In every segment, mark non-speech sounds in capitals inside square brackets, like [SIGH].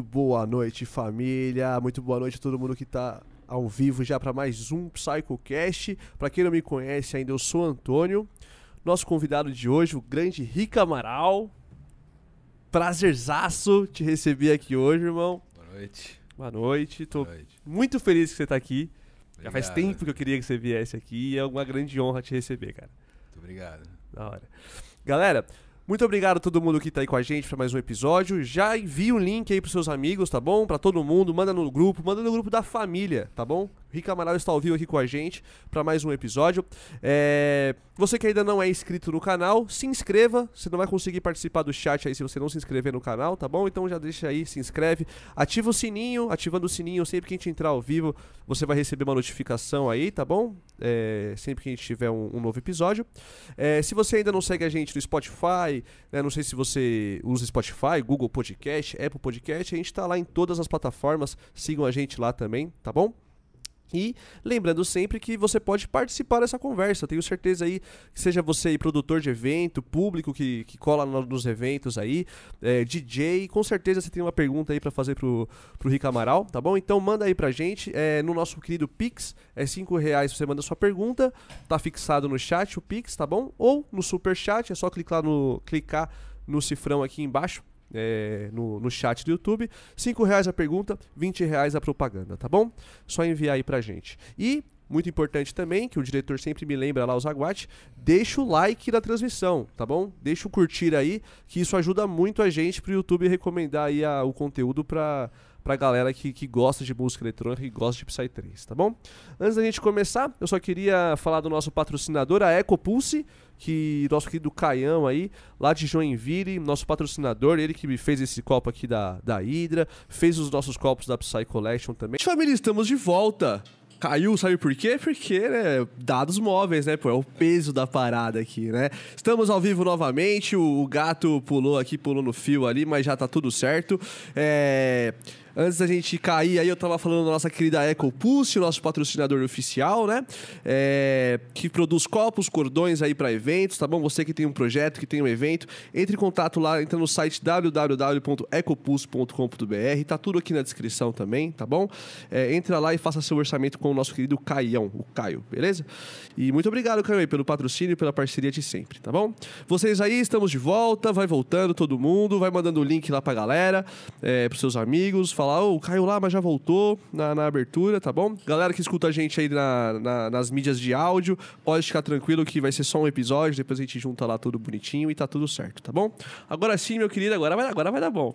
Muito boa noite, família. Muito boa noite a todo mundo que tá ao vivo já para mais um PsychoCast. Para quem não me conhece ainda, eu sou Antônio. Nosso convidado de hoje, o grande Rica Amaral. Prazerzaço te receber aqui hoje, irmão. Boa noite. Boa noite. Tô Boa noite. muito feliz que você tá aqui. Já faz Obrigado. tempo que eu queria que você viesse aqui e é uma grande honra te receber, cara. Muito obrigado. Da hora. Galera, muito obrigado a todo mundo que tá aí com a gente para mais um episódio. Já envia o link aí pros seus amigos, tá bom? Pra todo mundo, manda no grupo, manda no grupo da família, tá bom? Rica Amaral está ao vivo aqui com a gente para mais um episódio. É, Você que ainda não é inscrito no canal, se inscreva. Você não vai conseguir participar do chat aí se você não se inscrever no canal, tá bom? Então já deixa aí, se inscreve. Ativa o sininho, ativando o sininho sempre que a gente entrar ao vivo, você vai receber uma notificação aí, tá bom? É, sempre que a gente tiver um, um novo episódio. É, se você ainda não segue a gente no Spotify, né, não sei se você usa Spotify, Google Podcast, Apple Podcast, a gente tá lá em todas as plataformas. Sigam a gente lá também, tá bom? E lembrando sempre que você pode participar dessa conversa. Tenho certeza aí que seja você aí produtor de evento, público que, que cola no- nos eventos aí, é, DJ, com certeza você tem uma pergunta aí pra fazer pro, pro Rica Amaral, tá bom? Então manda aí pra gente, é, no nosso querido Pix, é 5 reais você manda sua pergunta, tá fixado no chat o Pix, tá bom? Ou no Super Chat, é só clicar no, clicar no cifrão aqui embaixo, é, no, no chat do YouTube. 5 reais a pergunta, 20 reais a propaganda, tá bom? Só enviar aí pra gente. E, muito importante também, que o diretor sempre me lembra lá, o Zaguate, deixa o like na transmissão, tá bom? Deixa o curtir aí, que isso ajuda muito a gente pro YouTube recomendar aí a- o conteúdo pra, pra galera que, que gosta de música eletrônica e gosta de Psy3, tá bom? Antes da gente começar, eu só queria falar do nosso patrocinador, a EcoPulse, que nosso querido Caião aí, lá de Joinville, nosso patrocinador, ele que me fez esse copo aqui da, da Hydra, fez os nossos copos da Psy Collection também. Família, estamos de volta! Caiu, sabe por quê? Porque, né, dados móveis, né, pô, é o peso da parada aqui, né? Estamos ao vivo novamente, o, o gato pulou aqui, pulou no fio ali, mas já tá tudo certo. É... Antes da gente cair aí, eu tava falando da nossa querida EcoPulse, o nosso patrocinador oficial, né? É, Que produz copos, cordões aí pra eventos, tá bom? Você que tem um projeto, que tem um evento, entre em contato lá, entra no site www.ecopulse.com.br, tá tudo aqui na descrição também, tá bom? É, entra lá e faça seu orçamento com o nosso querido Caião, o Caio, beleza? E muito obrigado, Caio, pelo patrocínio e pela parceria de sempre, tá bom? Vocês aí, estamos de volta, vai voltando todo mundo, vai mandando o link lá pra galera, é, pros seus amigos, falar, ô, o Caio lá, mas já voltou na, na abertura, tá bom? Galera que escuta a gente aí na- na- nas mídias de áudio, pode ficar tranquilo que vai ser só um episódio, depois a gente junta lá tudo bonitinho e tá tudo certo, tá bom? Agora sim, meu querido, agora vai, agora vai dar bom.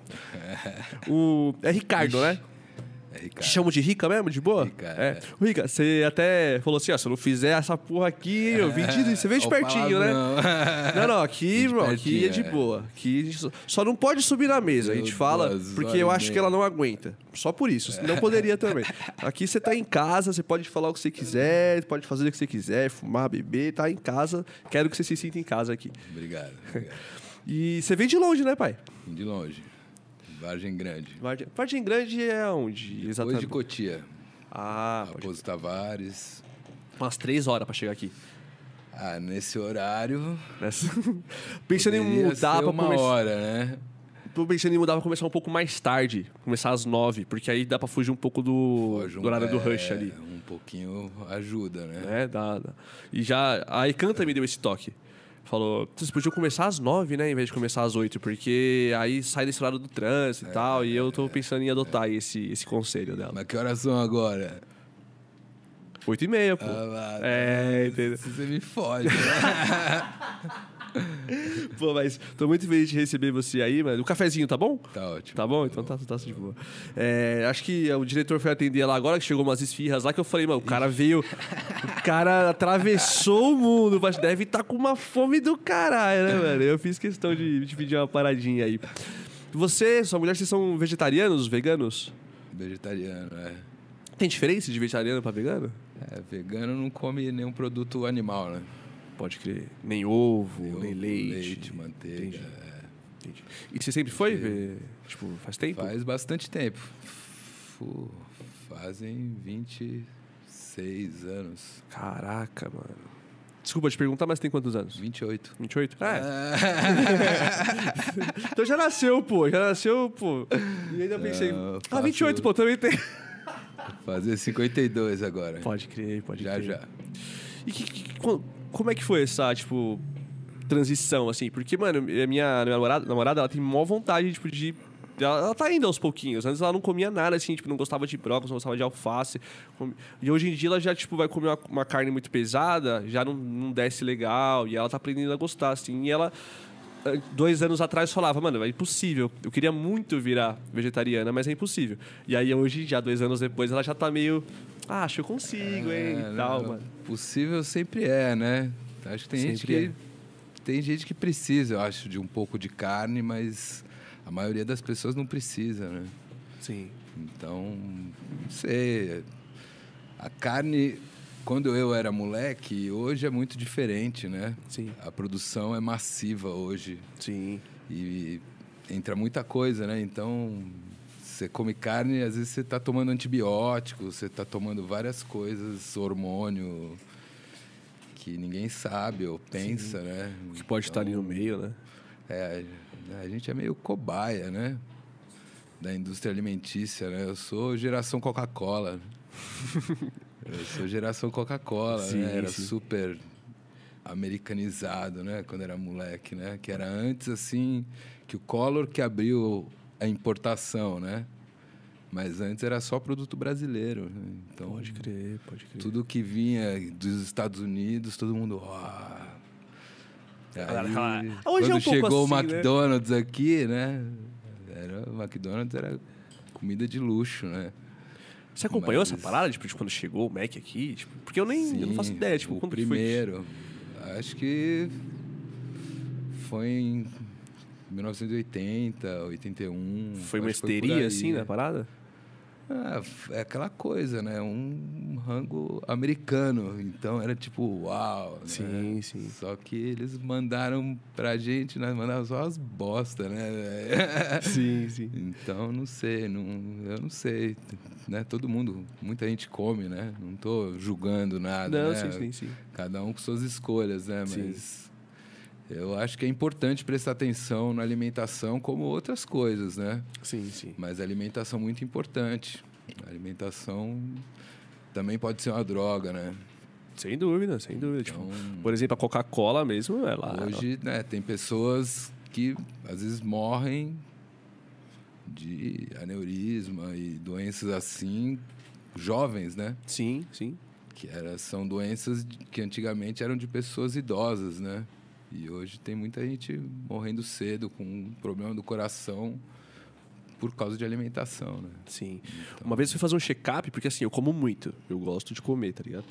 O, é Ricardo, né? É, Te Ricardo. chamo de Rica mesmo, de boa? Rica, é. é. Rica, você até falou assim, ó, se eu não fizer essa porra aqui, eu vim de, você veio de pertinho, né? Não, [LAUGHS] não, aqui, irmão, aqui é de é. boa. Aqui só- não pode subir na mesa, a gente fala, porque eu acho que ela não aguenta. Só por isso, [LAUGHS] não poderia também. Aqui você tá em casa, você pode falar o que você quiser, pode fazer o que você quiser, fumar, beber, tá em casa. Quero que você se sinta em casa aqui. Obrigado. obrigado. [LAUGHS] E você vem de longe, né, pai? Vim De longe. Vargem Grande. Vargem Vargem Grande é onde, Depois exatamente? de Cotia. Ah, pode... Raposo Tavares. umas três horas pra chegar aqui. Ah, nesse horário. Nessa- [LAUGHS] Pensando em mudar pra uma começar. hora, né? Tô pensando em mudar pra começar um pouco mais tarde. Começar às nove, porque aí dá pra fugir um pouco do, Foge um- do horário do é, rush ali. Um pouquinho ajuda, né? É, dá, dá. E já. A Ecanta me deu esse toque. Falou, vocês podiam começar às nove, né? Em vez de começar às oito, porque aí sai desse horário do trânsito e tal. E eu tô pensando em adotar esse, esse conselho dela. Mas que horas são agora? Oito e meia, pô. Ah, lá, É, entendeu? Você me fode, né? [LAUGHS] [LAUGHS] Pô, mas tô muito feliz de receber você aí, mano. O cafezinho tá bom? Tá ótimo. Tá bom? Então tá, tá de boa. É, acho que o diretor foi atender lá agora, que chegou umas esfirras lá, que eu falei, mano, o cara veio. O cara atravessou o mundo, mas deve estar com uma fome do caralho, né, mano? Eu fiz questão de, de pedir uma paradinha aí. Você, sua mulher, vocês são vegetarianos, veganos? Vegetariano, é. Tem diferença de vegetariano pra vegano? É, vegano não come nenhum produto animal, né? Pode crer. Nem ovo, nem, Ovo, leite. leite, manteiga. Entendi. é. Entendi. E você sempre foi? ve- Tipo, faz tempo? Faz bastante tempo. Fu- fazem 26 anos. Caraca, mano. Desculpa te perguntar, mas tem quantos anos? 28. 28? É. [LAUGHS] então já nasceu, pô. Já nasceu, pô. E ainda pensei. Não, Ah, faço- 28, pô, também tem. Fazer 52 agora. Pode crer, pode já, crer. já. E que- que- como é que foi essa, tipo, transição, assim? Porque, mano, a minha, namorada, namorada, ela tem mó vontade, tipo, de... Ela, ela tá indo aos pouquinhos. Antes ela não comia nada, assim, tipo, não gostava de brócolis, não gostava de alface. E hoje em dia ela já, tipo, vai comer uma, uma carne muito pesada, já não, não desce legal. E ela tá aprendendo a gostar, assim. E ela, dois anos atrás, falava, mano, é impossível. Eu queria muito virar vegetariana, mas é impossível. E aí hoje, já dois anos depois, ela já tá meio... Ah, acho que eu consigo, hein, É, e tal, não, mano. Possível sempre é, né? Acho que tem gente Sempre que. Tem gente que precisa, eu acho, de um pouco de carne, mas a maioria das pessoas não precisa, né? Sim. Então, não sei. A carne, quando eu era moleque, hoje é muito diferente, né? Sim. A produção é massiva hoje Sim. e entra muita coisa, né? Então, você come carne, às vezes você está tomando antibiótico, você está tomando várias coisas, hormônio que ninguém sabe ou pensa, né? Que pode estar ali no Então, meio, né? É, a gente é meio cobaia, né? Da indústria alimentícia, né? Eu sou geração Coca-Cola. [LAUGHS] Eu sou geração Coca-Cola, né? Era sim. super americanizado, né? Quando era moleque, né? Que era antes, assim, que o Collor que abriu a importação, né? Mas antes era só produto brasileiro. né? Então, Pode crer, pode crer. tudo que vinha dos Estados Unidos, todo mundo. "Uau". Aí, Ah, hoje é quando um pouco chegou o assim, né? McDonald's aqui, né? Era, o McDonald's era comida de luxo, né? Você acompanhou Mas- essa parada, tipo, de quando chegou o Mac aqui? Tipo, porque eu nem eu não faço Sim, ideia, tipo, o quando primeiro. Acho que foi em 1980, 81. foi? Foi uma histeria, assim, na parada? Ah, é aquela coisa, né? Um rango americano. Então era tipo, uau. né? Sim, sim. Só que eles mandaram pra gente, né? Mandaram só as bosta, né? [LAUGHS] Sim, sim. Então, não sei, não, eu não sei, né? Todo mundo, muita gente come, né? Não tô julgando nada, Não, né? sim, sim, sim. Cada um com suas escolhas, né? Sim. Mas eu acho que é importante prestar atenção na alimentação como outras coisas, né? Sim, sim. Mas a alimentação é muito importante. A alimentação também pode ser uma droga, né? Sem dúvida, sem dúvida. Tipo, Então, por exemplo, a Coca-Cola mesmo, ela... Hoje, né, tem pessoas que às vezes morrem de aneurisma e doenças assim, jovens, né? Sim, sim. Que era, são doenças que antigamente eram de pessoas idosas, né? E hoje tem muita gente morrendo cedo com um problema do coração por causa de alimentação, né? Sim. Uma vez eu fui fazer um check-up, porque assim, eu como muito. Eu gosto de comer, tá ligado?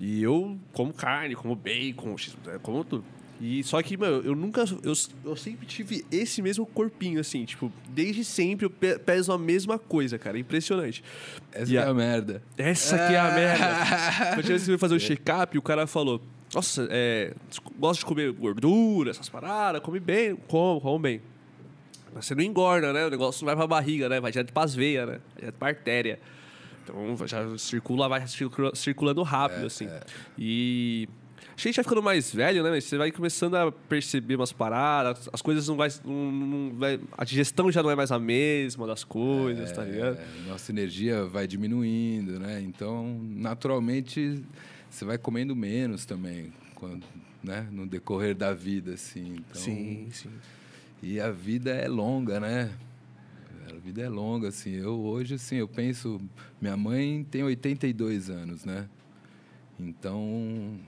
E eu como carne, como bacon, x- é, como tudo. E só que, mano, eu nunca. Eu, eu sempre tive esse mesmo corpinho, assim, tipo, desde sempre eu pe- peso a mesma coisa, cara. Impressionante. Essa E é a- merda. Essa que é a merda. [LAUGHS] Eu tinha que fazer o check-up e o cara falou: Nossa, é, gosta de comer gordura, essas paradas, come bem, como, como bem. Mas você não engorda, né? O negócio não vai pra barriga, né? Vai direto pras veias, né? Vai direto pra artéria. Então já circula, vai circula- circulando rápido, assim. E. A gente vai ficando mais velho, né? Você vai começando a perceber umas paradas, as coisas não vai, não, não vai. A digestão já não é mais a mesma das coisas, tá ligado? É, nossa energia vai diminuindo, né? Então, naturalmente, você vai comendo menos também, quando, né? No decorrer da vida, assim. Então, sim, sim. E a vida é longa, né? A vida é longa, assim. Eu hoje, assim, eu penso... Minha mãe tem 82 anos, né? Então,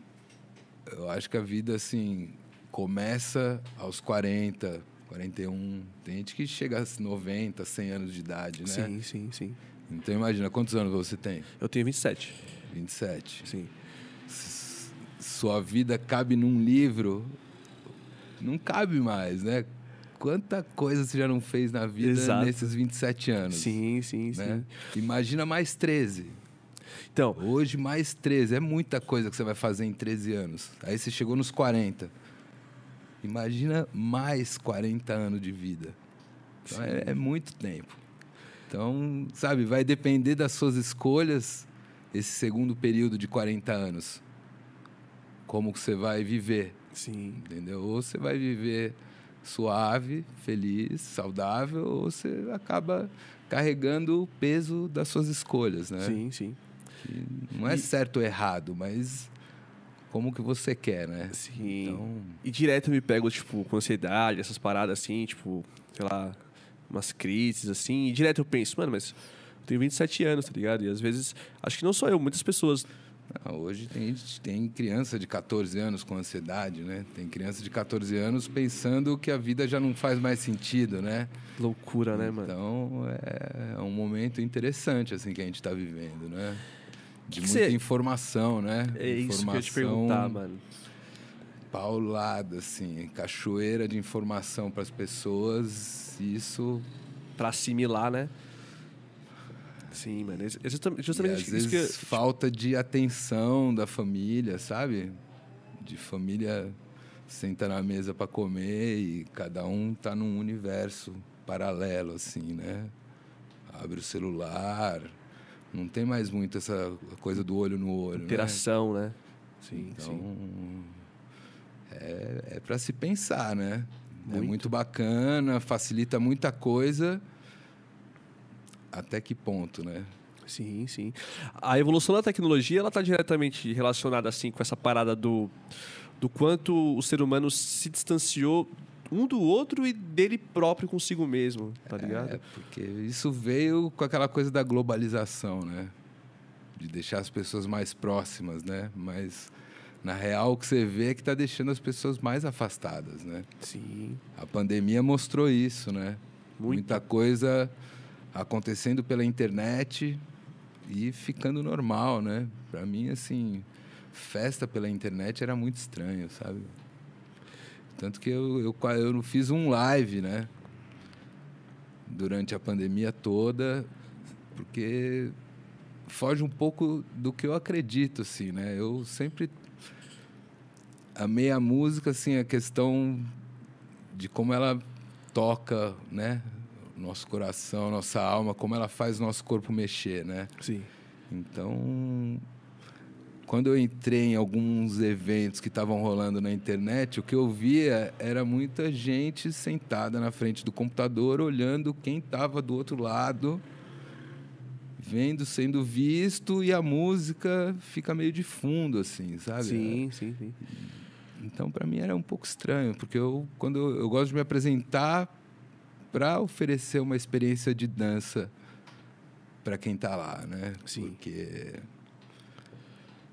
eu acho que a vida, assim, começa aos 40, 41. Tem gente que chega aos 90, 100 anos de idade, né? Sim, sim, sim. Então, imagina, quantos anos você tem? Eu tenho 27. 27. Sim. Sua vida cabe num livro? Não cabe mais, né? Quanta coisa você já não fez na vida Exato. nesses 27 anos? Sim, sim, sim. Né? Imagina mais 13. Então, Hoje, mais 13. É muita coisa que você vai fazer em 13 anos. Aí você chegou nos 40. Imagina mais 40 anos de vida. Então, é, é muito tempo. Então, sabe, vai depender das suas escolhas esse segundo período de 40 anos. como que você vai viver, Sim. entendeu? Ou você vai viver suave, feliz, saudável, ou você acaba carregando o peso das suas escolhas, né? Sim, sim. Que não é E- certo ou errado, mas como que você quer, né? Sim. Então, E direto eu me pego, tipo, com ansiedade, essas paradas assim, tipo, sei lá, umas crises assim. E direto eu penso, mano, mas tenho 27 anos, tá ligado? E às vezes, acho que não só eu, muitas pessoas. ah, hoje tem, tem criança de 14 anos com ansiedade, né? Tem criança de 14 anos pensando que a vida já não faz mais sentido, né? Loucura, né, mano? Então é, é um momento interessante assim que a gente está vivendo, né? De Que muita cê- informação, né? É isso que eu te Informação perguntar, mano. Paulada, assim, cachoeira de informação para as pessoas. Isso Pra assimilar, né? Sim, mano. Ex- Justamente, e justamente às isso vezes que falta de atenção da família, sabe? De família sentar na mesa para comer e cada um tá num universo paralelo, assim, né? Abre o celular, não tem mais muito essa coisa do olho no olho, né? interação, né? Sim, Então, sim. é, é para se pensar, né? É Muito. muito bacana, facilita muita coisa. Até que ponto, né? Sim, sim. A evolução da tecnologia, ela tá diretamente relacionada, assim, com essa parada do, do quanto o ser humano se distanciou um do outro e dele próprio consigo mesmo, tá ligado? É, porque isso veio com aquela coisa da globalização, né? De deixar as pessoas mais próximas, né? Mas, na real, o que você vê é que está deixando as pessoas mais afastadas, né? Sim. A pandemia mostrou isso, né? Muito. Muita coisa acontecendo pela internet e ficando normal, né? Para mim, assim, festa pela internet era muito estranho, sabe? Tanto que eu, eu, eu fiz um live, né? Durante a pandemia toda, porque foge um pouco do que eu acredito, assim, né? Eu sempre amei a música, assim, a questão de como ela toca, né? Nosso coração, nossa alma, como ela faz nosso corpo mexer, né? Sim. Então, quando eu entrei em alguns eventos que estavam rolando na internet, o que eu via era muita gente sentada na frente do computador, olhando quem estava do outro lado, vendo, sendo visto, e a música fica meio de fundo, assim, sabe? Sim, sim, sim. Então, para mim era um pouco estranho, porque eu, quando eu, eu gosto de me apresentar para oferecer uma experiência de dança para quem está lá, né? Sim. Porque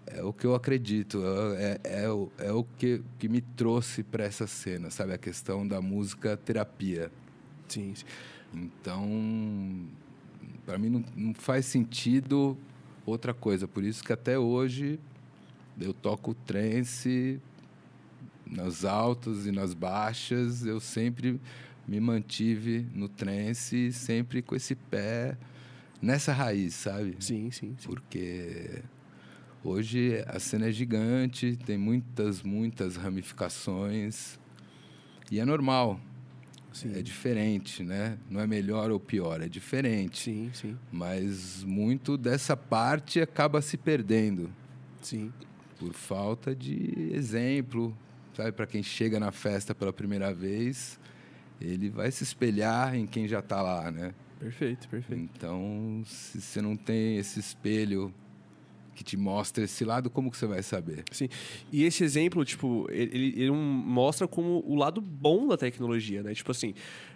é o que eu acredito, é, é, o, é o que, que me trouxe para essa cena, sabe? A questão da música terapia. Sim, sim. Então, para mim não, não faz sentido outra coisa. Por isso que até hoje eu toco trance nas altas e nas baixas. Eu sempre me mantive no trance, sempre com esse pé nessa raiz, sabe? Sim, sim, sim. Porque hoje a cena é gigante, tem muitas, muitas ramificações. E é normal. Sim. É diferente, né? Não é melhor ou pior, é diferente. Sim, sim, Mas muito dessa parte acaba se perdendo sim. por falta de exemplo, sabe? Para quem chega na festa pela primeira vez, ele vai se espelhar em quem já está lá, né? Perfeito, perfeito. Então, se você não tem esse espelho que te mostra esse lado, como que você vai saber? Sim. E esse exemplo, tipo, ele, ele- mostra como o lado bom da tecnologia, né? Tipo assim,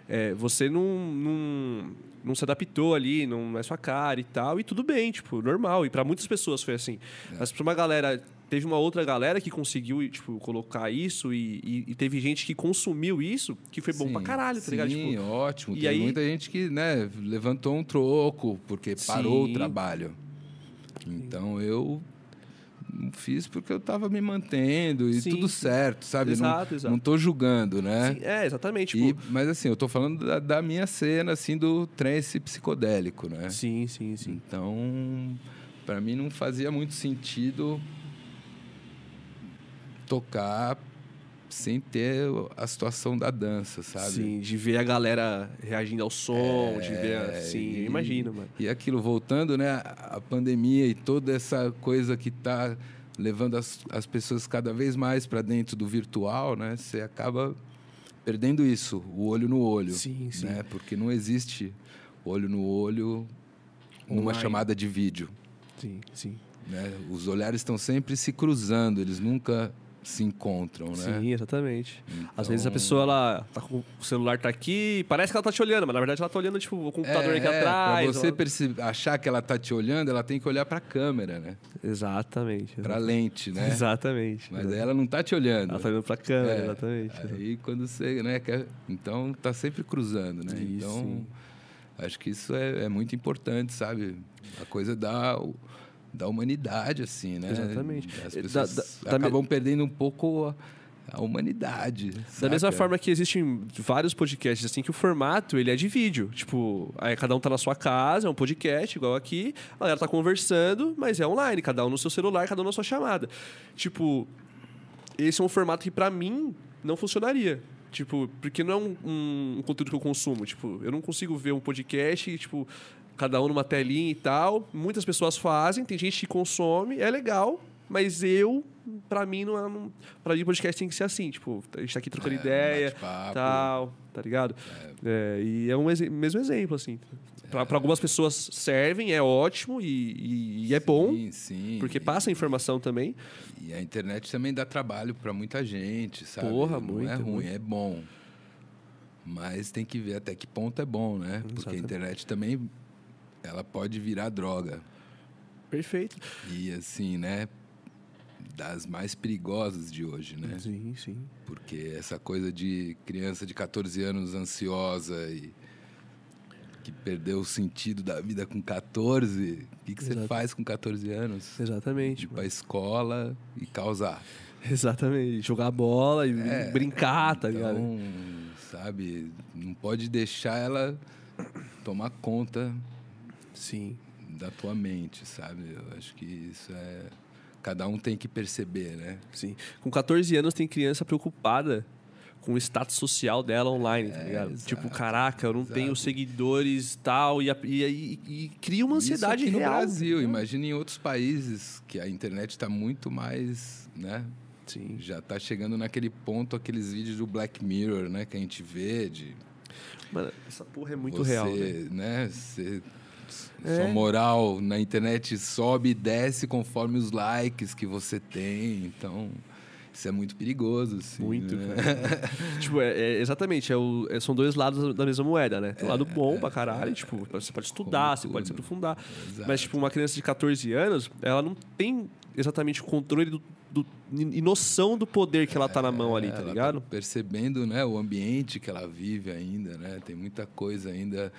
é, você não, não, não se adaptou ali, não é sua cara e tal, e tudo bem, tipo, normal. E para muitas pessoas foi assim. Mas pra uma galera, teve uma outra galera que conseguiu, tipo, colocar isso e, e- e teve gente que consumiu isso, que foi bom Sim, pra caralho, tá ligado? Sim, Tipo, ótimo. e Tem aí- muita gente que né, levantou um troco porque parou Sim. o trabalho. Então eu fiz porque eu estava me mantendo e Sim, tudo certo, sabe? Exato, não, exato. não tô julgando, né? Sim, é, exatamente. E- Tipo, mas assim, eu tô falando da, da minha cena, assim, do trance psicodélico, né? sim, sim, sim. Então, para mim não fazia muito sentido tocar sem ter a situação da dança, sabe? Sim, de ver a galera reagindo ao som, de ver. É, Sim, e- eu imagino, mano. E aquilo voltando, né? A pandemia e toda essa coisa que tá levando as, as pessoas cada vez mais para dentro do virtual, né? Você acaba perdendo isso, o olho no olho. Sim, sim. Né? Porque não existe olho no olho numa Online. chamada de vídeo. Sim, sim. Né? Os olhares estão sempre se cruzando, eles nunca se encontram, né? Sim, exatamente. Às Então- vezes a pessoa, ela tá com o celular tá aqui, parece que ela tá te olhando, mas na verdade ela tá olhando, tipo, o computador aqui É, atrás. Pra você ela- perce- achar que ela tá te olhando, ela tem que olhar para a câmera, né? Exatamente. Para lente, né? Exatamente. Mas aí ela não tá te olhando. Ela tá olhando pra câmera, É, exatamente. Aí quando você, né, quer, então tá sempre cruzando, né? Isso, então acho que isso é, é muito importante, sabe? A coisa da da humanidade assim, né? Exatamente. As Da- pessoas da- da acabam perdendo um pouco a, a humanidade. Da mesma saca? forma que existem vários podcasts assim que o formato ele é de vídeo. Tipo, aí cada um tá na sua casa, é um podcast igual aqui, a galera tá conversando, mas é online, cada um no seu celular, cada um na sua chamada. Tipo, esse é um formato que pra mim não funcionaria. Tipo, porque não é um, um- um conteúdo que eu consumo. Tipo, eu não consigo ver um podcast e, tipo, cada um numa telinha e tal. Muitas pessoas fazem, tem gente que consome, é legal, mas eu, pra mim, não é. Não, pra mim, podcast tem que ser assim. Tipo, a gente tá aqui trocando É, ideia, tal, tá ligado? É, e é um exe- mesmo exemplo, assim. Pra, pra algumas pessoas servem, é ótimo e, e- e é bom, Sim, sim. porque E- passa informação também. E a internet também dá trabalho para muita gente, sabe? Porra, Não muito, é ruim, muito. é bom. Mas tem que ver até que ponto é bom, né? Porque a Exatamente. internet também ela pode virar droga. Perfeito. E assim, né? Das mais perigosas de hoje, né? Sim, sim. Porque essa coisa de criança de 14 anos ansiosa e que perdeu o sentido da vida com 14. O que, que você faz com 14 anos? Exatamente. Ir pra escola e causar. Exatamente. Jogar bola e É, brincar, tá ligado? Então, sabe, não pode deixar ela tomar conta Sim. da tua mente, sabe? Eu acho que isso é. Cada um tem que perceber, né? Sim. Com 14 anos tem criança preocupada com o status social dela online, tá ligado? É, exato, tipo, caraca, eu não exato. tenho seguidores tal, e, e, e, e cria uma ansiedade isso aqui real. no Brasil, entendeu? imagina em outros países que a internet está muito mais, né? Sim. Já está chegando naquele ponto, aqueles vídeos do Black Mirror, né? Que a gente vê de Mano, essa porra é muito você, real, né? né? Você, É. Sua moral na internet sobe e desce conforme os likes que você tem. Então, isso é muito perigoso. Assim, Muito, né? [LAUGHS] tipo, é, é- exatamente, é o- é- são dois lados da mesma moeda, né? Tem um lado bom pra caralho, tipo, você pode estudar, Como você pode se aprofundar. Exato. Mas, tipo, uma criança de 14 anos, ela não tem exatamente o controle do, do- e noção do poder que ela tá na mão ali, tá Ela ligado? percebendo né, o ambiente que ela vive ainda, né? Tem muita coisa ainda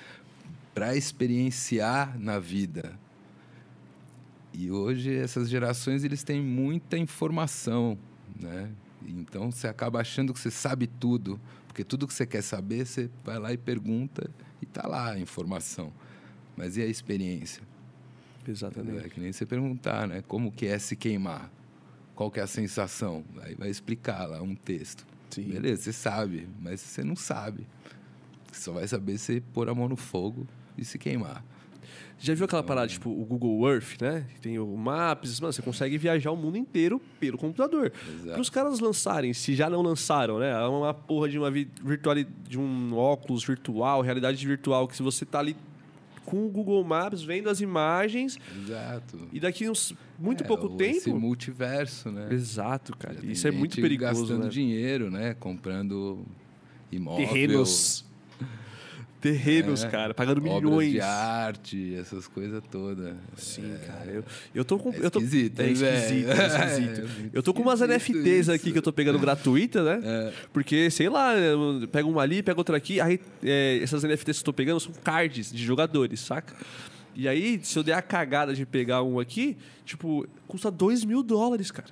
para experienciar na vida. E hoje essas gerações eles têm muita informação, né? Então você acaba achando que você sabe tudo, porque tudo que você quer saber você vai lá e pergunta e tá lá a informação. Mas e a experiência? Exatamente. É que nem você perguntar, né? Como que é se queimar? Qual que é a sensação? Aí vai explicar lá um texto. Sim. Beleza, você sabe, mas você não sabe. Você só vai saber se pôr a mão no fogo e se queimar. Já viu aquela parada, tipo, o Google Earth, né? Tem o Maps, mano, você consegue viajar o mundo inteiro pelo computador. Para os caras lançarem, se já não lançaram, né? É uma porra de uma vi- virtual, de um óculos virtual, realidade virtual, que se você tá ali com o Google Maps, vendo as imagens, Exato. e daqui uns muito É, pouco o- Esse tempo. multiverso, né? Exato, cara. Isso é muito perigoso, gastando né? dinheiro, né? Comprando imóvel. Terrenos. Terrenos, É, cara, pagando obras milhões. de arte, essas coisas todas. Sim, cara. Eu, eu tô com. É eu tô, esquisito, é esquisito, é esquisito. [LAUGHS] É eu tô com umas NFTs isso. aqui que eu tô pegando gratuita, né? É. Porque, sei lá, eu pego uma ali, pego outra aqui. Aí, é, essas NFTs que eu tô pegando são cards de jogadores, saca? E aí, se eu der a cagada de pegar um aqui, tipo, custa 2 mil dólares, cara.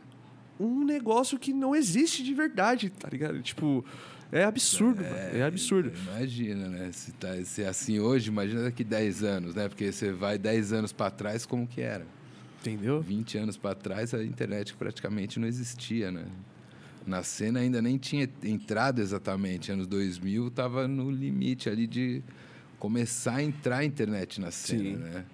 Um negócio que não existe de verdade, tá ligado? Tipo, é absurdo, mano. É absurdo. Imagina, né? Se, tá, se é assim hoje, imagina daqui 10 anos, né? Porque você vai 10 anos para trás, como que era? Entendeu? 20 anos para trás, a internet praticamente não existia, né? Na cena ainda nem tinha entrado exatamente. Anos 2000 estava no limite ali de começar a entrar a internet na cena, Sim. né?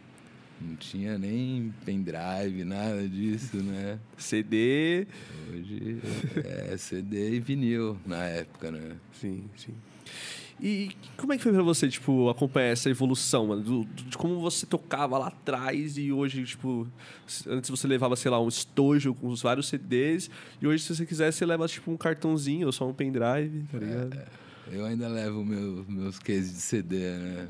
Não tinha nem pendrive, nada disso, né? CD. Hoje é CD e vinil na época, né? Sim, sim. E como é que foi pra você, tipo, acompanhar essa evolução, mano? Do, do- de como você tocava lá atrás e hoje, tipo... Antes você levava, sei lá, um estojo com os vários CDs. E hoje, se você quiser, você leva, tipo, um cartãozinho ou só um pendrive, tá ligado? Eu ainda levo meu, meus cases de CD, né?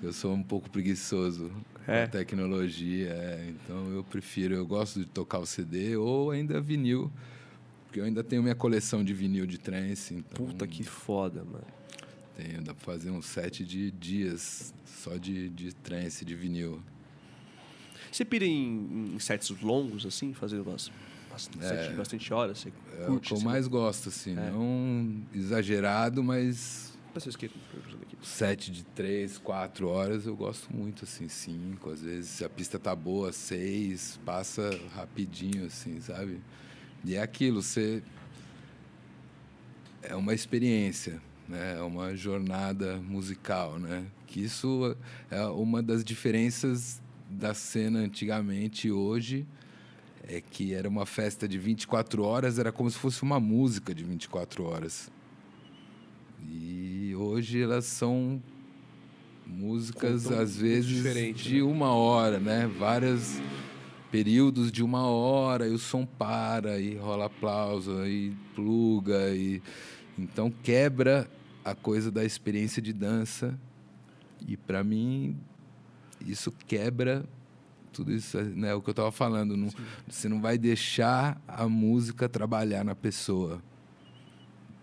Eu sou um pouco preguiçoso É. tecnologia, é. então eu prefiro, eu gosto de tocar o CD ou ainda vinil, porque eu ainda tenho minha coleção de vinil de trance. Então Puta que foda, mano. Tenho, dá pra fazer um set de dias só de, de trance, de vinil. Você pira em, em sets longos, assim? Fazer umas... set de bastante horas? Você É o curte, que eu assim? mais gosto, assim, É. não exagerado, mas Sete de três, quatro horas eu gosto muito, assim, cinco. Às vezes, se a pista tá boa, seis, passa rapidinho, assim, sabe? E é aquilo, você. É uma experiência, né? É uma jornada musical, né? Que isso é uma das diferenças da cena antigamente e hoje. É que era uma festa de 24 horas, era como se fosse uma música de 24 horas. E hoje elas são músicas, Contam às vezes, de né? uma hora, né? Vários períodos de uma hora, e o som para, e rola aplauso, e pluga, e... Então quebra a coisa da experiência de dança. E para mim, isso quebra tudo isso, né? O que eu estava falando. Não, você não vai deixar a música trabalhar na pessoa.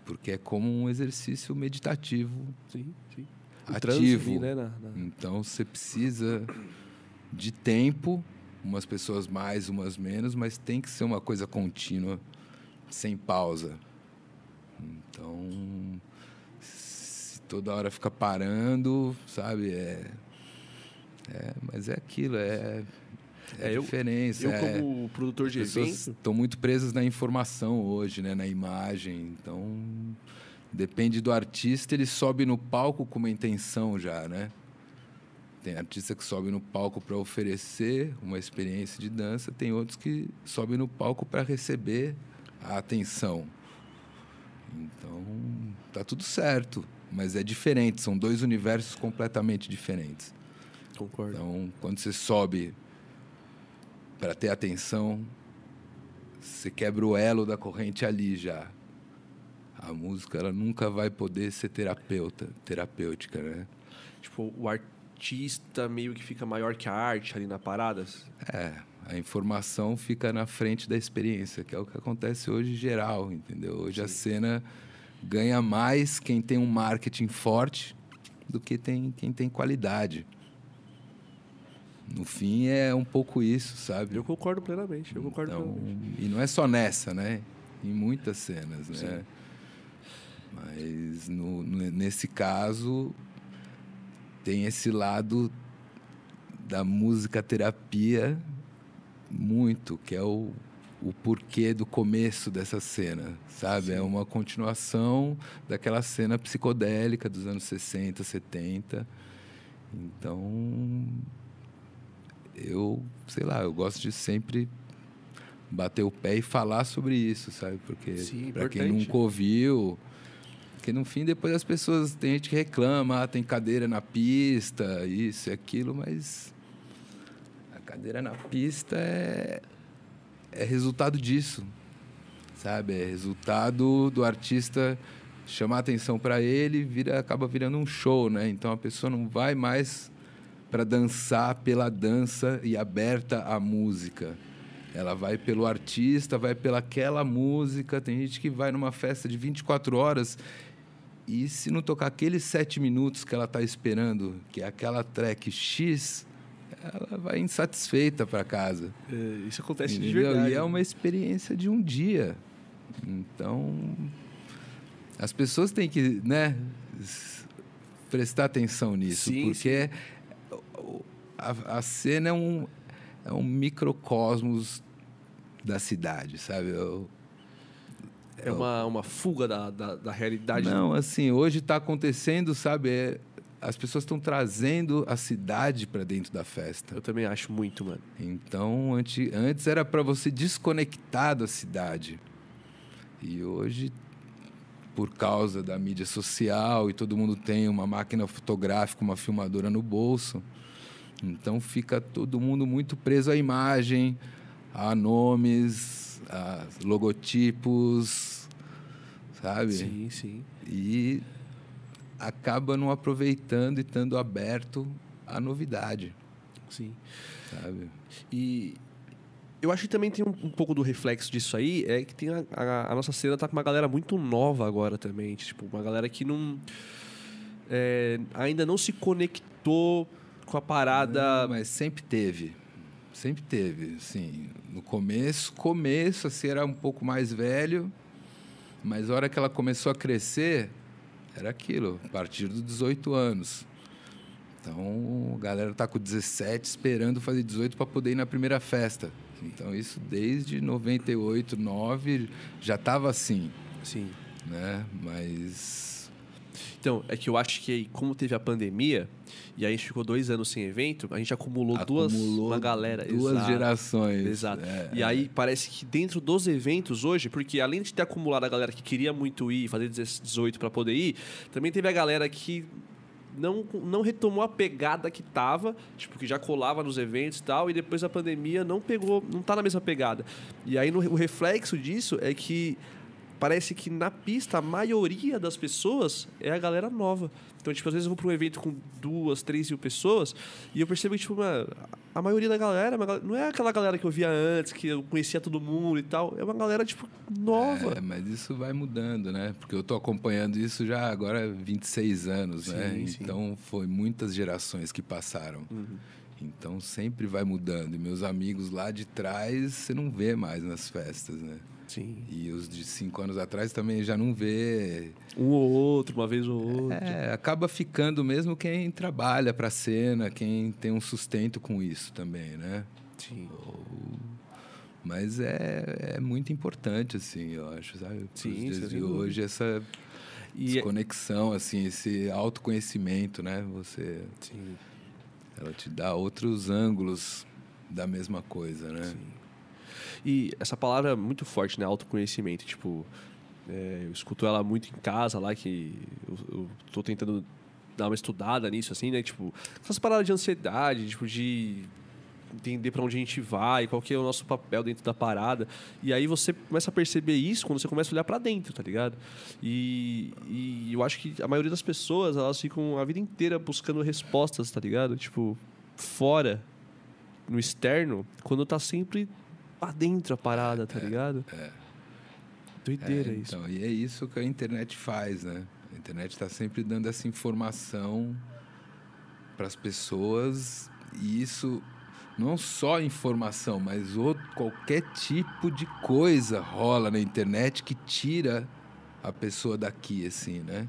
Porque é como um exercício meditativo. Sim, sim. O Ativo. ali, né? na- na- Então você precisa de tempo, umas pessoas mais, umas menos, mas tem que ser uma coisa contínua, sem pausa. Então, se toda hora fica parando, sabe? É, é mas é aquilo, é, é, eu- diferença. Eu, é- como produtor de as pessoas evento... estão muito presas na informação hoje, né? na imagem. Então, depende do artista, ele sobe no palco com uma intenção já, né? Tem artista que sobe no palco para oferecer uma experiência de dança, tem outros que sobem no palco para receber a atenção. Então, tá tudo certo, mas é diferente, são dois universos completamente diferentes. Concordo. Então, quando você sobe para ter atenção, você quebra o elo da corrente ali já. A música ela nunca vai poder ser terapeuta, terapêutica, né? Tipo, o artista meio que fica maior que a arte ali na parada. É, a informação fica na frente da experiência, que é o que acontece hoje em geral, entendeu? Hoje a cena ganha mais quem tem um marketing forte do que tem, quem tem qualidade. No fim é um pouco isso, sabe? Eu concordo plenamente, eu concordo Então, plenamente. e não é só nessa, né? Em muitas cenas, né? Mas no, nesse caso tem esse lado da música terapia muito, que é o, o porquê do começo dessa cena, sabe? É uma continuação daquela cena psicodélica dos anos 60, 70. Então, eu, sei lá, eu gosto de sempre bater o pé e falar sobre isso, sabe? Porque para quem nunca ouviu, porque no fim depois as pessoas tem gente que reclama, ah, tem cadeira na pista, isso e aquilo, mas a cadeira na pista é é resultado disso, sabe? É resultado do artista chamar atenção para ele, vira acaba virando um show, né? Então a pessoa não vai mais para dançar pela dança e aberta à música. Ela vai pelo artista, vai pelaquela música. Tem gente que vai numa festa de 24 horas e se não tocar aqueles sete minutos que ela está esperando, que é aquela track X, ela vai insatisfeita para casa. É, isso acontece de Entendeu? verdade. E é uma experiência de um dia. Então, as pessoas têm que, né, prestar atenção nisso, Sim, porque o- a, a cena é um, é um microcosmos da cidade, sabe? Eu- É uma, uma fuga da, da, da realidade. não, assim, hoje está acontecendo, sabe? É, as pessoas estão trazendo a cidade para dentro da festa. Eu também acho muito, mano. Então, antes, antes era para você desconectar da cidade. E hoje, por causa da mídia social e todo mundo tem uma máquina fotográfica, uma filmadora no bolso, então fica todo mundo muito preso à imagem, a nomes, a logotipos, sabe? Sim, sim. E acaba não aproveitando e estando aberto à novidade, Sim. sabe? E eu acho que também tem um, um pouco do reflexo disso aí, é que tem a, a- a nossa cena tá com uma galera muito nova agora também. Tipo, uma galera que não. é, ainda não se conectou com a parada. Não, mas sempre teve. Sempre teve, assim. No começo, começo, assim, era um pouco mais velho, mas a hora que ela começou a crescer, era aquilo, a partir dos 18 anos. Então, a galera tá com 17 esperando fazer 18 para poder ir na primeira festa. Então, isso desde 98, 9 já estava assim, Sim. né? Mas Então, é que eu acho que como teve a pandemia, e aí a gente ficou dois anos sem evento, a gente acumulou, duas. acumulou Uma galera. duas exato. gerações. Exato. É, e aí parece que dentro dos eventos hoje, porque além de ter acumulado a galera que queria muito ir, fazer 18 para poder ir, também teve a galera que não, não retomou a pegada que tava, tipo, que já colava nos eventos e tal, e depois da pandemia não pegou, não tá na mesma pegada. E aí no, o reflexo disso é que parece que na pista a maioria das pessoas é a galera nova. Então, tipo, às vezes eu vou para um evento com duas, três mil pessoas e eu percebo que, tipo, mano, a maioria da galera uma gal- não é aquela galera que eu via antes, que eu conhecia todo mundo e tal. É uma galera, tipo, nova. É, mas isso vai mudando, né? Porque eu tô acompanhando isso já agora há 26 anos, né? Sim, sim. Então foi muitas gerações que passaram. Uhum. Então sempre vai mudando. E meus amigos lá de trás você não vê mais nas festas, né? Sim. E os de cinco anos atrás também já não vê. Um ou outro, uma vez ou outra. É, acaba ficando mesmo quem trabalha para a cena, quem tem um sustento com isso também, né? Sim. Mas é, é muito importante, assim, eu acho, sabe? Sim, dias de hoje, essa E, desconexão, assim, esse autoconhecimento, né? Você, sim. ela te dá outros ângulos da mesma coisa, né? Sim. E essa palavra é muito forte, né? Autoconhecimento. Tipo, é, eu escuto ela muito em casa lá, que eu, eu tô tentando dar uma estudada nisso, assim, né? Tipo, essas paradas de ansiedade, tipo, de entender para onde a gente vai, qual que é o nosso papel dentro da parada. E aí você começa a perceber isso quando você começa a olhar para dentro, tá ligado? E, e eu acho que a maioria das pessoas, elas ficam a vida inteira buscando respostas, tá ligado? Tipo, fora, no externo, quando tá sempre lá dentro a parada, tá ligado? é. Doideira É, isso. então, e é isso que a internet faz, né? A internet está sempre dando essa informação para as pessoas e isso não só informação, mas outro, qualquer tipo de coisa rola na internet que tira a pessoa daqui, assim, né?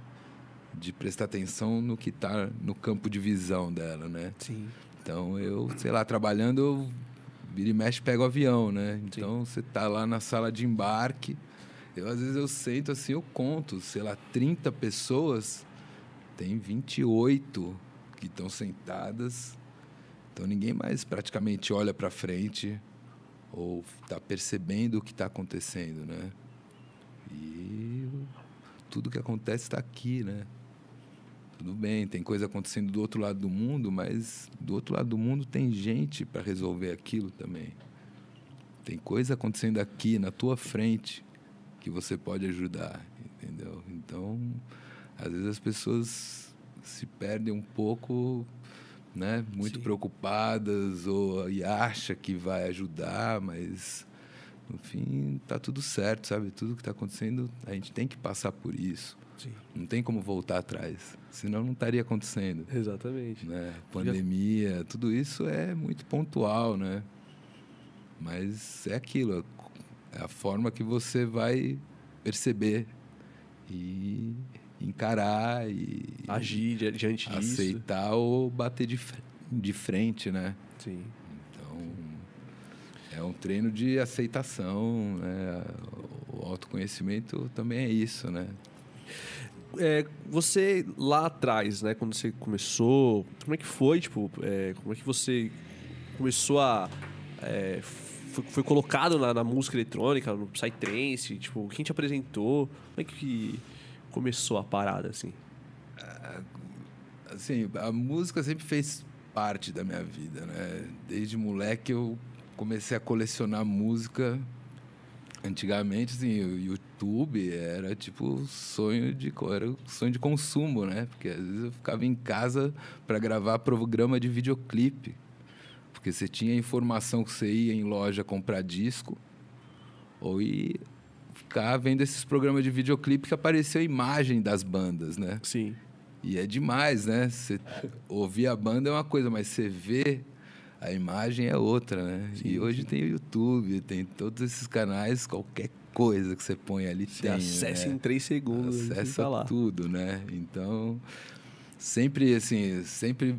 De prestar atenção no que está no campo de visão dela, né? Sim. Então eu, sei lá, trabalhando, eu vira e mexe pego o avião, né? Então você tá lá na sala de embarque, eu às vezes eu sento assim, eu conto, sei lá, 30 pessoas, tem 28 que estão sentadas. Então ninguém mais praticamente olha para frente ou está percebendo o que está acontecendo, né? E tudo que acontece está aqui, né? Tudo bem, tem coisa acontecendo do outro lado do mundo, mas do outro lado do mundo tem gente para resolver aquilo também. Tem coisa acontecendo aqui na tua frente que você pode ajudar, entendeu? Então, às vezes as pessoas se perdem um pouco, né, muito Sim. preocupadas ou e acha que vai ajudar, mas no fim tá tudo certo, sabe? Tudo que está acontecendo, a gente tem que passar por isso. Sim. Não tem como voltar atrás, senão não estaria acontecendo. Exatamente. Né? Pandemia, tudo isso é muito pontual, né? Mas é aquilo, é a forma que você vai perceber e encarar e Agir di- diante disso. aceitar ou bater de, de frente, né? Sim. Então, é um treino de aceitação, né? O autoconhecimento também é isso, né? É, você lá atrás, né, quando você começou, como é que foi, tipo, é, como é que você começou a é, foi, foi, colocado na, na, música eletrônica, no Psytrance, tipo, quem te apresentou? Como é que começou a parada, assim? Ah, assim, a música sempre fez parte da minha vida, né? Desde moleque eu comecei a colecionar música. Antigamente, assim, o YouTube era tipo sonho de era sonho de consumo, né? Porque às vezes eu ficava em casa para gravar programa de videoclipe, porque você tinha informação que você ia em loja comprar disco ou ir ficar vendo esses programas de videoclipe que apareceu a imagem das bandas, né? Sim. E é demais, né? Você ouvir a banda é uma coisa, mas você vê a imagem é outra, né? Sim, e hoje sim. tem o YouTube, tem todos esses canais, qualquer coisa que você põe ali você tem. Acessa né? em três segundos. Acessa tá tudo, né? Então, sempre assim, sempre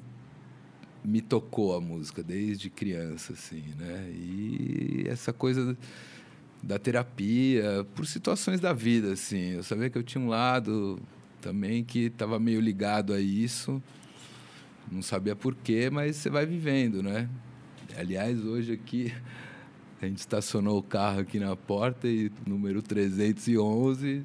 me tocou a música desde criança, assim, né? E essa coisa da terapia, por situações da vida, assim. Eu sabia que eu tinha um lado também que estava meio ligado a isso não sabia porquê, mas você vai vivendo, né? Aliás, hoje aqui, a gente estacionou o carro aqui na porta e número 311,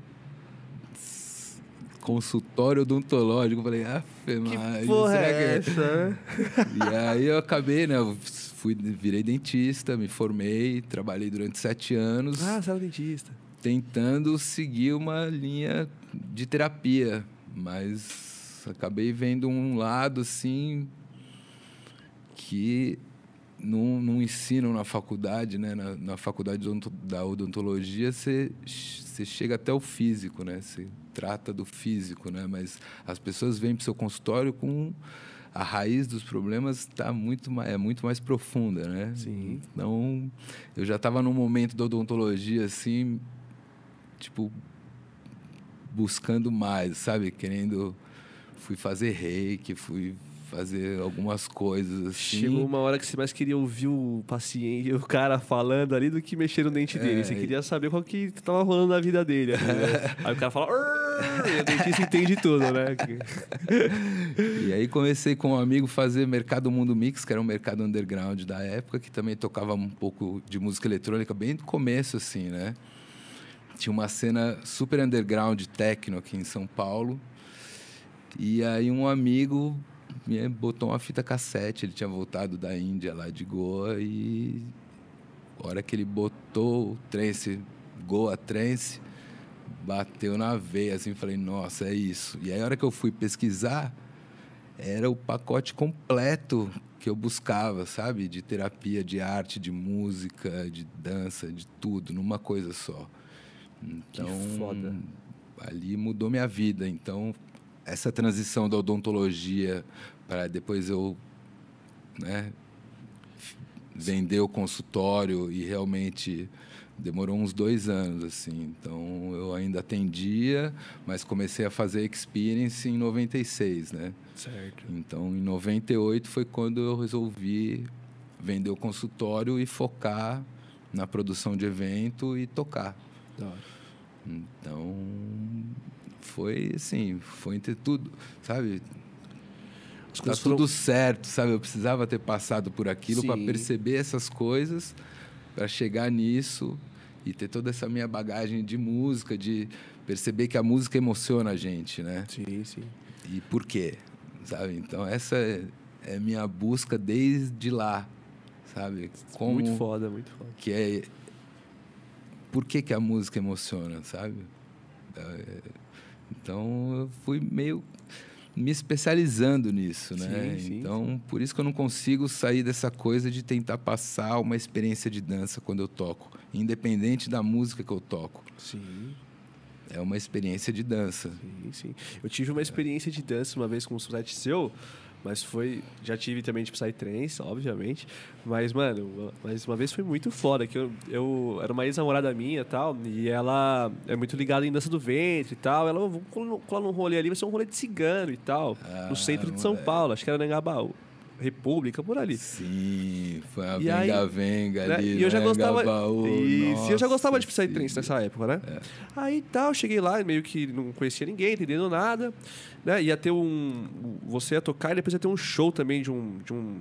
consultório odontológico. Eu falei, ah, mas porra é que... essa? [LAUGHS] e aí eu acabei, né? Eu fui, virei dentista, me formei, trabalhei durante sete anos. Ah, você era dentista. Tentando seguir uma linha de terapia, mas acabei vendo um lado assim que não, não ensinam na faculdade, né? Na, na faculdade da odontologia, você, chega até o físico, né? Você trata do físico, né? Mas as pessoas vêm para o seu consultório com a raiz dos problemas está muito mais, é muito mais profunda, né? Sim. Então, eu já estava num momento da odontologia assim, tipo buscando mais, sabe, querendo fui fazer reiki, fui fazer algumas coisas assim. Chegou uma hora que você mais queria ouvir o paciente, o cara falando ali do que mexer no dente dele. É, você queria saber qual que estava rolando na vida dele. É. Aí o cara fala, e o dentista entende tudo, né? [LAUGHS] e aí comecei com um amigo fazer Mercado Mundo Mix, que era um mercado underground da época, que também tocava um pouco de música eletrônica, bem do começo, assim, né? Tinha uma cena super underground techno aqui em São Paulo. E aí um amigo me botou uma fita cassete, ele tinha voltado da Índia lá de Goa e a hora que ele botou o trance, Goa Trance, bateu na veia assim, falei, nossa, é isso. E aí a hora que eu fui pesquisar, era o pacote completo que eu buscava, sabe? De terapia, de arte, de música, de dança, de tudo, numa coisa só. Então, que foda. ali mudou minha vida. Então, essa transição da odontologia para depois eu né, vender o consultório e realmente demorou uns dois anos assim. Então eu ainda atendia mas comecei a fazer experience em 96 né? Certo. Então em 98 foi quando eu resolvi vender o consultório e focar na produção de evento e tocar. Então foi assim, foi entre tudo, sabe? Está tudo foram... certo, sabe? Eu precisava ter passado por aquilo para perceber essas coisas, para chegar nisso e ter toda essa minha bagagem de música, de perceber que a música emociona a gente, né? Sim, sim. E por quê? Sabe? Então essa é, é minha busca desde lá, sabe? Como muito foda, muito foda. Que é por que, que a música emociona, sabe? É, então eu fui meio me especializando nisso, né? Sim, sim, então, sim. por isso que eu não consigo sair dessa coisa de tentar passar uma experiência de dança quando eu toco, independente da música que eu toco. Sim. É uma experiência de dança. Sim, sim. Eu tive uma experiência de dança uma vez com um site seu, mas foi. Já tive também de Psytrance, obviamente. Mas, mano, mas uma vez foi muito foda. Que eu, eu era uma ex-namorada minha e tal. E ela é muito ligada em dança do ventre e tal. Ela, vou colar num rolê ali, vai ser um rolê de cigano e tal. Ah, no centro de São Paulo, acho que era Nengabaú. República, por ali. Sim, foi a E aí- venga-venga né? ali, E eu já né? gostava. Isso, e eu já gostava de nossa, Psytrance nessa época, né? É. Aí tal, cheguei lá, meio que não conhecia ninguém, entendendo nada. Né? Ia ter um. Você ia tocar e depois ia ter um show também de um. De, um,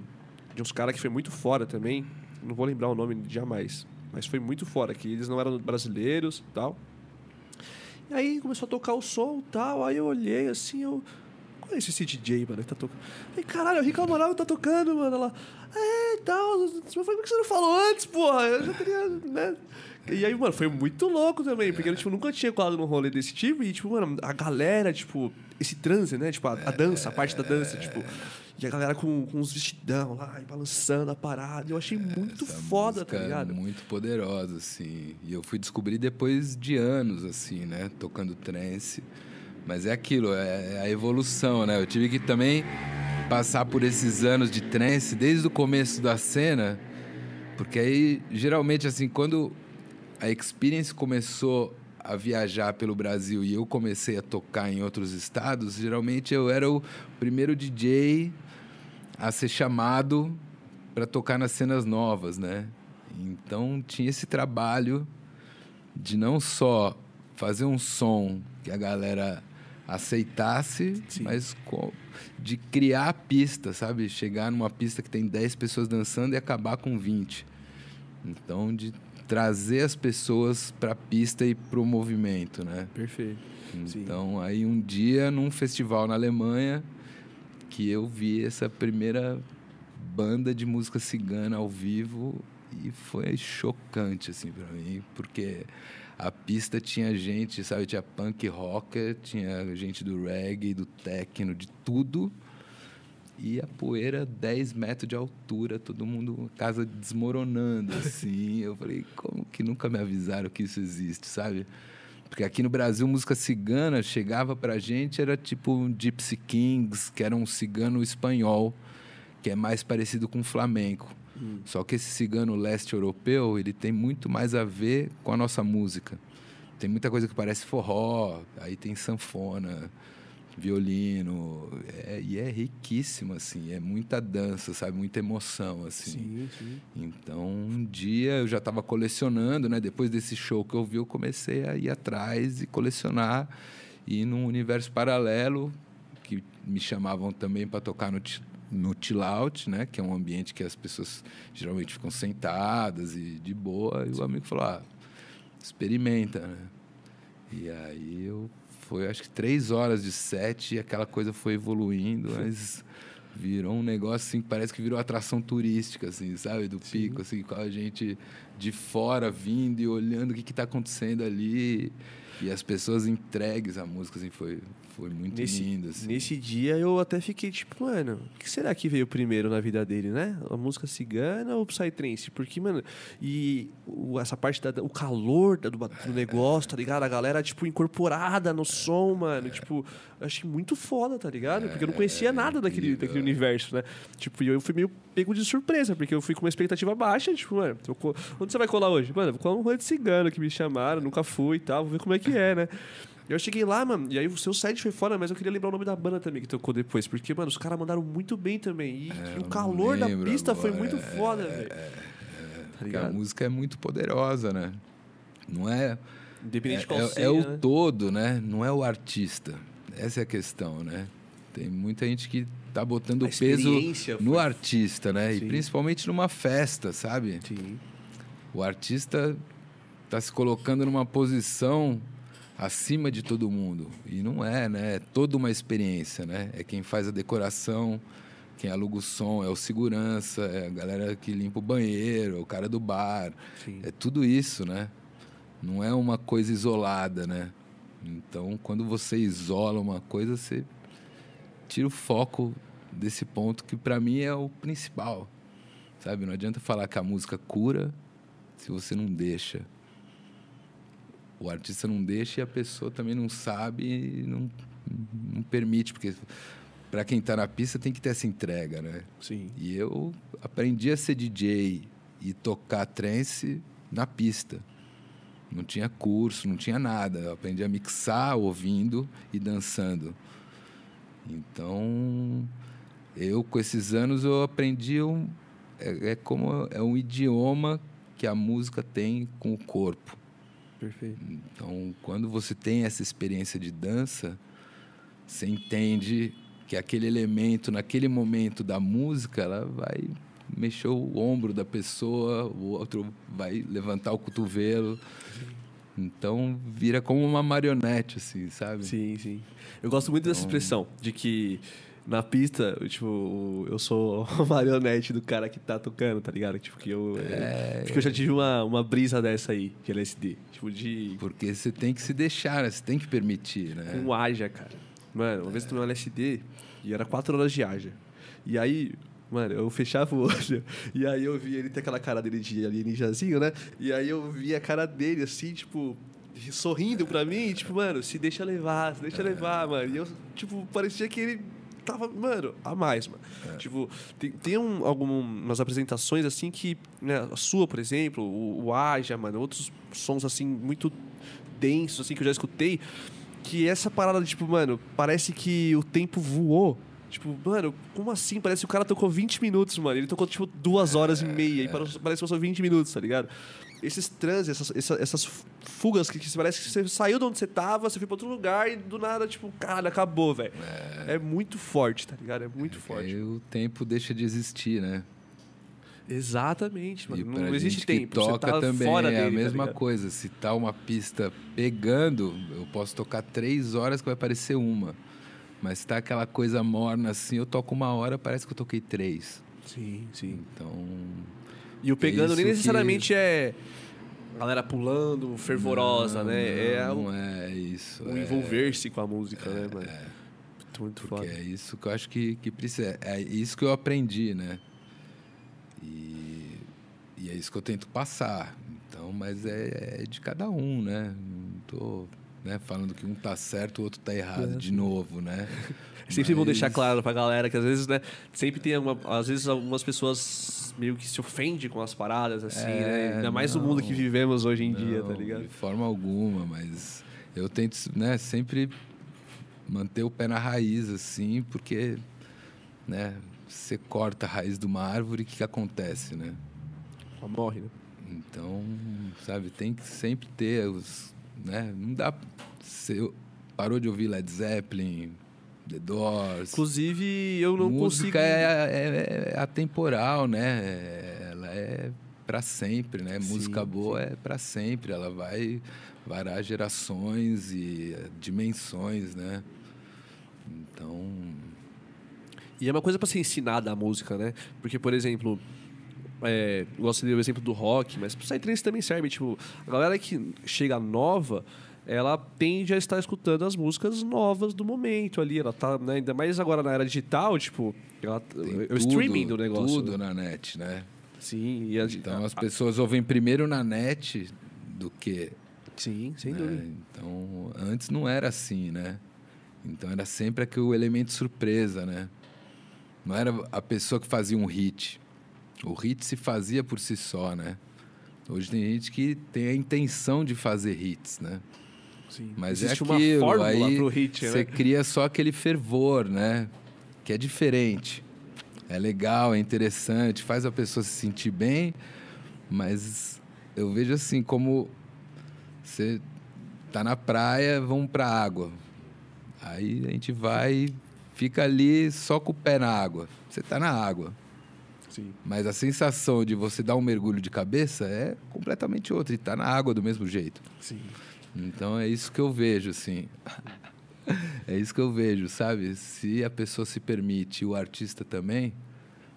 de uns caras que foi muito fora também. Não vou lembrar o nome jamais. Mas foi muito fora, que eles não eram brasileiros e tal. E aí começou a tocar o som e tal. Aí eu olhei assim, eu. Qual é esse DJ, mano, que tá tocando? Falei, caralho, é o Rico Amaral tá tocando, mano. Ela, é, e tal. Eu falei, por que você não falou antes, porra? Eu já teria, né? E aí, mano, foi muito louco também, porque eu tipo, nunca tinha colado num rolê desse tipo. E, tipo, mano, a galera, tipo, esse transe, né? Tipo, a, a dança, a parte da dança, tipo. E a galera com, com uns vestidão lá, e balançando a parada. Eu achei muito Essa foda, tá ligado? É muito poderosa, assim. E eu fui descobrir depois de anos, assim, né? Tocando trance. Mas é aquilo, é a evolução, né? Eu tive que também passar por esses anos de trance desde o começo da cena, porque aí, geralmente, assim, quando a Experience começou a viajar pelo Brasil e eu comecei a tocar em outros estados, geralmente eu era o primeiro DJ a ser chamado para tocar nas cenas novas, né? Então tinha esse trabalho de não só fazer um som que a galera aceitasse, Sim. mas de criar a pista, sabe? Chegar numa pista que tem 10 pessoas dançando e acabar com 20. Então, de trazer as pessoas para a pista e para o movimento, né? Perfeito. Sim. Então, aí um dia, num festival na Alemanha, que eu vi essa primeira banda de música cigana ao vivo e foi chocante, assim, para mim, porque a pista tinha gente, sabe, tinha punk rocker, tinha gente do reggae, do techno, de tudo. E a poeira 10 metros de altura, todo mundo, casa desmoronando, [LAUGHS] assim. Eu falei, como que nunca me avisaram que isso existe, sabe? Porque aqui no Brasil, música cigana chegava pra gente, era tipo um Gypsy Kings, que era um cigano espanhol, que é mais parecido com flamenco. Só que esse cigano leste europeu, ele tem muito mais a ver com a nossa música. Tem muita coisa que parece forró, aí tem sanfona, violino, é- e é riquíssimo, assim, é muita dança, sabe? Muita emoção, assim. Sim, sim. Então, um dia eu já estava colecionando, né? Depois desse show que eu vi, eu comecei a ir atrás e colecionar. E num universo paralelo, que me chamavam também para tocar no, no chill out, né? Que é um ambiente que as pessoas geralmente ficam sentadas e de boa. E o amigo falou, ah, experimenta, né? E aí eu... Foi, acho que três horas de set e aquela coisa foi evoluindo, mas virou um negócio assim, parece que virou atração turística, assim, sabe? Do pico, assim, com a gente de fora vindo e olhando o que está acontecendo ali. E as pessoas entregues à música, assim, foi, foi muito Nesse, lindo, assim. nesse dia eu até fiquei tipo, mano, o que será que veio primeiro na vida dele, né? A música cigana ou o Psytrance? Porque, mano, e o- essa parte da, o calor do, do negócio, tá ligado? A galera, tipo, incorporada no som, mano. Tipo, eu achei muito foda, tá ligado? Porque eu não conhecia nada daquele, daquele universo, né? Tipo, e eu fui meio pego de surpresa, porque eu fui com uma expectativa baixa, tipo, mano, onde você vai colar hoje? Mano, vou colar um rolê de cigano que me chamaram, nunca fui e tal, vou ver como é que é, né? Eu cheguei lá, mano, e aí o seu set foi fora, mas eu queria lembrar o nome da banda também que tocou depois, porque, mano, os caras mandaram muito bem também. E, É, o calor da pista foi agora, muito é, foda, velho. Tá Porque a ligado? música é muito poderosa, né? Não é... Independente É, de qual é- seja, é o né? todo, né? Não é o artista. Essa é a questão, né? Tem muita gente que tá botando A peso no foi- artista, né? Sim. E principalmente numa festa, sabe? Sim. O artista tá se colocando numa posição acima de todo mundo. E não é, né? É toda uma experiência, né? É quem faz a decoração, quem aluga o som, é o segurança, é a galera que limpa o banheiro, é o cara do bar. Sim. É tudo isso, né? Não é uma coisa isolada, né? Então, quando você isola uma coisa, você tira o foco desse ponto que para mim é o principal. Sabe? Não adianta falar que a música cura se você não deixa. O artista não deixa e a pessoa também não sabe e não, não permite, porque para quem está na pista tem que ter essa entrega, né? Sim. E eu aprendi a ser DJ e tocar trance na pista. Não tinha curso, não tinha nada. Eu aprendi a mixar ouvindo e dançando. Então, eu com esses anos eu aprendi um é, é como é um idioma que a música tem com o corpo. Perfeito. Então, quando você tem essa experiência de dança, você entende que aquele elemento, naquele momento da música, ela vai mexer o ombro da pessoa, o outro vai levantar o cotovelo. Então, vira como uma marionete, assim, sabe? Sim, sim. Eu gosto muito dessa Então- expressão, de que na pista, eu, tipo, eu sou [LAUGHS] a marionete do cara que tá tocando, tá ligado? Tipo, que eu. É... Acho que eu já tive uma, uma brisa dessa aí, de LSD. Tipo, de. Porque você tem que se deixar, né? você tem que permitir, né? Com Aja, cara. Mano, uma vez eu tomei um LSD e era quatro horas de Aja. E aí, mano, eu fechava o [LAUGHS] olho e aí eu via ele ter aquela cara dele de alienígenazinho, né? E aí eu via a cara dele assim, tipo, sorrindo pra mim, tipo, mano, se deixa levar, se deixa levar, mano. E eu, tipo, parecia que ele tava, mano, a mais, mano. Tipo, tem, tem um, algumas apresentações assim que, né, a sua, por exemplo, o, o Aja, mano, outros sons assim muito densos assim que eu já escutei, que essa parada, tipo, mano, parece que o tempo voou. Tipo, mano, como assim? Parece que o cara tocou 20 minutos, mano. Ele tocou, tipo, duas horas e meia. E parece parece que passou 20 minutos, tá ligado? Esses transes, essas, essa- essas fugas que, que parece que você saiu de onde você tava, você foi pra outro lugar e do nada, tipo, caralho, acabou, velho. É. muito forte, tá ligado? É muito forte. Aí o tempo deixa de existir, né? Exatamente, mano. Não, existe tempo. você toca tá também fora é a dele, tá mesma ligado? coisa. Se tá uma pista pegando, eu posso tocar três horas que vai parecer uma. Mas se tá aquela coisa morna assim, eu toco uma hora, parece que eu toquei três. Sim, sim. Então, E o pegando Isso nem que- necessariamente é galera pulando, fervorosa, não, né? é não, o, não é isso. o é, envolver-se com a música, né, mano? Muito, muito porque foda. é isso que eu acho que, que precisa. É isso que eu aprendi, né? E, e é isso que eu tento passar. Então, mas é, é de cada um, né? Não tô né, falando que um tá certo, o outro tá errado É, de novo, né? [LAUGHS] Sempre bom Mas- deixar claro pra galera que às vezes, né, sempre tem uma, às vezes algumas pessoas meio que se ofendem com as paradas, assim, É, né? Ainda mais no não. mundo que vivemos hoje em dia, tá Não, ligado? De forma alguma, mas eu tento, né, sempre manter o pé na raiz, assim, porque, né, você corta a raiz de uma árvore, o que, que acontece, né? Só morre, né? Então, sabe, tem que sempre ter os, né, não dá, você parou de ouvir Led Zeppelin, The Doors, Inclusive, eu não música consigo... é, é- é atemporal, né? Ela é para sempre, né? Sim, música boa é para sempre. Ela vai varar gerações e eh, dimensões, né? Então, E é uma coisa pra ser ensinada a música, né? Porque, por exemplo, é, gosto de dar o exemplo do rock, mas pro Psytrance também serve. Tipo, a galera que chega nova, ela tende a estar escutando as músicas novas do momento ali. Ela tá, né, ainda mais agora na era digital, tipo, ela, tem o streaming do negócio. Tudo né? na net, né? Sim, e a, Então, as a- pessoas ouvem primeiro na net do que Sim, sem né? dúvida. Então, antes não era assim, né? Então era sempre aquele elemento surpresa, né? Não era a pessoa que fazia um hit. O hit se fazia por si só, né? Hoje tem gente que tem a intenção de fazer hits, né? Sim. Mas Existe é uma aquilo, fórmula aí pro hit, você né? cria só aquele fervor, né? Que é diferente. É legal, é interessante, faz a pessoa se sentir bem, mas eu vejo assim como você tá na praia, vamos pra água. Aí a gente vai, fica ali só com o pé na água. Você tá na água. Sim. Mas a sensação de você dar um mergulho de cabeça é completamente outra. E tá na água do mesmo jeito. Sim. Então é isso que eu vejo, assim. [LAUGHS] É isso que eu vejo, sabe? Se a pessoa se permite, e o artista também,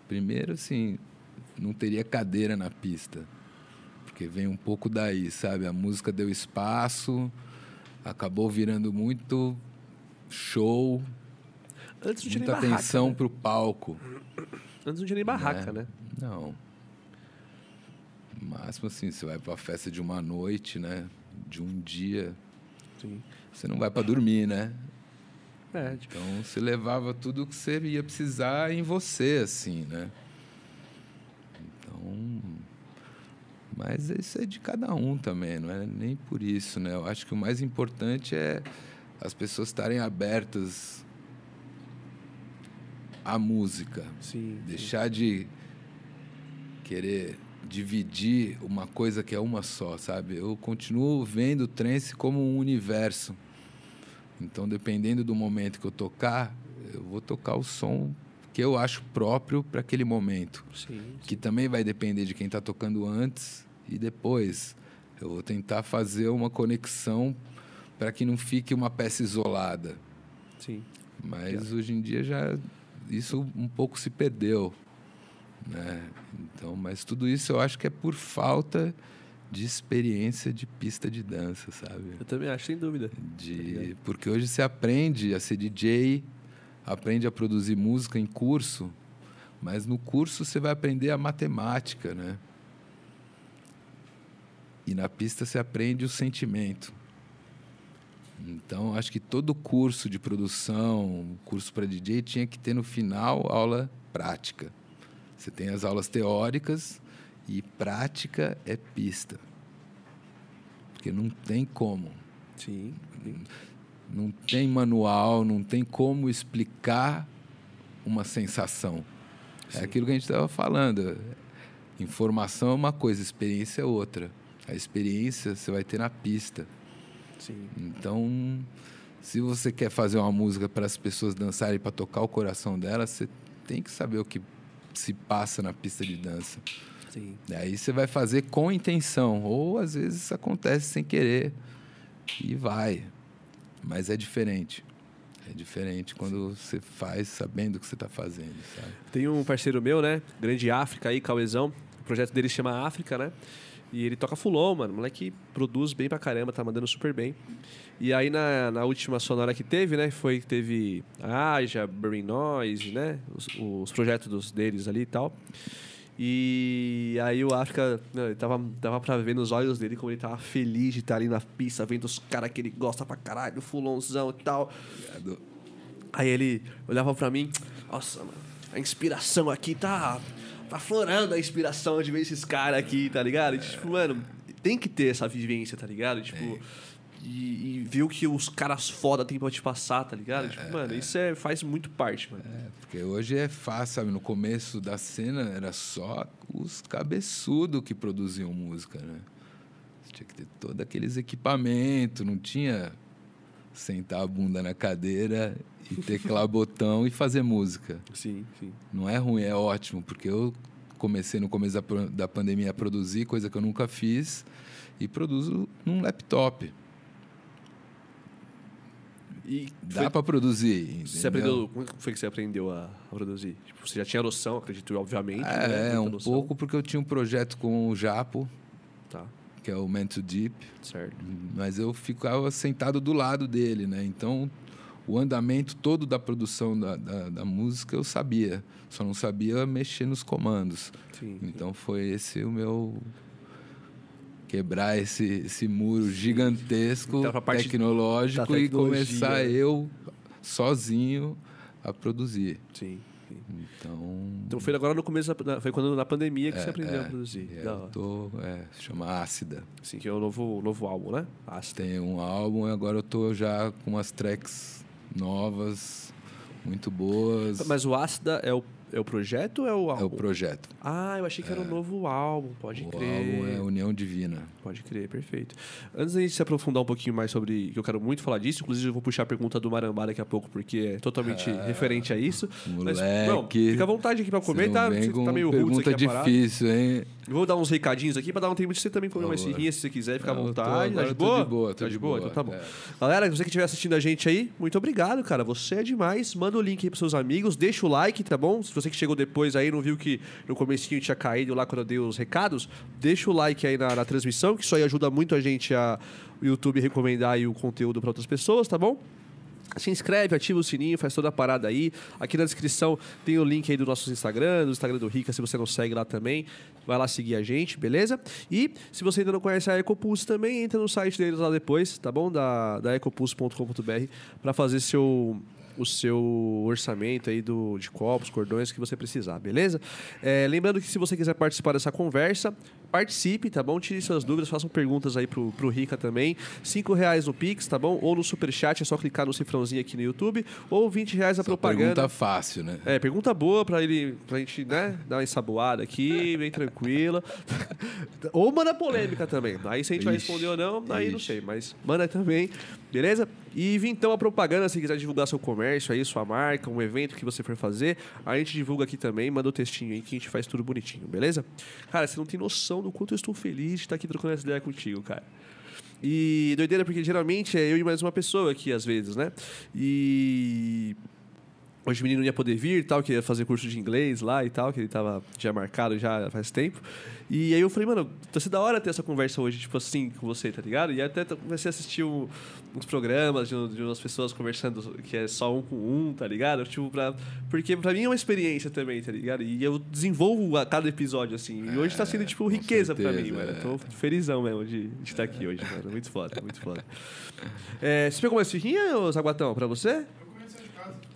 primeiro, assim, não teria cadeira na pista. Porque vem um pouco daí, sabe? A música deu espaço, acabou virando muito show, Antes não tinha muita nem barraca. atenção né? pro palco. Antes não tinha nem barraca, né? né? Não. No máximo, assim, você vai pra festa de uma noite, né? De um dia. Sim. Você não vai para dormir, né? É, tipo, Então você levava tudo que você ia precisar em você, assim, né? Então. Mas isso é de cada um também, não é nem por isso, né? Eu acho que o mais importante é as pessoas estarem abertas a música. Sim. Deixar de querer dividir uma coisa que é uma só, sabe? Eu continuo vendo o trance como um universo. Então, dependendo do momento que eu tocar, eu vou tocar o som que eu acho próprio para aquele momento. Sim. Que também vai depender de quem está tocando antes e depois. Eu vou tentar fazer uma conexão para que não fique uma peça isolada. Sim. Mas hoje em dia já isso um pouco se perdeu, né? Então, mas tudo isso eu acho que é por falta de experiência de pista de dança, sabe? Eu também acho, sem dúvida. De porque hoje você aprende a ser DJ, aprende a produzir música em curso, mas no curso você vai aprender a matemática, né? E na pista você aprende o sentimento. Então, acho que todo curso de produção, curso para DJ, tinha que ter no final aula prática. Você tem as aulas teóricas e prática é pista. Porque não tem como. Sim. Não tem manual, não tem como explicar uma sensação. Sim. É aquilo que a gente estava falando. Informação é uma coisa, experiência é outra. A experiência você vai ter na pista. Sim. Então, se você quer fazer uma música para as pessoas dançarem, para tocar o coração delas, você tem que saber o que se passa na pista de dança. Sim. E aí você vai fazer com intenção, ou às vezes acontece sem querer e vai. Mas é diferente. É diferente quando você faz sabendo o que você está fazendo, sabe? Tem um parceiro meu, né? Grande África aí, Cauezão. O projeto dele se chama África, né? E ele toca fulon, mano. O moleque produz bem pra caramba, tá mandando super bem. E aí na, na última sonora que teve, né? Foi que teve a Aja, Burning Noise, né? Os, os projetos dos, deles ali e tal. E aí o África, tava, tava pra ver nos olhos dele como ele tava feliz de estar ali na pista, vendo os caras que ele gosta pra caralho, fulonzão e tal. Aí ele olhava pra mim, nossa, mano, a inspiração aqui tá. Tá florando a inspiração de ver esses caras aqui, tá ligado? E, tipo, mano, tem que ter essa vivência, tá ligado? Tipo. E, e ver o que os caras foda tem pra te passar, tá ligado? tipo, mano, isso é, faz muito parte, mano. É, porque hoje é fácil, sabe? No começo da cena era só os cabeçudos que produziam música, né? Você tinha que ter todos aqueles equipamentos, não tinha sentar a bunda na cadeira e teclar [LAUGHS] botão e fazer música. Sim, sim. Não é ruim, é ótimo, porque eu comecei no começo da, da pandemia a produzir, coisa que eu nunca fiz, e produzo num laptop. E Dá foi- para produzir. você aprendeu. Como foi que você aprendeu a, a produzir? Tipo, você já tinha noção, acredito, obviamente. né? É, um noção. pouco porque eu tinha um projeto com o Japo, Tá, que é o Man to Deep, certo. mas eu ficava sentado do lado dele, né? Então, o andamento todo da produção da, da, da música eu sabia, só não sabia mexer nos comandos. Sim. Então, foi esse o meu quebrar esse, esse muro gigantesco Então, tecnológico e começar eu sozinho a produzir. Sim. Então, Então foi agora no começo, da, foi quando na pandemia que É, você aprendeu é, a produzir. é, eu tô, é, chama Ácida. Sim, que é o novo, novo álbum, né? Ácido. Tem um álbum e agora eu tô já com umas tracks novas, muito boas. Mas o Ácida é o, é o projeto ou é o álbum? é o projeto. Ah, eu achei que era o novo álbum, pode o crer. álbum é União Divina. Pode crer, perfeito. Antes da gente se aprofundar um pouquinho mais sobre, que eu quero muito falar disso, inclusive eu vou puxar a pergunta do Marambá daqui a pouco, porque é totalmente referente a isso. Mas, Moleque. não, fica à vontade aqui pra comer, tá? tá meio pergunta aqui difícil, hein? Vou dar uns recadinhos aqui pra dar um tempo de você também comer uma esfirrinha se você quiser, fica à eu tô- vontade. tá de boa? de boa, Tá de de boa? boa, Então tá bom. é. Galera, você que estiver assistindo a gente aí, muito obrigado, cara. Você é demais. Manda o link aí pros seus amigos, deixa o like, tá bom? Se você que chegou depois aí, não viu que no comecinho tinha caído lá quando eu dei os recados, deixa o like aí na, na transmissão, que isso aí ajuda muito a gente a o YouTube recomendar o conteúdo para outras pessoas, tá bom? Se inscreve, ativa o sininho, faz toda a parada aí. Aqui na descrição tem o link aí do nosso Instagram, do Instagram do Rica, se você não segue lá também. Vai lá seguir a gente, beleza? E se você ainda não conhece a Ecopulse também, entra no site deles lá depois, tá bom? Da, da ecopulse.com.br para fazer seu o seu orçamento aí do, de copos, cordões que você precisar, beleza? É, lembrando que se você quiser participar dessa conversa, participe, tá bom? Tire suas dúvidas, façam perguntas aí pro, pro Rica também. Cinco reais no Pix, tá bom? Ou no Superchat, é só clicar no cifrãozinho aqui no YouTube. Ou 20 reais a propaganda. pergunta fácil, né? É, pergunta boa pra ele, pra gente, né, dar uma ensaboada aqui, bem tranquila. [LAUGHS] ou manda polêmica também. Aí se a gente vai Ixi, responder ou não, aí não ixi. sei, mas manda também, beleza? E então a propaganda, se quiser divulgar seu comércio aí, sua marca, um evento que você for fazer, a gente divulga aqui também, manda o textinho aí que a gente faz tudo bonitinho, beleza? Cara, você não tem noção do quanto eu estou feliz de estar aqui trocando essa ideia contigo, cara. E doideira, porque geralmente é eu e mais uma pessoa aqui, às vezes, né? E hoje o menino não ia poder vir e tal, que ia fazer curso de inglês lá e tal, que ele tava já marcado já faz tempo. E aí eu falei, mano, vai ser da hora ter essa conversa hoje, tipo assim, com você, tá ligado? E até comecei a assistir um- uns programas de, de umas pessoas conversando que é só um com um, tá ligado? Tipo, pra, porque pra mim é uma experiência também, tá ligado? E eu desenvolvo a cada episódio, assim. E hoje tá sendo, tipo, riqueza pra mim, certeza, mano. é. Tô felizão mesmo de, estar aqui hoje, mano. Muito foda, muito foda. É, você pegou mais firrinha, ô Zaguatão, pra você?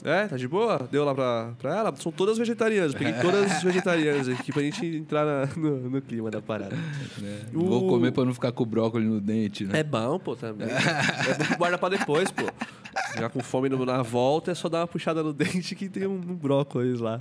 É, tá de boa? Deu lá pra, pra ela? São todas vegetarianas. Peguei [LAUGHS] todas as vegetarianas aqui pra gente entrar na- no, no clima da parada. Né? O- Vou comer pra não ficar com o brócolis no dente, né? É bom, pô, também. É bom que guarda pra depois, pô. Já com fome no- na volta, é só dar uma puxada no [LAUGHS] dente que tem um, um brócolis lá.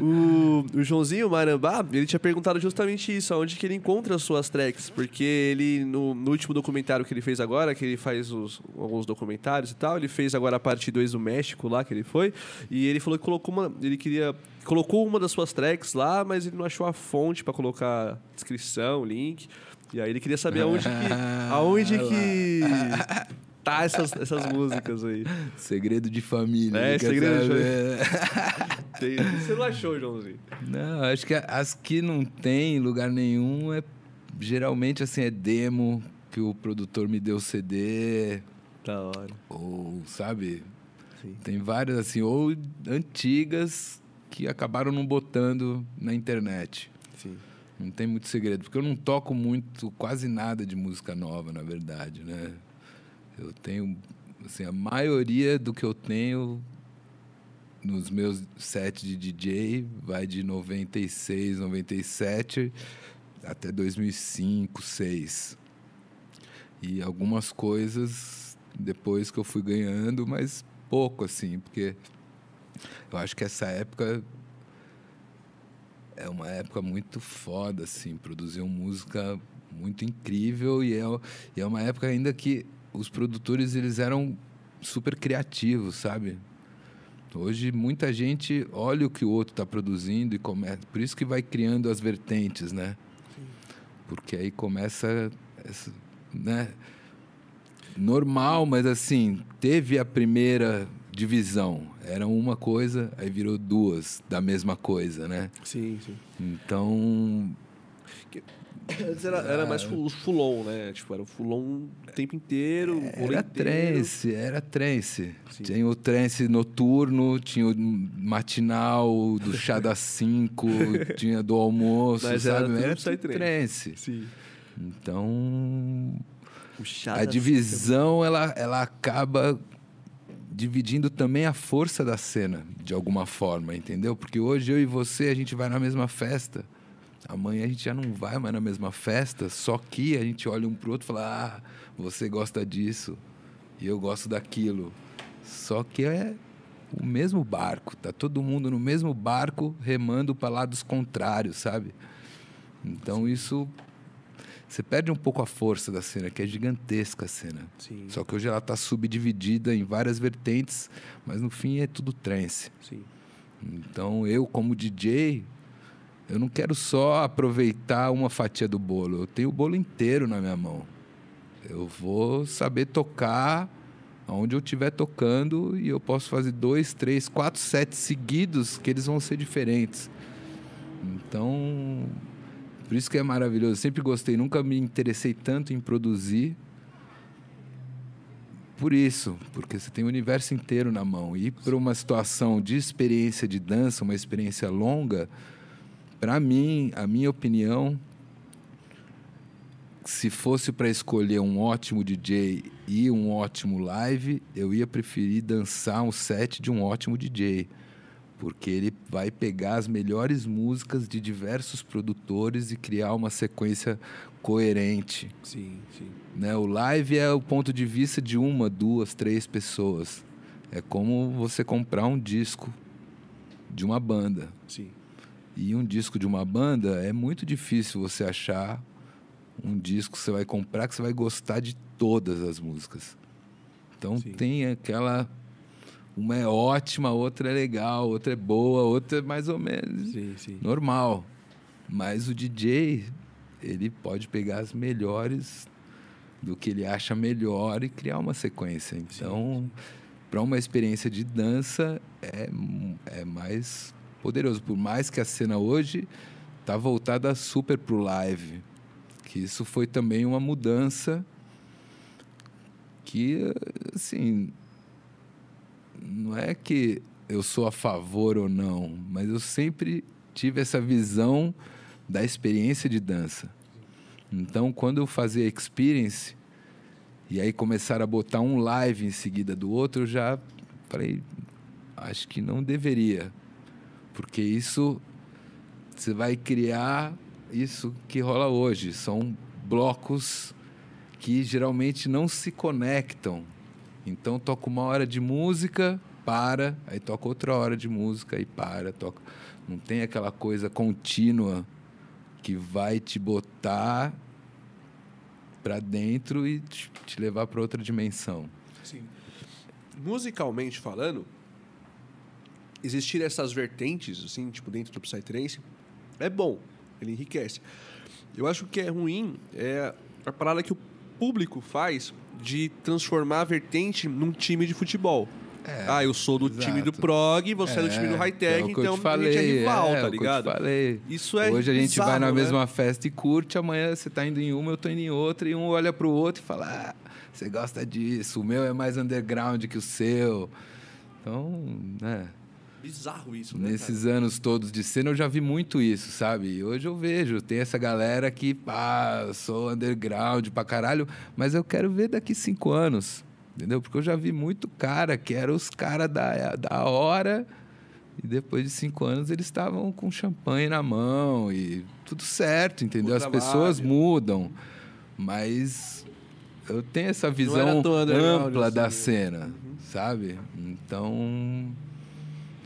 O, o Joãozinho Marambá, ele tinha perguntado justamente isso, aonde que ele encontra as suas tracks, porque ele, no, no último documentário que ele fez agora, que ele faz os- alguns documentários e tal, ele fez agora a parte 2 do México lá, que ele foi, e ele falou que colocou uma, ele queria, colocou uma das suas tracks lá, mas ele não achou a fonte pra colocar descrição, link, e aí ele queria saber aonde que, [LAUGHS] aonde que tá essas, essas músicas aí. Segredo de família. É, segredo de saber? [LAUGHS] Tem- Você não achou, Joãozinho? Não, acho que as que não tem em lugar nenhum é geralmente assim é demo que o produtor me deu CD Da hora. ou sabe Sim. tem várias assim ou antigas que acabaram não botando na internet. Sim. Não tem muito segredo, porque eu não toco muito, quase nada de música nova, na verdade, né? Eu tenho, assim, a maioria do que eu tenho nos meus sets de DJ vai de 96, 97 até 2005, 2006. E algumas coisas depois que eu fui ganhando, mas pouco, assim, porque eu acho que essa época é uma época muito foda, assim, produziu música muito incrível e é, e é uma época ainda que os produtores eles eram super criativos, sabe? Hoje muita gente olha o que o outro está produzindo e começa, por isso que vai criando as vertentes, né? Porque aí começa, essa, né? Normal, mas assim teve a primeira divisão, era uma coisa, aí virou duas da mesma coisa, né? Sim, sim. Então Antes era, era mais os fulon, né? Tipo, era o fulon o tempo inteiro, Era trance, era trance. Sim. Tinha o trance noturno, tinha o matinal do chá das 5, [LAUGHS] tinha do almoço, Mas era sabe? Era tudo trance. Sim. Então, Chá a divisão, ela, ela acaba dividindo também a força da cena, de alguma forma, entendeu? Porque hoje eu e você, a gente vai na mesma festa. Amanhã a gente já não vai mais na mesma festa, só que a gente olha um pro outro e fala: ah, você gosta disso e eu gosto daquilo. Só que é o mesmo barco, tá todo mundo no mesmo barco remando para lados contrários, sabe? Então isso você perde um pouco a força da cena, que é gigantesca a cena. Sim, Só que hoje ela está subdividida em várias vertentes, mas no fim é tudo trance. sim. Então eu, como DJ, eu não quero só aproveitar uma fatia do bolo. Eu tenho o bolo inteiro na minha mão. Eu vou saber tocar aonde eu estiver tocando e eu posso fazer dois, três, quatro sets seguidos que eles vão ser diferentes. Então, por isso que é maravilhoso. Sempre gostei, nunca me interessei tanto em produzir. Por isso, porque você tem o universo inteiro na mão. E para uma situação de experiência de dança, uma experiência longa, para mim, a minha opinião, se fosse para escolher um ótimo DJ e um ótimo live, eu ia preferir dançar um set de um ótimo DJ. Porque ele vai pegar as melhores músicas de diversos produtores e criar uma sequência coerente. Sim, sim. Né? O live é o ponto de vista de uma, duas, três pessoas. É como você comprar um disco de uma banda. Sim. E um disco de uma banda é muito difícil você achar um disco que você vai comprar que você vai gostar de todas as músicas. Então Sim. tem aquela. Uma é ótima, outra é legal, outra é boa, outra é mais ou menos Sim, sim. normal. Mas o DJ, ele pode pegar as melhores do que ele acha melhor e criar uma sequência. Então, para uma experiência de dança, é, é mais poderoso. Por mais que a cena hoje tá voltada super pro live. Que isso foi também uma mudança que, assim, não é que eu sou a favor ou não, mas eu sempre tive essa visão da experiência de dança. Então, quando eu fazia experience e aí começaram a botar um live em seguida do outro, eu já falei, acho que não deveria, porque isso você vai criar isso que rola hoje, são blocos que geralmente não se conectam. Então toca uma hora de música, para, aí toca outra hora de música e para, toca. Não tem aquela coisa contínua que vai te botar para dentro e te levar para outra dimensão. Sim. Musicalmente falando, existir essas vertentes, assim, tipo, dentro do Psytrance, é bom. Ele enriquece. Eu acho que é ruim é a parada que o público faz de transformar a vertente num time de futebol. É, ah, eu sou do exato. time do prog, você é, do time do É, high-tech, é então falei, a gente é rival, é, tá ligado? falei. Isso é Hoje a gente bizarro, vai na né? mesma festa e curte, amanhã você tá indo em uma, eu tô indo em outra, e um olha pro outro e fala: ah, você gosta disso, o meu é mais underground que o seu. Então, né, Bizarro isso, né, nesses anos todos de cena eu já vi muito isso, sabe? E hoje eu vejo, tem essa galera que, pá, eu sou underground pra caralho, mas eu quero ver daqui cinco anos, entendeu? Porque eu já vi muito cara que eram os caras da, da hora. E depois de cinco anos eles estavam com champanhe na mão e tudo certo, entendeu? As pessoas mudam, mas eu tenho essa era visão ampla assim, da né? cena, sabe? Então,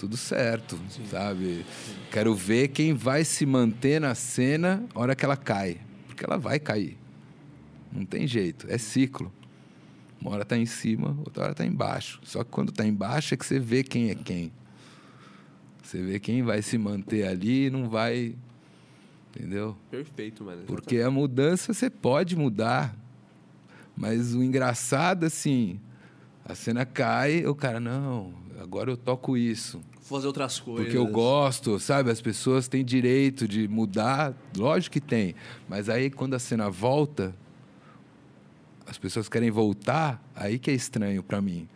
tudo certo, sabe? Quero ver quem vai se manter na cena a hora que ela cai, porque ela vai cair. Não tem jeito, é ciclo. Uma hora tá em cima, outra hora tá embaixo. Só que quando tá embaixo é que você vê quem é quem. Você vê quem vai se manter ali e não vai. Entendeu? Perfeito, mano. Porque a mudança você pode mudar. Mas o engraçado, assim, a cena cai, o cara, não, agora eu toco isso. Fazer outras coisas. Porque eu gosto, sabe? As pessoas têm direito de mudar, lógico que tem. Mas aí quando a cena volta, as pessoas querem voltar, aí que é estranho pra mim.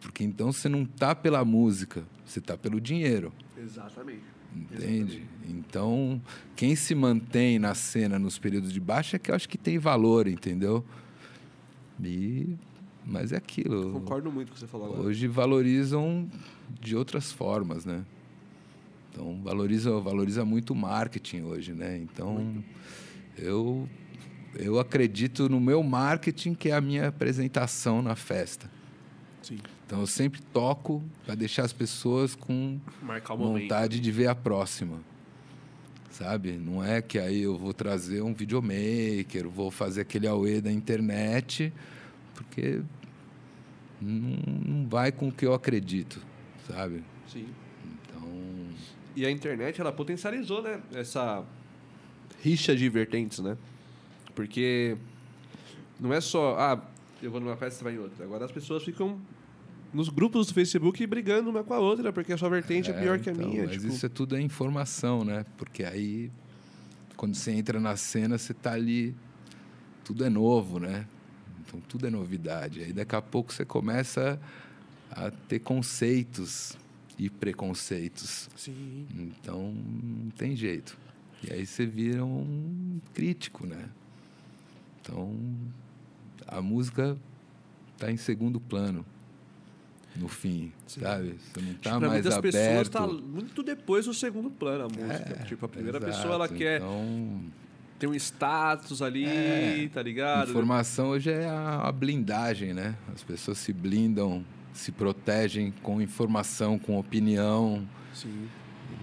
Porque então você não tá pela música, você tá pelo dinheiro. Exatamente. Entende? Então, quem se mantém na cena nos períodos de baixa é que eu acho que tem valor, entendeu? E, mas é aquilo. Concordo muito com o que você falou agora. Hoje valorizam de outras formas, né? Então, valoriza, valoriza muito o marketing hoje, né? Então, eu, eu acredito no meu marketing, que é a minha apresentação na festa. Sim. Então, eu sempre toco para deixar as pessoas com vontade de ver a próxima. Sabe? Não é que aí eu vou trazer um videomaker, vou fazer aquele auê da internet, porque não, não vai com o que eu acredito, sabe? Sim. Então, E a internet, ela potencializou, né? Essa rixa de vertentes, né? Porque não é só, ah, eu vou numa festa, você vai em outra. Agora as pessoas ficam nos grupos do Facebook brigando uma com a outra, porque a sua vertente é, pior que a então, minha. Mas tipo, isso é tudo é informação, né? Porque aí, quando você entra na cena, você tá ali, tudo é novo, né? Então tudo é novidade. Aí daqui a pouco você começa a ter conceitos e preconceitos. Sim. Então não tem jeito. E aí você vira um crítico, né? Então a música está em segundo plano. no fim, Sim. sabe? Você não tá Tipo, mais muitas pessoas aberto. tá muito depois do segundo plano a música. É, tipo, a primeira exato. pessoa ela quer Então, ter um status ali, É, tá ligado? informação hoje é a, a blindagem, né? As pessoas se blindam, se protegem com informação, com opinião. Sim,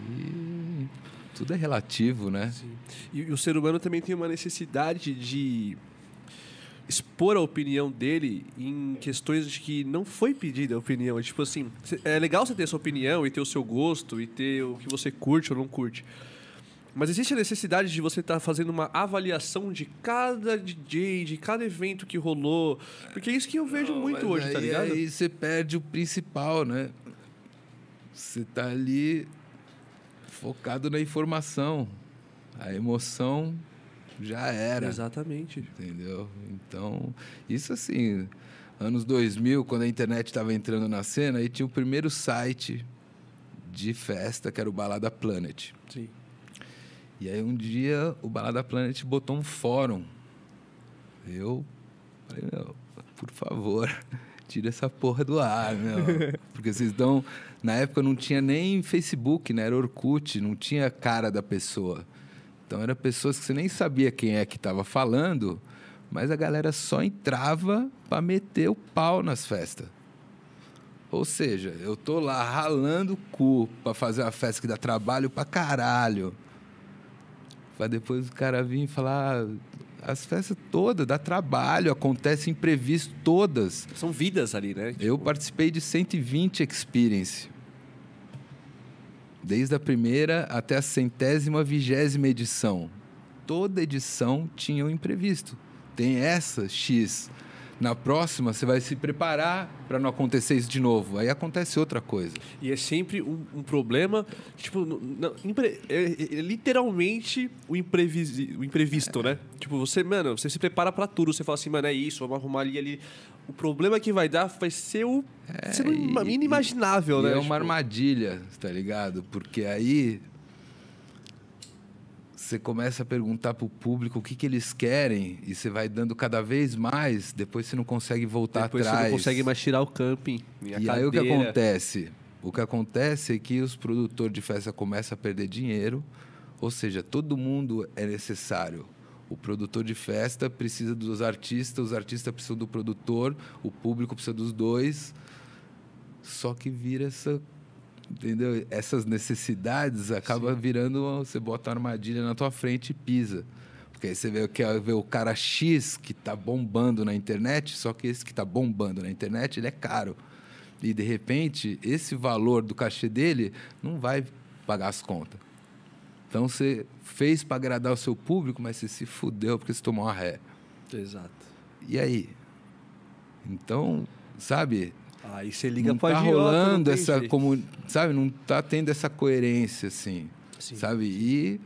E tudo é relativo, né? sim. E, e o ser humano também tem uma necessidade de expor a opinião dele em questões de que não foi pedida a opinião. Tipo assim, é legal você ter sua opinião e ter o seu gosto e ter o que você curte ou não curte. Mas existe a necessidade de você estar fazendo uma avaliação de cada DJ, de cada evento que rolou. Porque é isso que eu vejo Não, muito hoje, tá aí- ligado? Aí você perde o principal, né? Você tá ali focado na informação. A emoção já era. Exatamente. Entendeu? Então, isso assim, anos 2000, quando a internet estava entrando na cena, aí tinha o primeiro site de festa, que era o Balada Planet. Sim. E aí um dia o Balada Planet botou um fórum. Eu falei, meu, por favor, [LAUGHS] tira essa porra do ar, meu. [LAUGHS] Porque vocês dão. Na época não tinha nem Facebook, né? Era Orkut, não tinha cara da pessoa. Então eram pessoas que você nem sabia quem é que estava falando, mas a galera só entrava para meter o pau nas festas. Ou seja, eu tô lá ralando o cu para fazer uma festa que dá trabalho pra caralho. Pra depois o cara vir e falar. "Ah, As festas todas, dá trabalho, acontece imprevisto todas. São vidas ali, né? Eu participei de 120 experience. Desde a primeira até a centésima vigésima edição. Toda edição tinha um imprevisto. Tem essa X. Na próxima, você vai se preparar para não acontecer isso de novo. Aí acontece outra coisa. E é sempre um, um problema, tipo, não- impre- é, é literalmente o, o imprevisto, né? Tipo, você, mano, você se prepara pra tudo, você fala assim, mano, é isso, vamos arrumar ali, ali. O problema que vai dar vai ser o ser e- uma- inimaginável, E né? é uma Tipo, armadilha, tá ligado? Porque aí você começa a perguntar pro público o que, que eles querem e você vai dando cada vez mais, depois você não consegue voltar Depois atrás. você não consegue mais tirar o camping. a E aí o que acontece? O que acontece é que os produtores de festa começam a perder dinheiro, ou seja, todo mundo é necessário. O produtor de festa precisa dos artistas, os artistas precisam do produtor, o público precisa dos dois. Só que vira essa, entendeu? Essas necessidades acaba virando, uma- você bota uma armadilha na tua frente e pisa. Porque aí você vê, quer ver o cara X que está bombando na internet, só que esse que está bombando na internet, ele é caro. E de repente, esse valor do cachê dele não vai pagar as contas. Então você fez para agradar o seu público, mas você se fudeu porque você tomou uma ré. Exato. E aí? Então, sabe? Aí você liga não pra tá agiota, rolando essa jeito. como, sabe? Não tá tendo essa coerência assim, Sim. sabe? E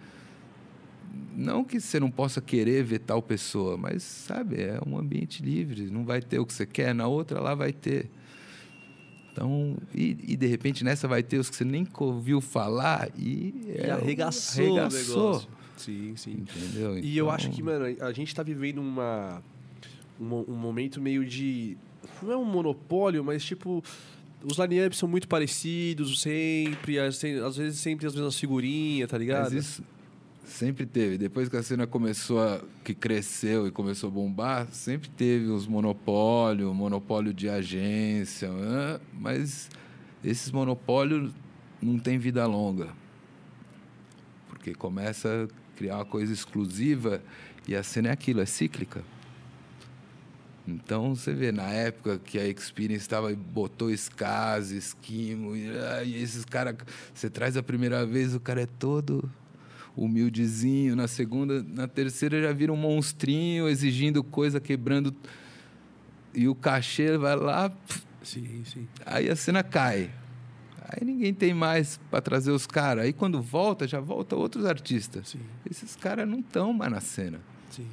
não que você não possa querer ver tal pessoa, mas sabe, é um ambiente livre, não vai ter o que você quer, na outra lá vai ter. Então, e, e de repente nessa vai ter os que você nem ouviu falar e, E é, arregaçou, o arregaçou. negócio. Sim, sim. Entendeu? E eu Então, acho que, mano, a gente tá vivendo uma, um, um momento meio de. Não é um monopólio, mas tipo. Os line-ups são muito parecidos sempre, às vezes sempre as mesmas figurinhas, tá ligado? Mas isso sempre teve. Depois que a cena começou a. que cresceu e começou a bombar, sempre teve uns monopólio, monopólio de agência, né? mas esses monopólios não têm vida longa. Porque começa a criar uma coisa exclusiva e a cena é aquilo, é cíclica. Então você vê, na época que a Experience estava botou Skaz, Esquimo, e, ah, e esses caras, você traz a primeira vez, o cara é todo humildezinho, na segunda, na terceira já vira um monstrinho, exigindo coisa, quebrando. E o cachê vai lá, pff, Sim, sim. aí a cena cai. Aí ninguém tem mais para trazer os caras. Aí quando volta, já volta outros artistas. Sim, Esses caras não estão mais na cena. sim,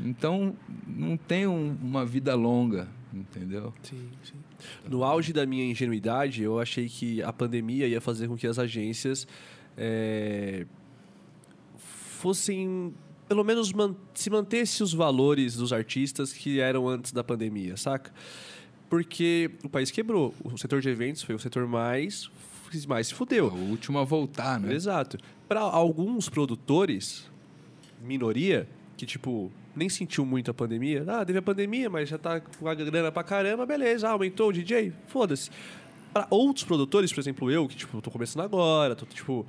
Então, não tem um- uma vida longa, entendeu? sim, sim. No auge da minha ingenuidade, eu achei que a pandemia ia fazer com que as agências eh, fossem pelo menos man- se mantesse os valores dos artistas que eram antes da pandemia, saca? porque o país quebrou. O setor de eventos foi o setor mais, mais se fudeu. O último a voltar, né? Exato. Para alguns produtores, minoria, que tipo, nem sentiu muito a pandemia. Ah, teve a pandemia, mas já tá com a grana pra caramba, beleza. Ah, aumentou o DJ? Foda-se. Para outros produtores, por exemplo, eu, que tipo, tô começando agora, tô tipo.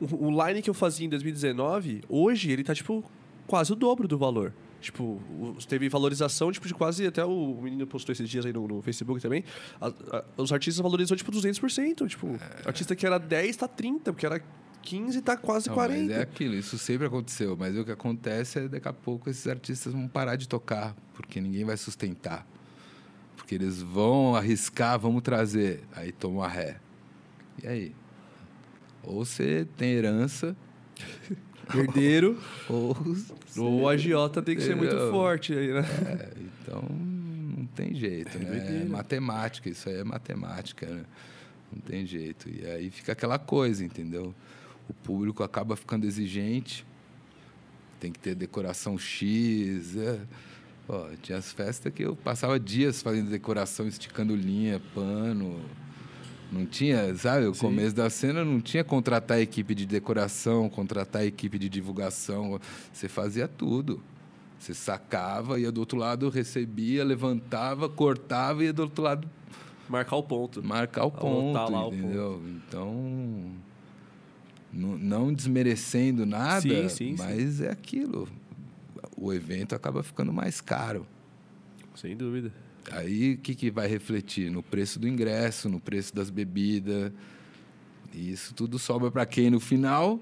O, o line que eu fazia em 2019, hoje ele tá, tipo, quase o dobro do valor. Tipo, teve valorização tipo, de quase. Até o menino postou esses dias aí no, no Facebook também. a- a- os artistas valorizam tipo 200%. Tipo, artista que era 10 tá 30, porque era 15 tá quase Não, 40. mas é aquilo, isso sempre aconteceu. Mas o que acontece é daqui a pouco esses artistas vão parar de tocar, porque ninguém vai sustentar. Porque eles vão arriscar, vamos trazer. Aí toma ré. E aí? Ou você tem herança, [LAUGHS] Herdeiro. [LAUGHS] ou. Ou o agiota tem que ser muito forte aí, né? É, então não tem jeito, né? É matemática, isso aí é matemática, né? Não tem jeito. E aí fica aquela coisa, entendeu? O público acaba ficando exigente, tem que ter decoração X. É. Ó, tinha as festas que eu passava dias fazendo decoração, esticando linha, pano. Não tinha, sabe? O Sim. começo da cena não tinha contratar a equipe de decoração, contratar a equipe de divulgação. Você fazia tudo. Você sacava, ia do outro lado, recebia, levantava, cortava e ia do outro lado Marcar o ponto. marcar o ponto, lá o entendeu? Então, não, não desmerecendo nada, Sim, sim, sim. mas é aquilo. O evento acaba ficando mais caro. Sem dúvida. Aí o que, que vai refletir? No preço do ingresso, no preço das bebidas. E isso tudo sobra para quem no final?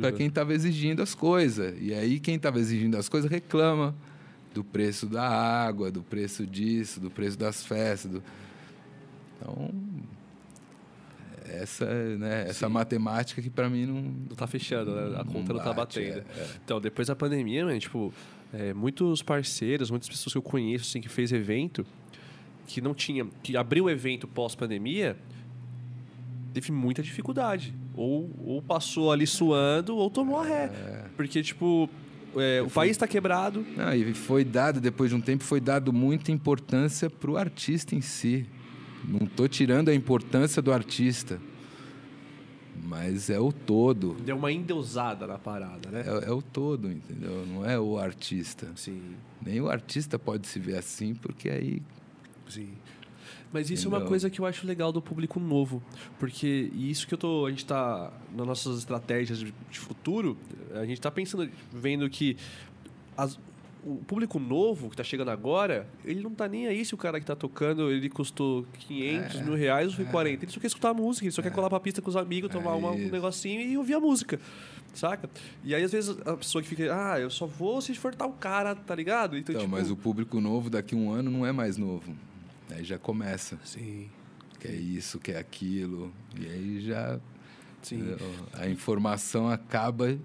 Para quem estava exigindo as coisas. E aí quem estava exigindo as coisas reclama do preço da água, do preço disso, do preço das festas. do- Então, essa, né, essa Sim. matemática que para mim não, Não tá fechando, né? A conta não, tá bate, batendo. é, é. Então, depois da pandemia, mano, tipo, é, muitos parceiros, muitas pessoas que eu conheço, assim, que fez evento, que não tinha, que abriu o evento pós-pandemia, teve muita dificuldade. Ou, ou passou ali suando, ou tomou a ré. Porque, tipo, é, o país tá quebrado. Não, e foi dado, depois de um tempo, foi dado muita importância para o artista em si. Não estou tirando a importância do artista, mas é o todo. Deu uma endeusada na parada, né? É, é o todo, entendeu? Não é o artista. Sim, Nem o artista pode se ver assim, porque aí sim. Mas isso é uma Entendeu? coisa que eu acho legal do público novo. Porque isso que eu tô. A gente tá. Nas nossas estratégias de, futuro, a gente tá pensando, vendo que as- o público novo que tá chegando agora, ele não tá nem aí se o cara que tá tocando, ele custou 500 mil reais ou foi 40. Ele só quer escutar a música, ele só quer colar pra pista com os amigos, tomar uma- um negocinho e ouvir a música. Saca? E aí, às vezes, a pessoa que fica, ah, eu só vou se for tal cara, tá ligado? Então, Então, tipo, mas o público novo daqui a um ano não é mais novo. Aí já começa. Sim, Quer isso, quer aquilo. E aí já sim. entendeu? a informação acaba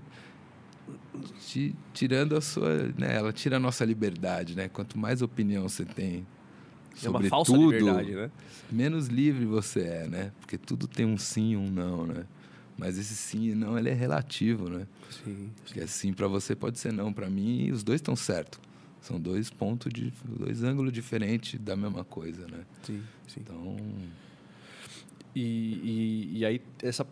te tirando a sua. Né? Ela tira a nossa liberdade, né? Quanto mais opinião você tem É uma sobre falsa tudo, liberdade, né? menos livre você é, né? Porque tudo tem um sim e um não, né? Mas esse sim e não ele é relativo, né? Sim. Porque é sim para você pode ser não para mim e os dois estão certos. São dois pontos de dois ângulos diferentes da mesma coisa, né? Sim, sim. Então, E, e, e aí, essa.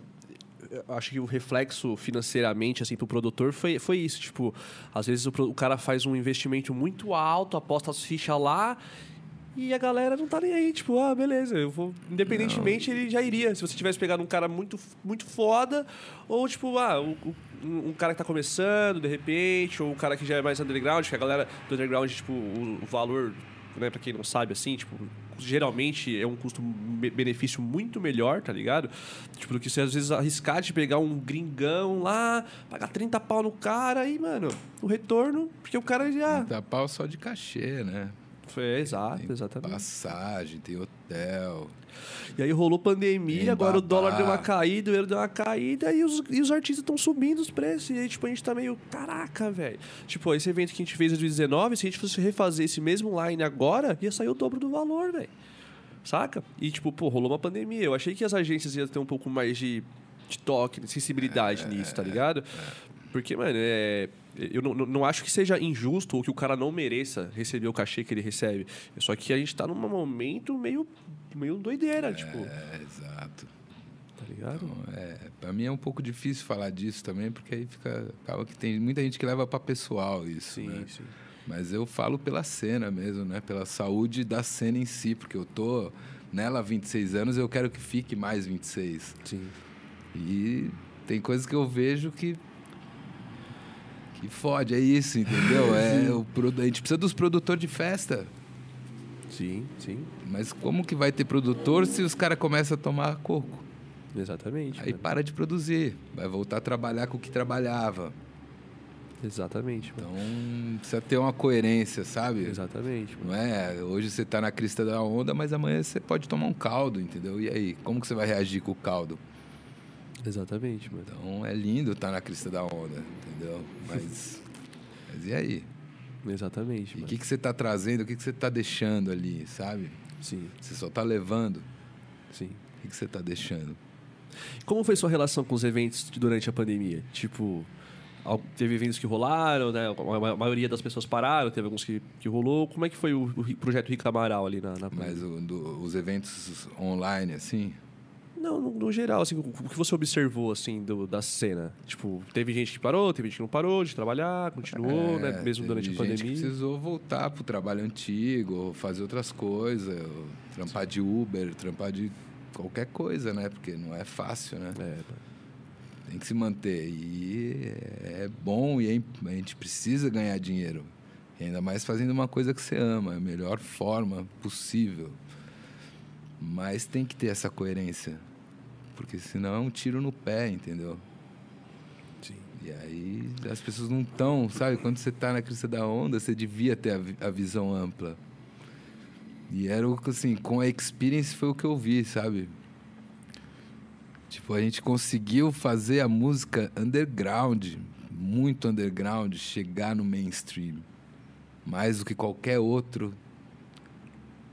Acho que o reflexo financeiramente, assim, pro produtor foi, foi isso. Tipo, às vezes o, o cara faz um investimento muito alto, aposta as fichas lá. E a galera não tá nem aí, tipo, ah, beleza, eu vou. Independentemente, ele já iria. Se você tivesse pegado um cara muito, muito foda, ou tipo, ah, o- o- um, um cara que tá começando, de repente, ou um cara que já é mais underground, que a galera do underground, tipo, o, o valor, né, pra quem não sabe, assim, tipo, geralmente é um custo-benefício muito melhor, tá ligado? Tipo, do que você às vezes arriscar de pegar um gringão lá, pagar 30 pau no cara e, mano, o retorno, porque o cara já. dá pau só de cachê, né? Foi, exato, Tem exatamente. Passagem, tem hotel. E aí rolou pandemia, agora o dólar deu uma caída, o euro deu uma caída e os, e os artistas estão subindo os preços. E aí, tipo, a gente tá meio, caraca, velho. Tipo, esse evento que a gente fez em 2019, se a gente fosse refazer esse mesmo line agora, ia sair o dobro do valor, velho. Saca? E, tipo, pô, rolou uma pandemia. Eu achei que as agências iam ter um pouco mais de, de toque, de sensibilidade nisso, tá ligado? Porque, mano, é. Eu não, não- acho que seja injusto ou que o cara não mereça receber o cachê que ele recebe. Só que a gente tá num momento meio, meio doideira, tipo. É, exato. Tá ligado? Então, é, para mim é um pouco difícil falar disso também, porque aí fica acaba que tem muita gente que leva para pessoal isso, Sim, né? sim. Mas eu falo pela cena mesmo, né? Pela saúde da cena em si, porque eu tô nela há 26 anos, eu quero que fique mais 26. Sim. E tem coisas que eu vejo que que fode, é isso, entendeu? É o a gente precisa dos produtores de festa. Sim, sim. Mas como que vai ter produtor se os caras começam a tomar coco? Exatamente. Aí mano. para de produzir, vai voltar a trabalhar com o que trabalhava. Exatamente, mano. Então precisa ter uma coerência, sabe? Exatamente, mano. Não é? Hoje você tá na crista da onda, mas amanhã você pode tomar um caldo, entendeu? E aí, como que você vai reagir com o caldo? Exatamente, mano. Então é lindo estar na crista da onda, entendeu? Mas, [LAUGHS] mas e aí? Exatamente, E o que, que você tá trazendo? O que, que você tá deixando ali, sabe? Sim, Você só tá levando. sim. O que, que você tá deixando? Como foi sua relação com os eventos durante a pandemia? Tipo, teve eventos que rolaram, né? A ma- a maioria das pessoas pararam, teve alguns que, que rolou. Como é que foi o, projeto Rica Amaral ali na, na Mas o- do- os eventos online, assim, Não, no, no geral, assim, o, o que você observou, assim, do- da cena? Tipo, teve gente que parou, teve gente que não parou de trabalhar, continuou, É, né? Mesmo durante a gente pandemia. que precisou voltar pro trabalho antigo, fazer outras coisas, trampar de Uber, trampar de qualquer coisa, né? Porque não é fácil, né? É, Tem que se manter. E é bom e é a gente precisa ganhar dinheiro. E ainda mais fazendo uma coisa que você ama, a melhor forma possível. Mas tem que ter essa coerência. Porque senão é um tiro no pé, entendeu? sim. E aí as pessoas não estão, sabe? Quando você está na crista da onda, você devia ter a, a visão ampla. E era o que, assim, com a experience foi o que eu vi, sabe? Tipo, a gente conseguiu fazer a música underground, muito underground, chegar no mainstream. Mais do que qualquer outro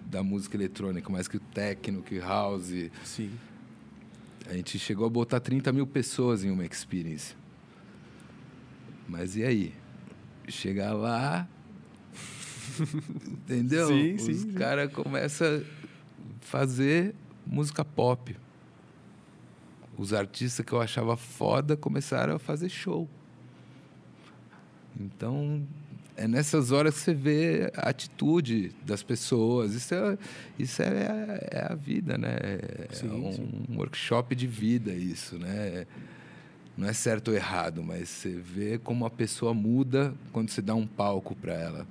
da música eletrônica, mais que o techno, que house. Sim. A gente chegou a botar 30 mil pessoas em uma experience. Mas e aí? Chegar lá. [LAUGHS] entendeu? Sim, Os sim, sim. caras começam a fazer música pop. Os artistas que eu achava foda começaram a fazer show. Então, é nessas horas que você vê a atitude das pessoas. Isso é, isso é, a- é a vida, né? É Sim, um, sim. workshop de vida isso, né? Não é certo ou errado, mas você vê como a pessoa muda quando você dá um palco para ela.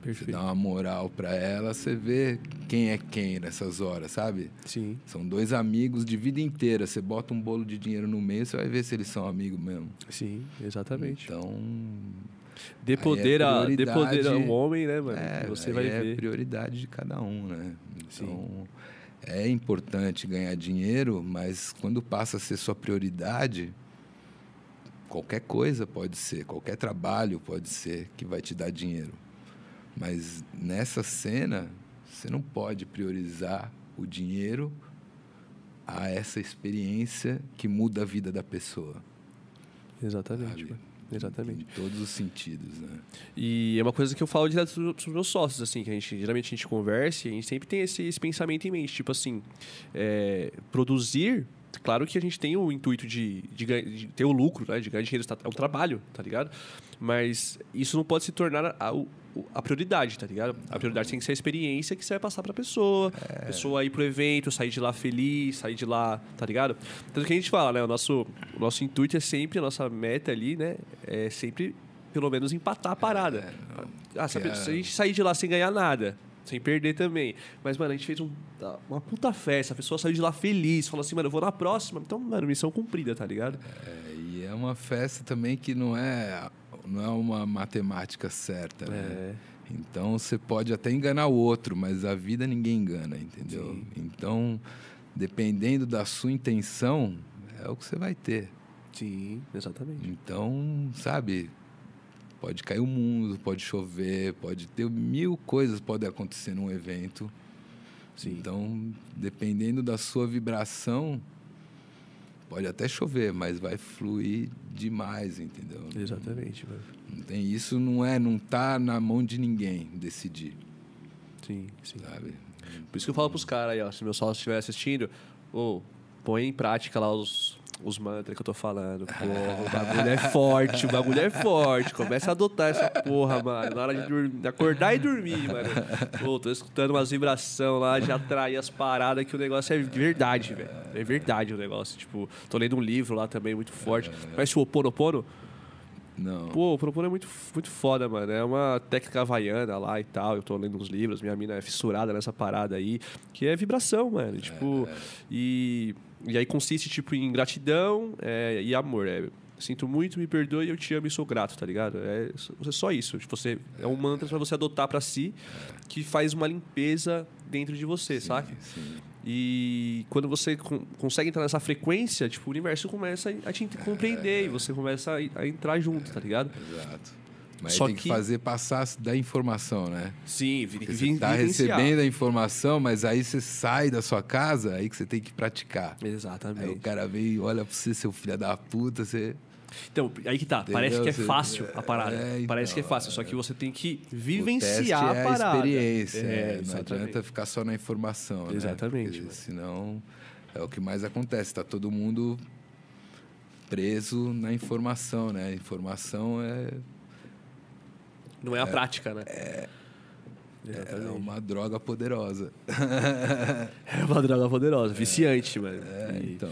Você Perfeito. dá uma moral para ela, você vê quem é quem nessas horas, sabe? Sim. São dois amigos de vida inteira. Você bota um bolo de dinheiro no meio, você vai ver se eles são amigos mesmo. Sim, exatamente. Então, Dê aí é poder, a, dê prioridade- poder ao homem, né, mano? é, você vai é ver. prioridade de cada um, né? Então, é importante ganhar dinheiro, mas quando passa a ser sua prioridade, qualquer coisa pode ser, qualquer trabalho pode ser que vai te dar dinheiro. Mas nessa cena, você não pode priorizar o dinheiro a essa experiência que muda a vida da pessoa. Exatamente, sabe? Exatamente. Em todos os sentidos, né? E é uma coisa que eu falo direto pros pros meus sócios, assim, que a gente geralmente a gente conversa e a gente sempre tem esse, esse pensamento em mente, tipo assim, é, produzir, claro que a gente tem o intuito de, de, de ter o lucro, né, de ganhar dinheiro, tá- é um trabalho, tá ligado? Mas isso não pode se tornar a, o- a prioridade, tá ligado? A prioridade tem que ser a experiência que você vai passar pra pessoa, a pessoa ir pro evento, sair de lá feliz, sair de lá, tá ligado? Tanto que a gente fala, né, o nosso, o nosso intuito é sempre, a nossa meta ali, né, é sempre pelo menos empatar a parada. Ah, se a, que pe- é- se a gente sair de lá sem ganhar nada, sem perder também. Mas, mano, a gente fez um- uma puta festa, a pessoa saiu de lá feliz, falou assim, mano, eu vou na próxima. Então, mano, missão cumprida, tá ligado? É, e é uma festa também que não é, não é uma matemática certa, né? É. Então você pode até enganar o outro, mas a vida ninguém engana, entendeu? Sim. Então, dependendo da sua intenção, é o que você vai ter. Sim, exatamente. Então, sabe, pode cair o mundo, pode chover, pode ter mil coisas podem acontecer num evento. Sim. Então, dependendo da sua vibração, pode até chover, mas vai fluir demais, entendeu? Exatamente, mano. Não tem isso, não é, não tá na mão de ninguém decidir, Sim, sim. sabe? Por isso que eu falo pros caras aí, ó, se meu sócio estiver assistindo, ô, põe em prática lá os, os mantras que eu tô falando. Porra, o bagulho é forte, o bagulho é forte. Começa a adotar essa porra, mano. Na hora de, dormir, de acordar e dormir, mano. Pô, tô escutando umas vibrações lá, de atrair as paradas, que o negócio é de verdade, velho. É verdade o negócio. Tipo, tô lendo um livro lá também muito forte. Conhece o Oponopono? Não. Pô, o Propono é muito, muito foda, mano. É uma técnica havaiana lá e tal. Eu tô lendo uns livros, minha mina é fissurada nessa parada aí, que é vibração, mano. Tipo, e, e aí consiste, tipo, em gratidão é, e amor. É, sinto muito, me perdoe, eu te amo e sou grato, tá ligado? É, é só isso. Você, é um mantra pra você adotar pra si que faz uma limpeza dentro de você, saca? Sim. E quando você con- consegue entrar nessa frequência, tipo, o universo começa a te compreender e você começa a, a entrar junto, tá ligado? Exato. Mas Só tem que, que- fazer passar da informação, né? Sim, vi, Porque vi, você tá vivenciar. recebendo a informação, mas aí você sai da sua casa, aí que você tem que praticar. Aí o Exatamente. cara vem e olha pra você, seu filho da puta, você. Então, aí que tá. Parece que é fácil a parada. É, Parece que é então, fácil, só que você tem que o vivenciar teste é a parada. experiência. É, né? Não exatamente. adianta ficar só na informação. né? Exatamente, Porque mano. senão é o que mais acontece. Tá todo mundo preso na informação, né? A informação é, Não é a prática, né? é Exatamente. uma droga poderosa. [LAUGHS] É uma droga poderosa, viciante, mano. É, E- então.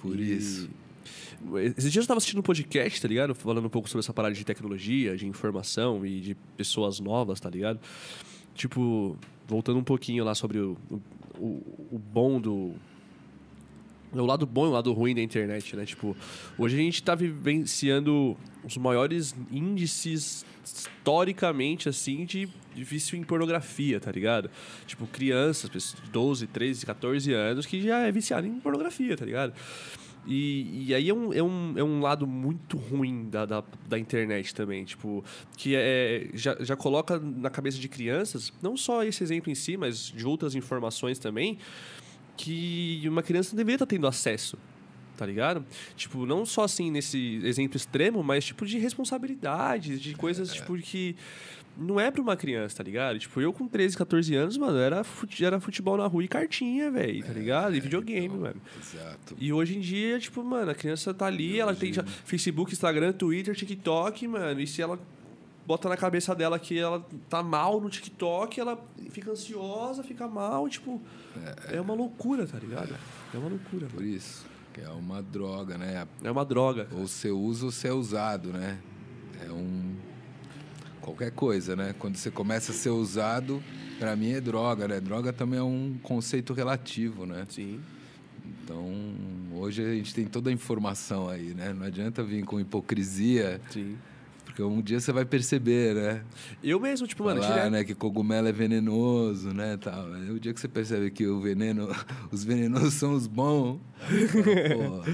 Por e- isso. Esses dias eu tava assistindo um podcast, tá ligado? Falando um pouco sobre essa parada de tecnologia, de informação e de pessoas novas, tá ligado? Tipo, voltando um pouquinho lá sobre o, o, o bom do. O lado bom e o lado ruim da internet, né? Tipo, hoje a gente tá vivenciando os maiores índices historicamente, assim, de, vício em pornografia, tá ligado? Tipo, crianças, pessoas de 12, 13, 14 anos que já é viciado em pornografia, tá ligado? E, e aí é um, é, um, é um lado muito ruim da, da, da internet também, tipo, que é, já, já coloca na cabeça de crianças, não só esse exemplo em si, mas de outras informações também, que uma criança não deveria estar tendo acesso, tá ligado? Tipo, não só assim nesse exemplo extremo, mas tipo de responsabilidades, de coisas tipo que não é pra uma criança, tá ligado? Tipo, eu com 13, 14 anos, mano, era, fute- era futebol na rua e cartinha, velho, tá ligado? E videogame, mano. Exato. E hoje em dia, tipo, mano, a criança tá ali, ela tem já Facebook, Instagram, Twitter, TikTok, mano. E se ela bota na cabeça dela que ela tá mal no TikTok, ela fica ansiosa, fica mal, tipo. É, uma loucura, tá ligado? É uma loucura. Por isso. Que é uma droga, né? É uma droga. Ou você usa ou você é usado, né? É um. Qualquer coisa, né? Quando você começa a ser usado, pra mim é droga, né? Droga também é um conceito relativo, né? Sim. Então, hoje a gente tem toda a informação aí, né? Não adianta vir com hipocrisia, Sim. Porque um dia você vai perceber, né? Eu mesmo, tipo, mano, Falar, né, que cogumelo é venenoso, né, tal. O dia que você percebe que o veneno, [LAUGHS] os venenosos são os bons, pô,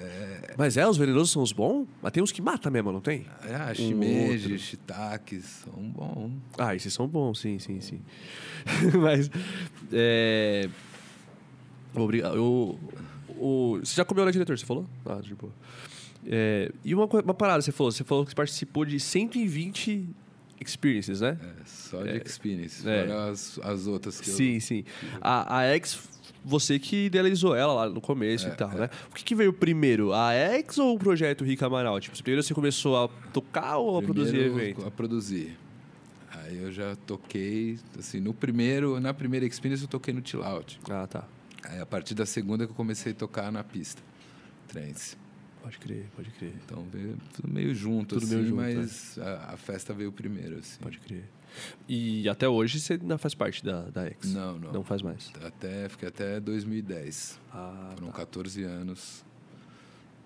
é, Mas é, os venenosos são os bons? Mas tem uns que matam mesmo, não tem? é, ah, Um shimeji, shiitakes são bons. Ah, esses são bons, sim, sim, sim. [LAUGHS] Mas. É. Obrigado. Eu, o, você já comeu na diretor, você falou? Ah, de boa. É, e uma, uma parada, você falou, você falou que você participou de 120 experiences, né? É, só de é. fora as, as outras que Sim, sim. A, a X, você que idealizou ela lá no começo É, e tal, né? O que, que veio primeiro, a X ou o projeto Rica Amaral? Tipo, primeiro você começou a tocar ou a eu... produzir evento? A produzir. Aí eu já toquei, assim, no primeiro, na primeira experience eu toquei no chill out. Ah, tá. Aí a partir da segunda que eu comecei a tocar na pista, trance. Pode crer, pode crer. Então veio tudo meio junto, Tudo assim, meio junto, mas a, a festa veio primeiro, assim. Pode crer. E até hoje você ainda faz parte da, da X? Não, não. Não faz mais. Até, fiquei até 2010. Ah, Foram tá. 14 anos.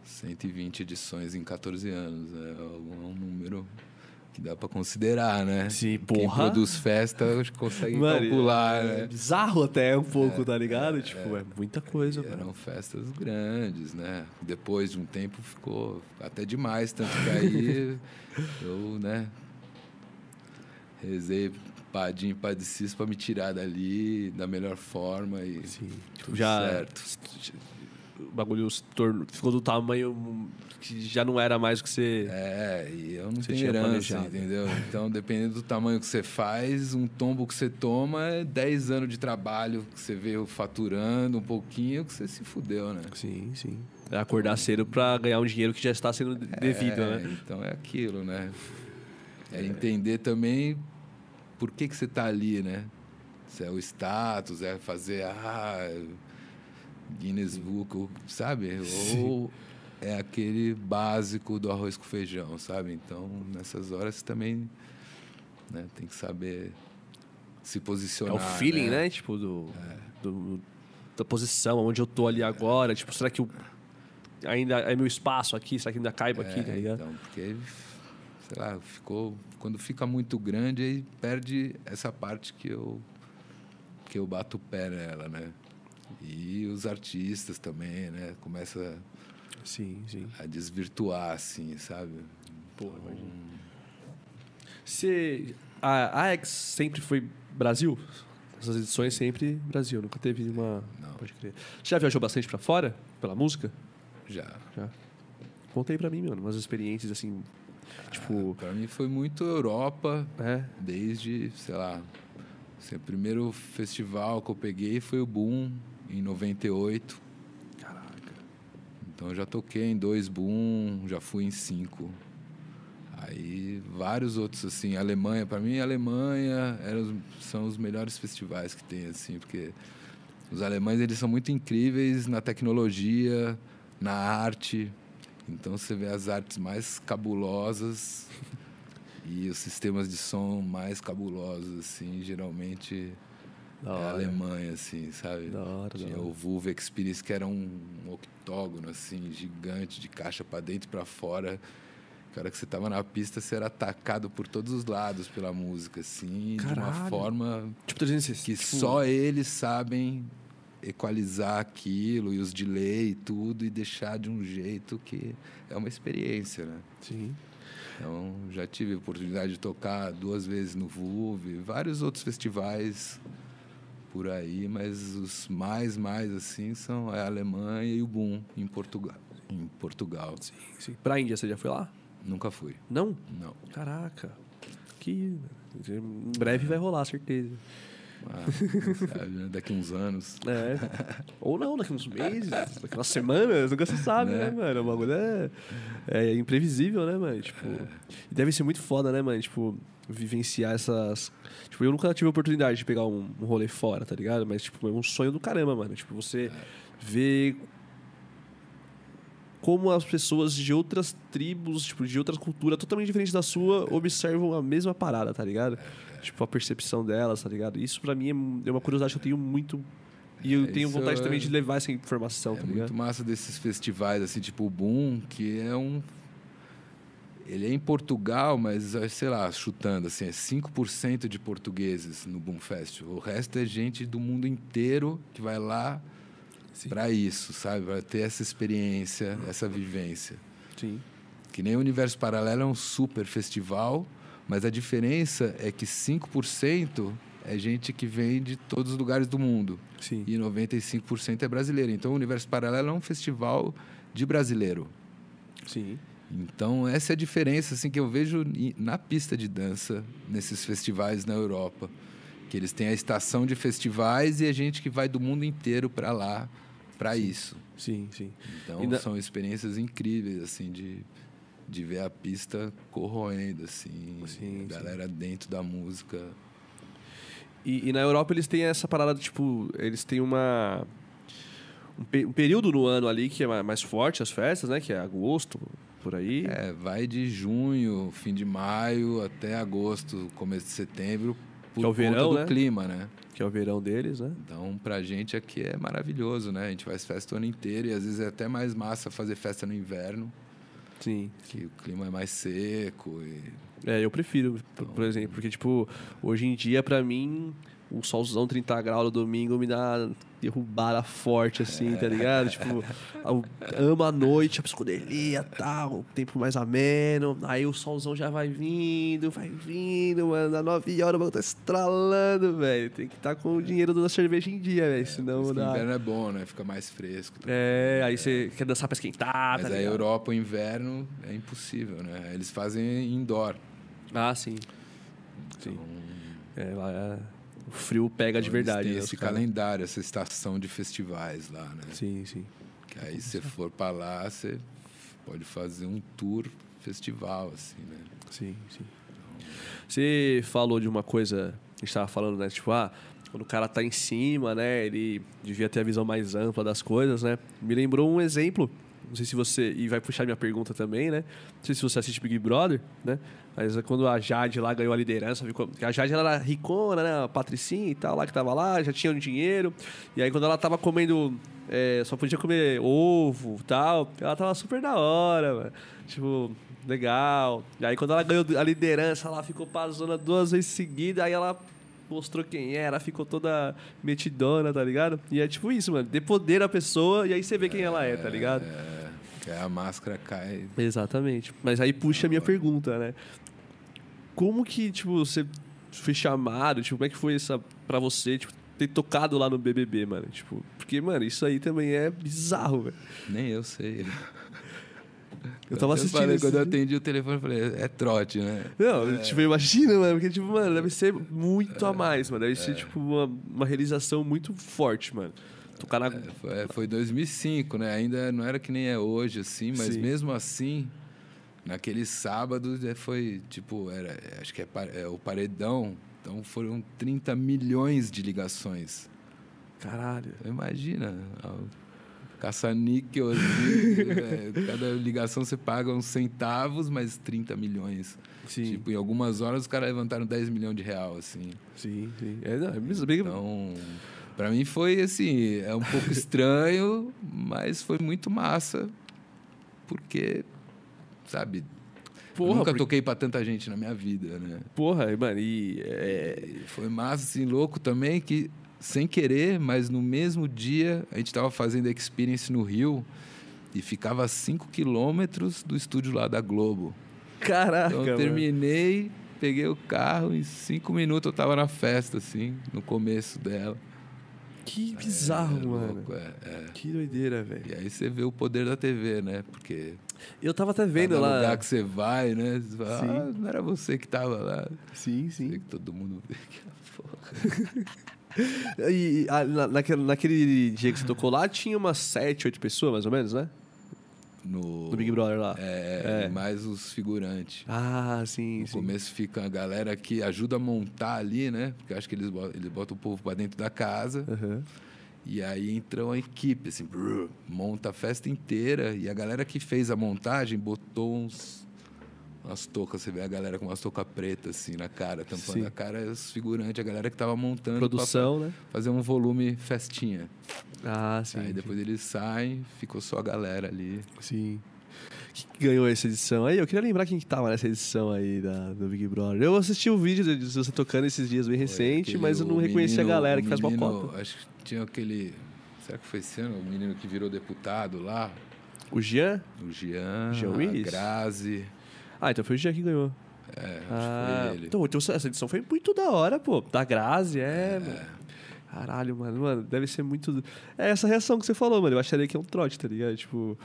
120 edições em 14 anos. É um número que dá pra considerar, né? Sim, Quem porra. produz festa consegue Mano, calcular, é né? bizarro até um pouco, tá ligado? tipo, é, muita coisa, mano. eram festas grandes, né? Depois de um tempo ficou até demais, tanto que aí [LAUGHS] eu, né, rezei Padim e Padecius pra me tirar dali da melhor forma e Sim. Tipo, tudo já certo. O bagulho tornou, ficou do tamanho que já não era mais o que você. É, e eu não tenho tinha herança, planejado. entendeu? Então, dependendo do tamanho que você faz, um tombo que você toma é 10 anos de trabalho que você veio faturando um pouquinho que você se fudeu, né? Sim, sim. É acordar cedo pra ganhar um dinheiro que já está sendo devido, É, né? Então é aquilo, né? É entender também por que, que você está ali, né? Se é o status, é fazer ah, Guinness Book, sabe? Ou é aquele básico do arroz com feijão, sabe? Então, nessas horas você também né, tem que saber se É posicionar. o feeling, né? Tipo, do, do- da posição, onde eu tô ali agora. Tipo, será que eu, ainda é meu espaço aqui? Será que ainda caibo aqui, tá É, ligado? Então, porque, sei lá, ficou. Quando fica muito grande, aí perde essa parte que eu, que eu bato o pé nela, né? E os artistas também, né? Começa Sim, sim. a desvirtuar, assim, sabe? Pô, imagina. Você. A AX sempre foi Brasil? Essas edições sempre Brasil, nunca teve uma. Não. Pode crer. Você já viajou bastante pra fora? Pela música? Já. Já. Conta aí pra mim, mano, umas experiências assim. Tipo. Pra mim foi muito Europa, É. desde, sei lá. assim, o primeiro festival que eu peguei foi o Boom, em 98. Caraca. Então já toquei em dois boom, já fui em cinco. Aí vários outros assim, Alemanha, para mim Alemanha eram, os- são os melhores festivais que tem assim, porque os alemães eles são muito incríveis na tecnologia, na arte. Então você vê as artes mais cabulosas [LAUGHS] e os sistemas de som mais cabulosos assim, geralmente Da é. Alemanha assim, sabe? Da hora, da Tinha hora. o Vulva Experience, que era um octógono, assim, gigante, de caixa para dentro e para fora. Que a hora que você tava na pista, você era atacado por todos os lados pela música, assim, de uma Caralho. forma Tipo 360. que tipo, só eles sabem equalizar aquilo e os delay e tudo e deixar de um jeito que é uma experiência, né? Sim. Então, já tive a oportunidade de tocar duas vezes no VUV, vários outros festivais por aí, mas os mais, mais assim são a Alemanha e o Boom em Portugal. Em Portugal. Sim, sim. Pra Índia, você já foi lá? Nunca fui. Não? Não. Caraca. Que. Em breve vai rolar, certeza. Ah, sabe, né? Daqui uns anos. [LAUGHS] É. Ou não, daqui uns meses, daqui umas semanas, nunca se sabe, né, Né? mano? O bagulho é, é imprevisível, né, mano? Tipo, e deve ser muito foda, né, mano? Tipo, vivenciar essas. Tipo, eu nunca tive a oportunidade de pegar um, um rolê fora, tá ligado? Mas, tipo, é um sonho do caramba, mano. Tipo, você vê como as pessoas de outras tribos, tipo, de outras culturas totalmente diferentes da sua, observam a mesma parada, tá ligado? Tipo, a percepção delas, tá ligado? Isso pra mim é é uma curiosidade que eu tenho muito. E eu É, tenho vontade é- também de levar essa informação, É tá ligado? muito massa desses festivais, assim, tipo o Boom, que é um. Ele é em Portugal, mas, eh, sei lá, chutando, assim, é 5% de portugueses no Boom Festival. O resto é gente do mundo inteiro que vai lá para isso, sabe? Para ter essa experiência, essa vivência. Sim. Que nem o Universo Paralelo é um super festival, mas a diferença é que 5% é gente que vem de todos os lugares do mundo Sim. e 95% é brasileiro. Então, o Universo Paralelo é um festival de brasileiro. Sim. Então, essa é a diferença assim, que eu vejo na pista de dança, nesses festivais na Europa. Que eles têm a estação de festivais e a gente que vai do mundo inteiro para lá, para isso. Sim, sim. Então, na- são experiências incríveis, assim, de, de ver a pista corroendo, assim. Sim, a galera dentro da música. E, e na Europa eles têm essa parada, tipo, eles têm uma. Um, pe- um período no ano ali que é ma- mais forte as festas, né? Que é agosto, por aí. É, vai de junho, fim de maio, até agosto, começo de setembro, por Que é o conta verão, do né? clima, né? Que é o verão deles, né? Então, pra gente aqui é maravilhoso, né? A gente faz festa o ano inteiro e às vezes é até mais massa fazer festa no inverno, Sim. que o clima é mais seco e... É, eu prefiro, por, por exemplo, porque, tipo, hoje em dia, pra mim, um solzão 30 graus no domingo me dá derrubada forte, assim, tá ligado? tipo, amo a noite, a psicodelia e tal, o tempo mais ameno. Aí o solzão já vai vindo, vai vindo, mano. Dá 9 horas, o bagulho tá estralando, velho. Tem que estar tá com o dinheiro da cerveja em dia, velho. senão isso que dá. O inverno é bom, né? Fica mais fresco. É, aí você quer dançar pra esquentar, Mas tá a? Europa, o inverno, é impossível, né? Eles fazem indoor. Ah, sim. Sim. É, lá é- o frio pega de Então, verdade. Tem esse os caras. calendário, essa estação de festivais lá, né? Sim, sim. Que aí você for pra lá, você pode fazer um tour festival, assim, né? Sim, sim. Você falou de uma coisa, a gente tava falando, né? Tipo, ah, quando o cara tá em cima, né? Ele devia ter a visão mais ampla das coisas, né? Me lembrou um exemplo. Não sei se você. E vai puxar minha pergunta também, né? Não sei se você assiste Big Brother, né? Mas é quando a Jade lá ganhou a liderança, ficou... a Jade ela era ricona, né? A patricinha e tal, lá que tava lá, já tinha um dinheiro. E aí quando ela tava comendo. é, só podia comer ovo tal, ela tava super da hora, mano. Tipo, legal. E aí quando ela ganhou a liderança, ela ficou pra zona duas vezes seguidas, aí ela mostrou quem era, ficou toda metidona, tá ligado? E é tipo isso, mano. Dê poder à pessoa e aí você vê quem ela é, tá ligado? É, aí a máscara cai. Exatamente. Mas aí puxa a minha pergunta, né? Como que, tipo, você foi chamado? Tipo, como é que foi essa pra você, tipo, ter tocado lá no BBB, mano? Tipo, porque, mano, isso aí também é bizarro, velho. Nem eu sei. Eu tava assistindo falei, Quando eu atendi o telefone, eu falei, é trote, né? Não, tipo, imagina, mano, porque, tipo, mano, deve ser muito a mais, mano. Deve ser, tipo, uma, uma realização muito forte, mano. Tocar na. Foi, é, foi 2005, né? Ainda não era que nem é hoje, assim, mas Sim. mesmo assim, naquele sábado, é, foi tipo, era, é, acho que é, é o paredão, então foram 30 milhões de ligações. Caralho. Então, imagina, caça-níquel, assim, é, cada ligação você paga uns centavos, mas 30 milhões. Sim, Tipo, em algumas horas os caras levantaram 10 milhões de real, assim. sim, sim. É, não, é mesmo. Então, para mim foi assim, é um pouco estranho, mas foi muito massa, porque, sabe, Porra, nunca porque- toquei para tanta gente na minha vida, né? Porra, mano, e. É, foi massa, assim, louco também, que sem querer, mas no mesmo dia a gente estava fazendo a experience no Rio e ficava a 5 quilômetros do estúdio lá da Globo. caraca. Então eu mano. terminei, peguei o carro, em cinco minutos eu tava na festa, assim, no começo dela. Que bizarro, É mano. louco, é, é. Que doideira, velho. E aí você vê o poder da TV, né? Porque Eu tava até vendo cada lá. lugar que você vai, né? Você fala, Sim. ah, não era você que tava lá. Sim, Sei sim. que todo mundo vê [LAUGHS] que porra. [LAUGHS] E, ah, na- naquele, naquele dia que você tocou lá, tinha umas 7, 8 pessoas, mais ou menos, né? No, Do Big Brother lá. É, É. mais os figurantes. Ah, sim, No sim. começo fica a galera que ajuda a montar ali, né? Porque eu acho que eles botam, eles botam o povo pra dentro da casa. Aham. E aí entra uma equipe, assim, brrr, monta a festa inteira. E a galera que fez a montagem botou uns, umas toucas. Você vê a galera com umas toucas pretas, assim, na cara, tampando Sim. a cara. Os figurantes, a galera que tava montando. Produção, né? Fazer um volume festinha. Ah, sim. aí depois eles saem, ficou só a galera ali. Sim. Quem que ganhou essa edição aí? Eu queria lembrar quem que tava nessa edição aí da, do Big Brother. Eu assisti o vídeo de você tocando esses dias bem recente, Aquele- mas eu não reconheci a menino- galera o que faz menino, mocota. Acho que tinha aquele. Será que foi esse ano? O menino que virou deputado lá? O Jean? O Jean, Jean a Willis? Grazi. Ah, então foi o Jean que ganhou. É, acho Ah, que foi ele. então, então essa edição foi muito da hora, pô. Da Grazi, é, mano. Caralho, mano, mano, deve ser muito. É essa reação que você falou, mano. Eu acharia que é um trote, tá ligado? Tipo,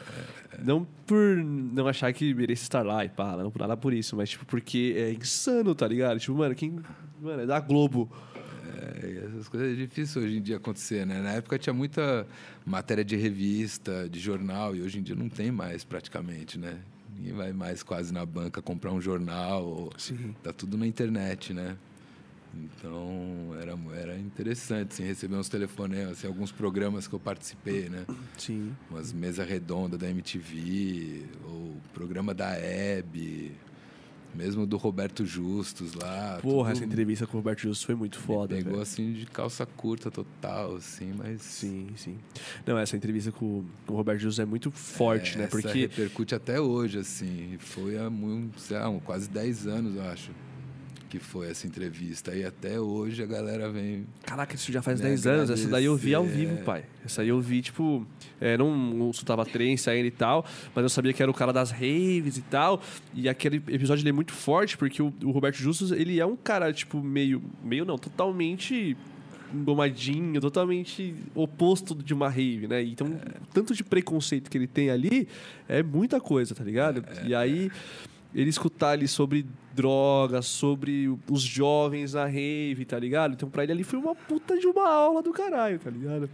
não por não achar que mereça estar lá e pá, não por nada por isso, mas tipo, porque é insano, tá ligado? Tipo, mano, quem. Mano, é da Globo. É, essas coisas é difícil hoje em dia acontecer, né? Na época tinha muita matéria de revista, de jornal, e hoje em dia não tem mais praticamente, né? Ninguém vai mais quase na banca comprar um jornal, Sim. tá tudo na internet, né? Então era, era interessante assim, receber uns telefonemas, assim, alguns programas que eu participei, né? Sim. Umas mesa redonda da MTV, ou programa da Hebe, mesmo do Roberto Justus lá. Porra, essa entrevista com o Roberto Justus foi muito me foda, Pegou velho. assim de calça curta total, assim, mas. Sim, sim. Não, essa entrevista com, o Roberto Justus é muito forte, né? essa Porque. repercute até hoje, assim. Foi há muito, sei lá, quase 10 anos, eu acho. Que foi essa entrevista. E até hoje a galera vem. Caraca, isso já faz Me 10 anos. Essa daí eu vi ao vivo, é. pai. Essa aí eu vi, tipo. É, não, não soltava trença ainda e tal, mas eu sabia que era o cara das raves e tal. E aquele episódio ele é muito forte, porque o, o Roberto Justus, ele é um cara, tipo, meio. Meio não, totalmente engomadinho, totalmente oposto de uma rave, né? Então, o tanto de preconceito que ele tem ali é muita coisa, tá ligado? E aí, ele escutar ali sobre drogas, sobre os jovens na rave, tá ligado? Então, pra ele ali foi uma puta de uma aula do caralho, tá ligado?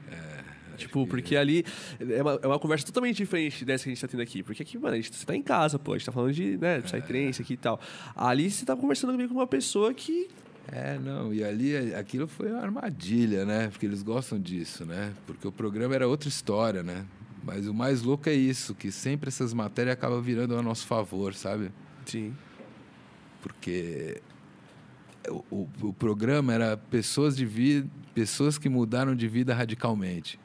Tipo, porque ali é uma, é uma conversa totalmente diferente dessa que a gente tá tendo aqui. Porque aqui, mano, a gente, você tá em casa, pô, a gente tá falando de, né, psytrance aqui e tal. Ali você tá conversando comigo com uma pessoa que. É, não, e ali aquilo foi uma armadilha, né? Porque eles gostam disso, né? Porque o programa era outra história, né? Mas o mais louco é isso, que sempre essas matérias acabam virando a nosso favor, sabe? Sim. Porque o, o, o programa era pessoas de vida, pessoas que mudaram de vida radicalmente.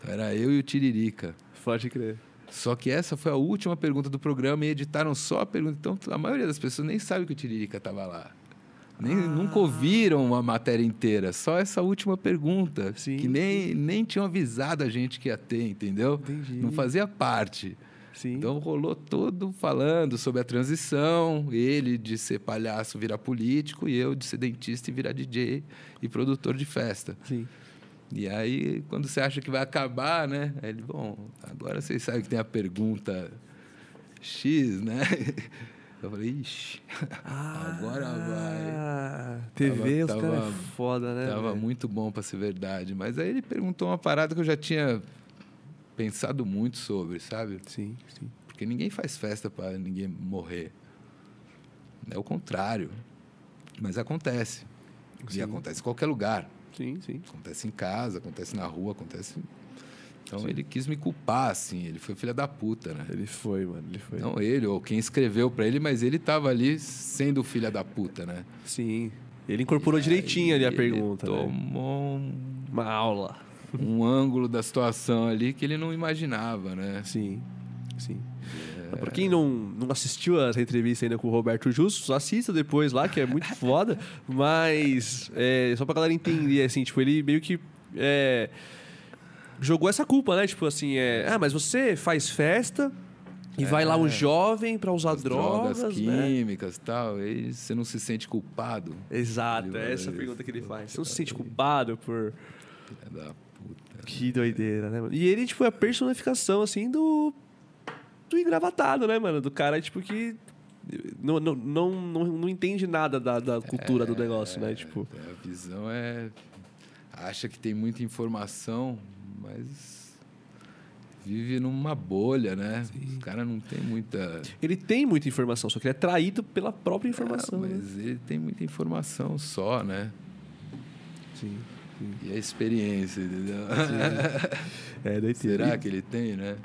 Então era eu e o Tiririca. Pode crer. Só que essa foi a última pergunta do programa e editaram só a pergunta. Então a maioria das pessoas nem sabe que o Tiririca estava lá. Nem, Ah. Nunca ouviram a matéria inteira, só essa última pergunta. Sim, que nem, nem tinham avisado a gente que ia ter, entendeu? Entendi. Não fazia parte. Sim. Então rolou todo falando sobre a transição, ele de ser palhaço virar político e eu de ser dentista e virar DJ e produtor de festa. Sim. E aí, quando você acha que vai acabar, né? Aí ele, bom, agora vocês sabem que tem a pergunta X, né? [LAUGHS] Eu falei, ixi, agora vai. Ah, TV, Tava- os caras é foda, né? Tava velho? muito bom para ser verdade. Mas aí ele perguntou uma parada que eu já tinha pensado muito sobre, sabe? Sim, sim. Porque ninguém faz festa para ninguém morrer. É o contrário. Mas acontece. Sim. E acontece em qualquer lugar. Sim, sim. Acontece em casa, acontece na rua, acontece. Então ele quis me culpar, assim. Ele foi filha da puta, né? Ele foi, mano. Ele foi. Não ele, ou quem escreveu para ele, mas ele tava ali sendo filha da puta, né? Sim. Ele incorporou direitinho ali a pergunta, né? tomou um, Uma aula. [LAUGHS] um ângulo da situação ali que ele não imaginava, né? Sim, sim. Pra quem não, não assistiu essa entrevista ainda com o Roberto Justus, assista depois lá, que é muito [LAUGHS] foda. Mas, é, só pra galera entender, assim, tipo, ele meio que é, jogou essa culpa, né? Tipo assim, é, ah, mas você faz festa e vai lá um jovem pra usar As drogas, drogas né? químicas e tal, aí você não se sente culpado. Exato, é essa a pergunta que ele faz. Você não se sente culpado por... Que doideira, né, mano? E ele, tipo, é a personificação, assim, do. Do engravatado, né, mano? Do cara, tipo, que. Não, não, não, não, não entende nada da, da cultura do negócio, né? Tipo. A visão é. Acha que tem muita informação, mas vive numa bolha, né? Os caras não tem muita. Ele tem muita informação, só que ele é traído pela própria informação, Ah, né? mas ele tem muita informação só, né? Sim. E a experiência, entendeu? [LAUGHS] É, daí Será que ele tem, né?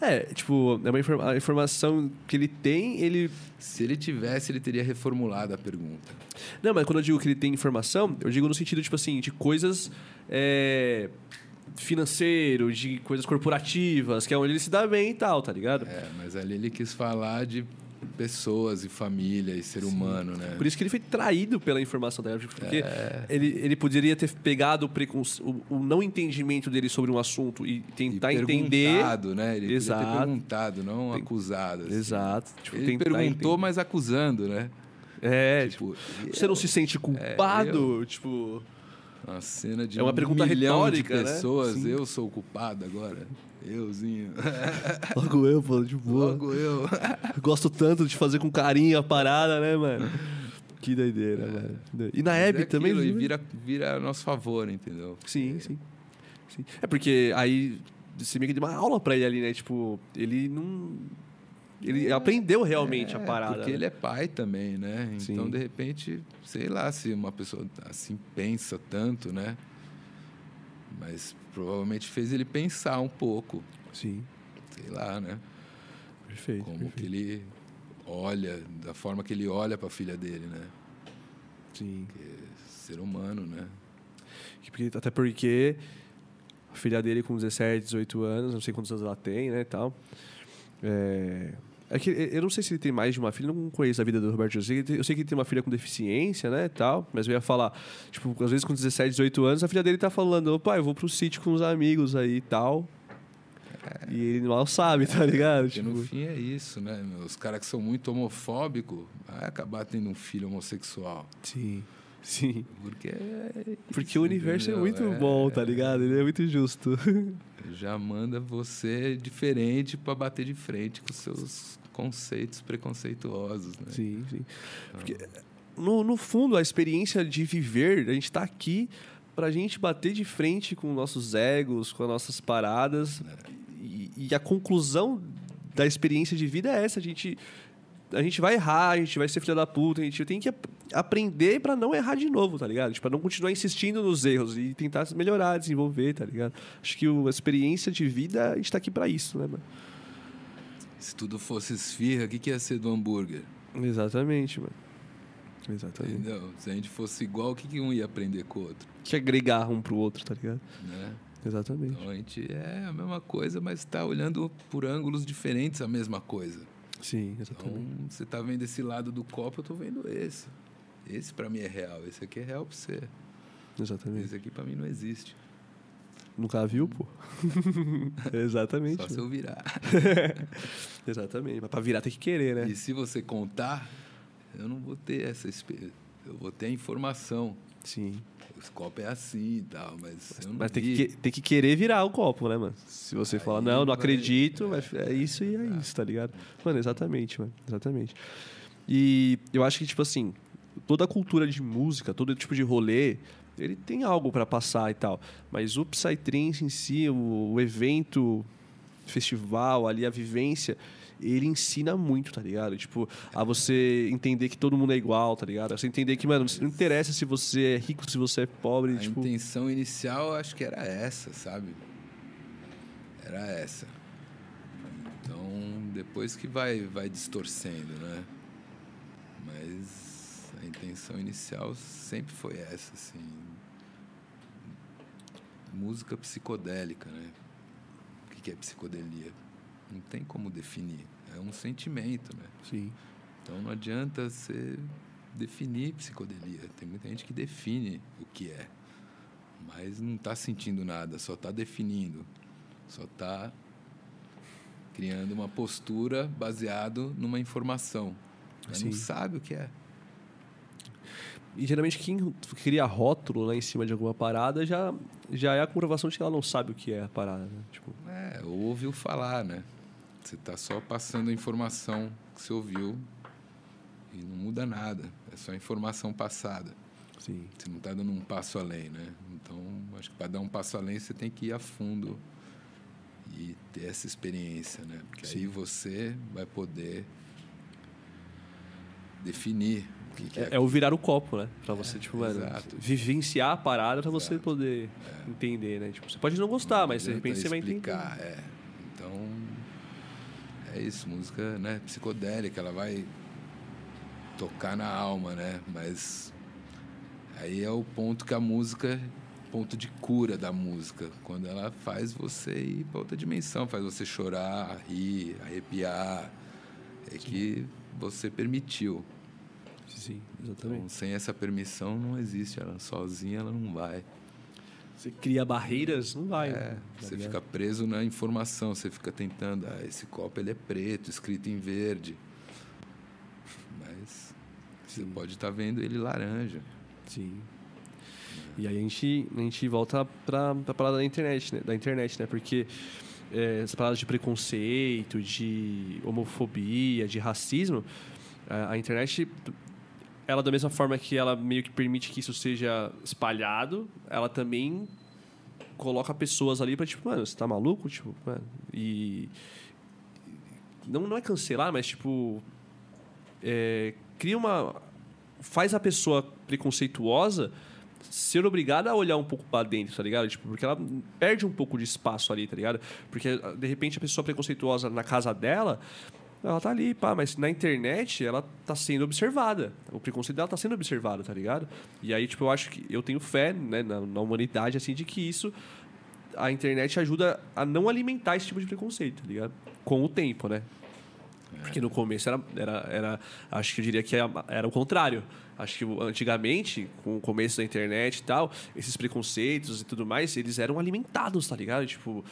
É, tipo, é uma informa a informação que ele tem, ele. Se ele tivesse, ele teria reformulado a pergunta. Não, mas quando eu digo que ele tem informação, eu digo no sentido, tipo assim, de coisas. É, financeiro, de coisas corporativas, que é onde ele se dá bem e tal, tá ligado? É, mas ali ele quis falar de pessoas e família e ser humano, né? Por isso que ele foi traído pela informação da época, porque É. ele, ele poderia ter pegado o, preconce- o, o não entendimento dele sobre um assunto e E tentar entender. perguntado, né? Ele podia Exato. ter perguntado, não acusado. assim. Exato. Tipo, Ele perguntou, entender. mas acusando, né? É, tipo, Tipo, você não se sente culpado? tipo. Uma cena de É uma um pergunta milhão retórica, de né? pessoas. Sim. Eu sou o culpado agora. Euzinho. [LAUGHS] Logo eu, pô, de boa. Logo eu. [LAUGHS] Gosto tanto de fazer com carinho a parada, né, mano? Que doideira, mano. E na Mas Hebe é também. E vira, vira a nosso favor, entendeu? Sim, sim, sim. É porque aí você meio que deu uma aula pra ele ali, né? Tipo, ele não. Ele aprendeu realmente a parada. Porque né? ele é pai também, né? Então, Sim. de repente, sei lá se uma pessoa assim pensa tanto, né? Mas provavelmente fez ele pensar um pouco, Sim, sei lá, né? perfeito. Como perfeito. que ele olha, da forma que ele olha para a filha dele, né? Sim. É ser humano, né? Até porque a filha dele com 17, 18 anos, não sei quantos anos ela tem, né, e tal. É, É que eu não sei se ele tem mais de uma filha, não conheço a vida do Roberto José. Eu sei que ele tem uma filha com deficiência, né, tal. Mas eu ia falar, tipo, às vezes com 17, 18 anos, a filha dele tá falando, pai, eu vou pro sítio com os amigos aí e tal. E ele mal sabe, tá ligado? Porque no fim é isso, né? Os caras que são muito homofóbicos vai acabar tendo um filho homossexual. Sim. Sim. Porque é Porque o universo é entendeu? muito bom, tá ligado? Ele é muito justo. Já manda você diferente para bater de frente com seus conceitos preconceituosos, né? Sim, sim. Porque, no, no fundo, a experiência de viver, a gente tá aqui pra gente bater de frente com nossos egos, com as nossas paradas. E, e a conclusão da experiência de vida é essa. A gente, a gente vai errar, a gente vai ser filha da puta, a gente tem que ap- aprender pra não errar de novo, tá ligado? Tipo, pra não continuar insistindo nos erros e tentar melhorar, desenvolver, tá ligado? Acho que a experiência de vida, a gente tá aqui pra isso, né, mano? Se tudo fosse esfirra, o que, que ia ser do hambúrguer? Exatamente, mano. Exatamente. Entendeu? Se a gente fosse igual, o que, que um ia aprender com o outro? Que agregar um pro outro, tá ligado? Né? Exatamente. Então a gente é a mesma coisa, mas está olhando por ângulos diferentes a mesma coisa. Sim, Então exatamente. você está vendo esse lado do copo, eu estou vendo esse. Esse para mim é real, esse aqui é real para você. Exatamente. Esse aqui para mim não existe. Nunca viu, pô? [LAUGHS] exatamente. Só se eu virar. [LAUGHS] Exatamente. Mas pra virar tem que querer, né? E se você contar, eu não vou ter essa experiência. Eu vou ter a informação. Sim. Esse copo é assim e tal, mas não Mas tem que, tem que querer virar o copo, né, mano? Se você Aí falar, não, não vai- acredito, vai- é isso e é isso, tá ligado? Mano, exatamente, mano. Exatamente. E eu acho que, tipo assim, toda a cultura de música, todo tipo de rolê, ele tem algo pra passar e tal. Mas o Psytrance em si, o, o evento, festival, ali, a vivência, ele ensina muito, tá ligado? Tipo, a você entender que todo mundo é igual, tá ligado? A você entender que, mano, não interessa se você é rico, se você é pobre, A tipo... intenção inicial acho que era essa, sabe? Era essa. Então, depois que vai, vai distorcendo, né? Mas a intenção inicial sempre foi essa, assim. Música psicodélica, né? O que é psicodelia? Não tem como definir. É um sentimento, né? Sim. Então não adianta você definir psicodelia. Tem muita gente que define o que é, mas não está sentindo nada, só está definindo, só está criando uma postura baseado numa informação. Mas não Sim. sabe o que é. E geralmente quem cria rótulo lá em cima de alguma parada já, já é a comprovação de que ela não sabe o que é a parada. Né? Tipo, É, ou ouviu falar, né? Você está só passando a informação que você ouviu e não muda nada. É só informação passada. sim. Você não está dando um passo além, né? Então, acho que para dar um passo além, você tem que ir a fundo e ter essa experiência, né? Porque aí Sim. você vai poder definir o que, que é. É, é o virar o copo, né? Pra você, tipo, mano, vivenciar a parada pra você poder entender, né? Tipo, você pode não gostar, mas de repente você vai entender. É. Então, é isso. Música né, psicodélica, ela vai tocar na alma, né? Mas aí é o ponto que a música ponto de cura da música, quando ela faz você ir para outra dimensão, faz você chorar, rir, arrepiar, é que você permitiu. Sim, Então, exatamente. sem essa permissão não existe, ela sozinha ela não vai. Você cria barreiras, não vai. É, né? Tá você fica preso na informação, você fica tentando, ah, esse copo ele é preto, escrito em verde. Mas você Sim. pode estar vendo ele laranja. Sim. E aí a gente, a gente volta pra, pra parada da internet, né? Da internet, né? Porque é, essa parada de preconceito, de homofobia, de racismo, a, a internet, ela da mesma forma que ela meio que permite que isso seja espalhado, ela também coloca pessoas ali pra, tipo, mano, você tá maluco? Tipo, mano, e... Não, não é cancelar, mas, tipo... é, cria uma... Faz a pessoa preconceituosa ser obrigada a olhar um pouco pra dentro, tá ligado? Tipo, porque ela perde um pouco de espaço ali, tá ligado? Porque, de repente, a pessoa preconceituosa na casa dela, ela tá ali, pá, mas na internet ela tá sendo observada. O preconceito dela tá sendo observado, tá ligado? E aí, tipo, eu acho que eu tenho fé, né, na, na humanidade, assim, de que isso a internet ajuda a não alimentar esse tipo de preconceito, tá ligado? Com o tempo, né? Porque no começo era, era, era acho que eu diria que era, era o contrário. Acho que antigamente, com o começo da internet e tal, esses preconceitos e tudo mais, eles eram alimentados, tá ligado? Tipo,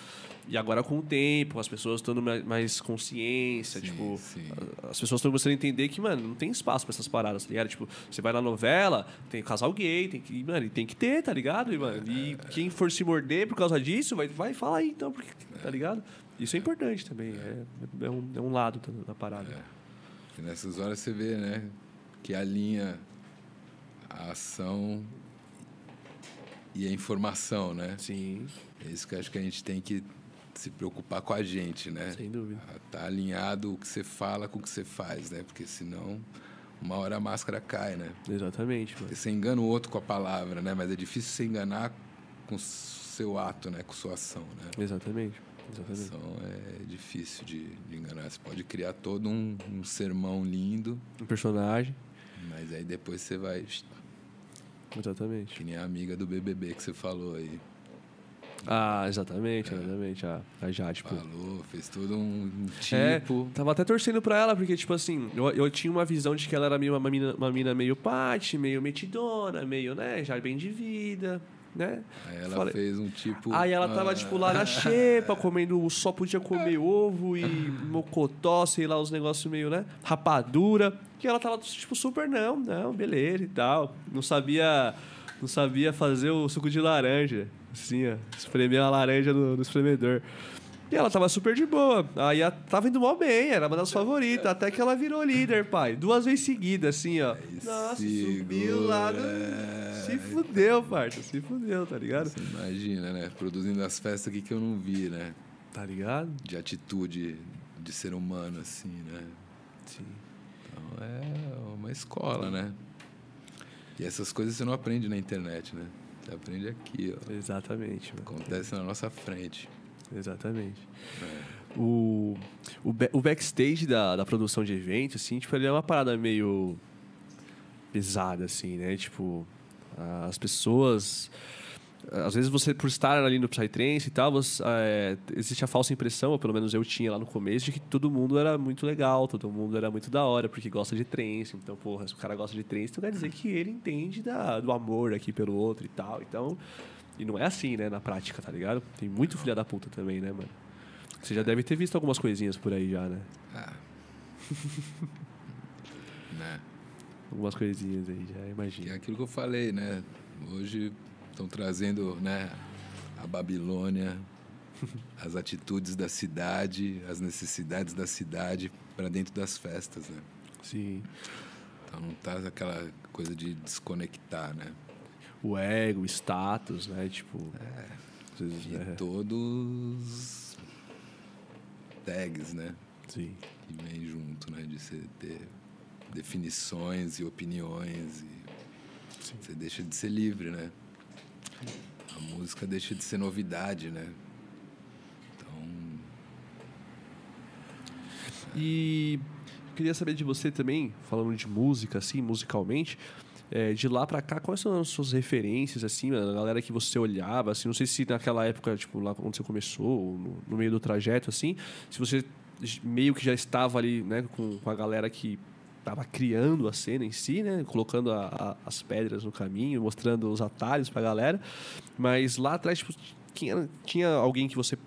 e agora com o tempo, as pessoas estão mais consciência, Sim, tipo, sim. as pessoas estão começando a entender que, mano, não tem espaço pra essas paradas, tá ligado? Tipo, você vai na novela, tem casal gay, tem que, mano, e tem que ter, tá ligado? E, mano, e quem for se morder por causa disso, vai, vai falar aí, então, porque, tá ligado? Isso é importante também, é, é, um, é um lado da, da parada. E nessas horas você vê, né? Que alinha a ação e a informação, né? Sim, É isso que acho que a gente tem que se preocupar com a gente, né? sem dúvida. Tá alinhado o que você fala com o que você faz, né? Porque senão uma hora a máscara cai, né? Exatamente, mano. Você engana o outro com a palavra, né? Mas é difícil você enganar com o seu ato, né? Com sua ação, né? Exatamente. Ação é difícil de, de enganar. Você pode criar todo um, um sermão lindo, Um personagem. mas aí depois você vai... Exatamente. Que nem a amiga do BBB que você falou aí. Ah, exatamente, exatamente. A, a Jade, tipo. Falou, fez todo um, um É, tipo... tava até torcendo pra ela, porque, tipo assim, eu, eu tinha uma visão de que ela era meio uma mina, uma mina meio pate, meio metidona, meio, né, já bem de vida, né? Aí ela Falei- fez um tipo... Aí ela tava, ah, tipo, lá na [LAUGHS] xepa, comendo, só podia comer ovo e mocotó, sei lá, uns negócios meio, né? Rapadura. E ela tava, tipo, super, não, não, beleza e tal. Não sabia, não sabia fazer o suco de laranja. Assim, ó. Espremer a laranja no, no espremedor. E ela tava super de boa. Aí ela tava indo mal bem, era uma das favoritas. Até que ela virou líder, pai. Duas vezes seguidas, assim, ó. Nossa, subiu lá. no-. Se fudeu, parça. Se fudeu, tá ligado? Você imagina, né? Produzindo as festas aqui que eu não vi, né? Tá ligado? De atitude de ser humano, assim, né? Sim. Então é uma escola, né? E essas coisas você não aprende na internet, né? Você aprende aqui, ó. Exatamente, mano. Acontece na nossa frente. Exatamente. O, o, o backstage da, da produção de eventos, assim, tipo, ele é uma parada meio pesada, assim, né? Tipo, as pessoas... Às vezes você, por estar ali no Psytrance e tal, você, é, existe a falsa impressão, ou pelo menos eu tinha lá no começo, de que todo mundo era muito legal, todo mundo era muito da hora, porque gosta de trance. Então, porra, se o cara gosta de trance, então quer dizer que ele entende da, do amor aqui pelo outro e tal. Então, e não é assim, né, na prática, tá ligado? Tem muito filha da puta também, né, mano? Você já deve ter visto algumas coisinhas por aí já, né? Ah. [LAUGHS] né? Algumas coisinhas aí, já Que é aquilo que eu falei, né? Hoje estão trazendo, né, a Babilônia, [LAUGHS] as atitudes da cidade, as necessidades da cidade para dentro das festas, né? Sim. Então não tá aquela coisa de desconectar, né? O ego, o status, né? Tipo. às vezes, E é, todos tags, né? Sim. Que vem junto, né? De você ter definições e opiniões e Sim. você deixa de ser livre, né? A música deixa de ser novidade, né? Então, E eu queria saber de você também, falando de música, assim, musicalmente, é, de lá pra cá, quais são as suas referências, assim, a galera que você olhava, assim, não sei se naquela época, tipo, lá quando você começou, ou no, no meio do trajeto, assim, se você meio que já estava ali, né, com, com a galera que estava criando a cena em si, né, colocando a- a- as pedras no caminho, mostrando os atalhos pra galera, mas lá atrás, tipo, tinha, tinha alguém que você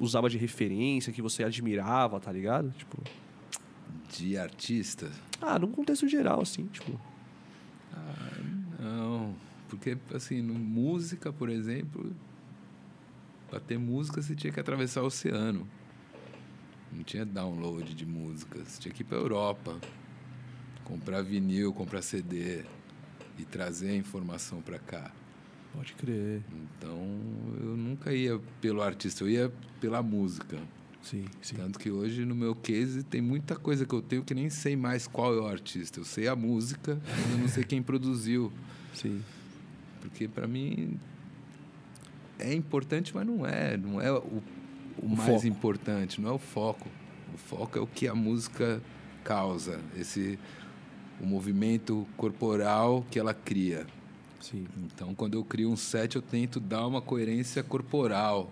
usava de referência, que você admirava, tá ligado? Tipo, de artista, ah, num contexto geral, assim, tipo. Não. Porque, assim, no, música, por exemplo, para ter música você tinha que atravessar o oceano. Não tinha download de música. Você tinha que ir para Europa, comprar vinil, comprar CD e trazer a informação para cá. Pode crer. Então, eu nunca ia pelo artista, eu ia pela música. Sim, sim. Tanto que hoje, no meu case, tem muita coisa que eu tenho que nem sei mais qual é o artista. Eu sei a música, mas eu não sei quem produziu. Sim. Porque, para mim, é importante, mas não é. Não é o, o O mais foco. importante, não é o foco. O foco é o que a música causa, esse o movimento corporal que ela cria. Sim. Então, quando eu crio um set, eu tento dar uma coerência corporal.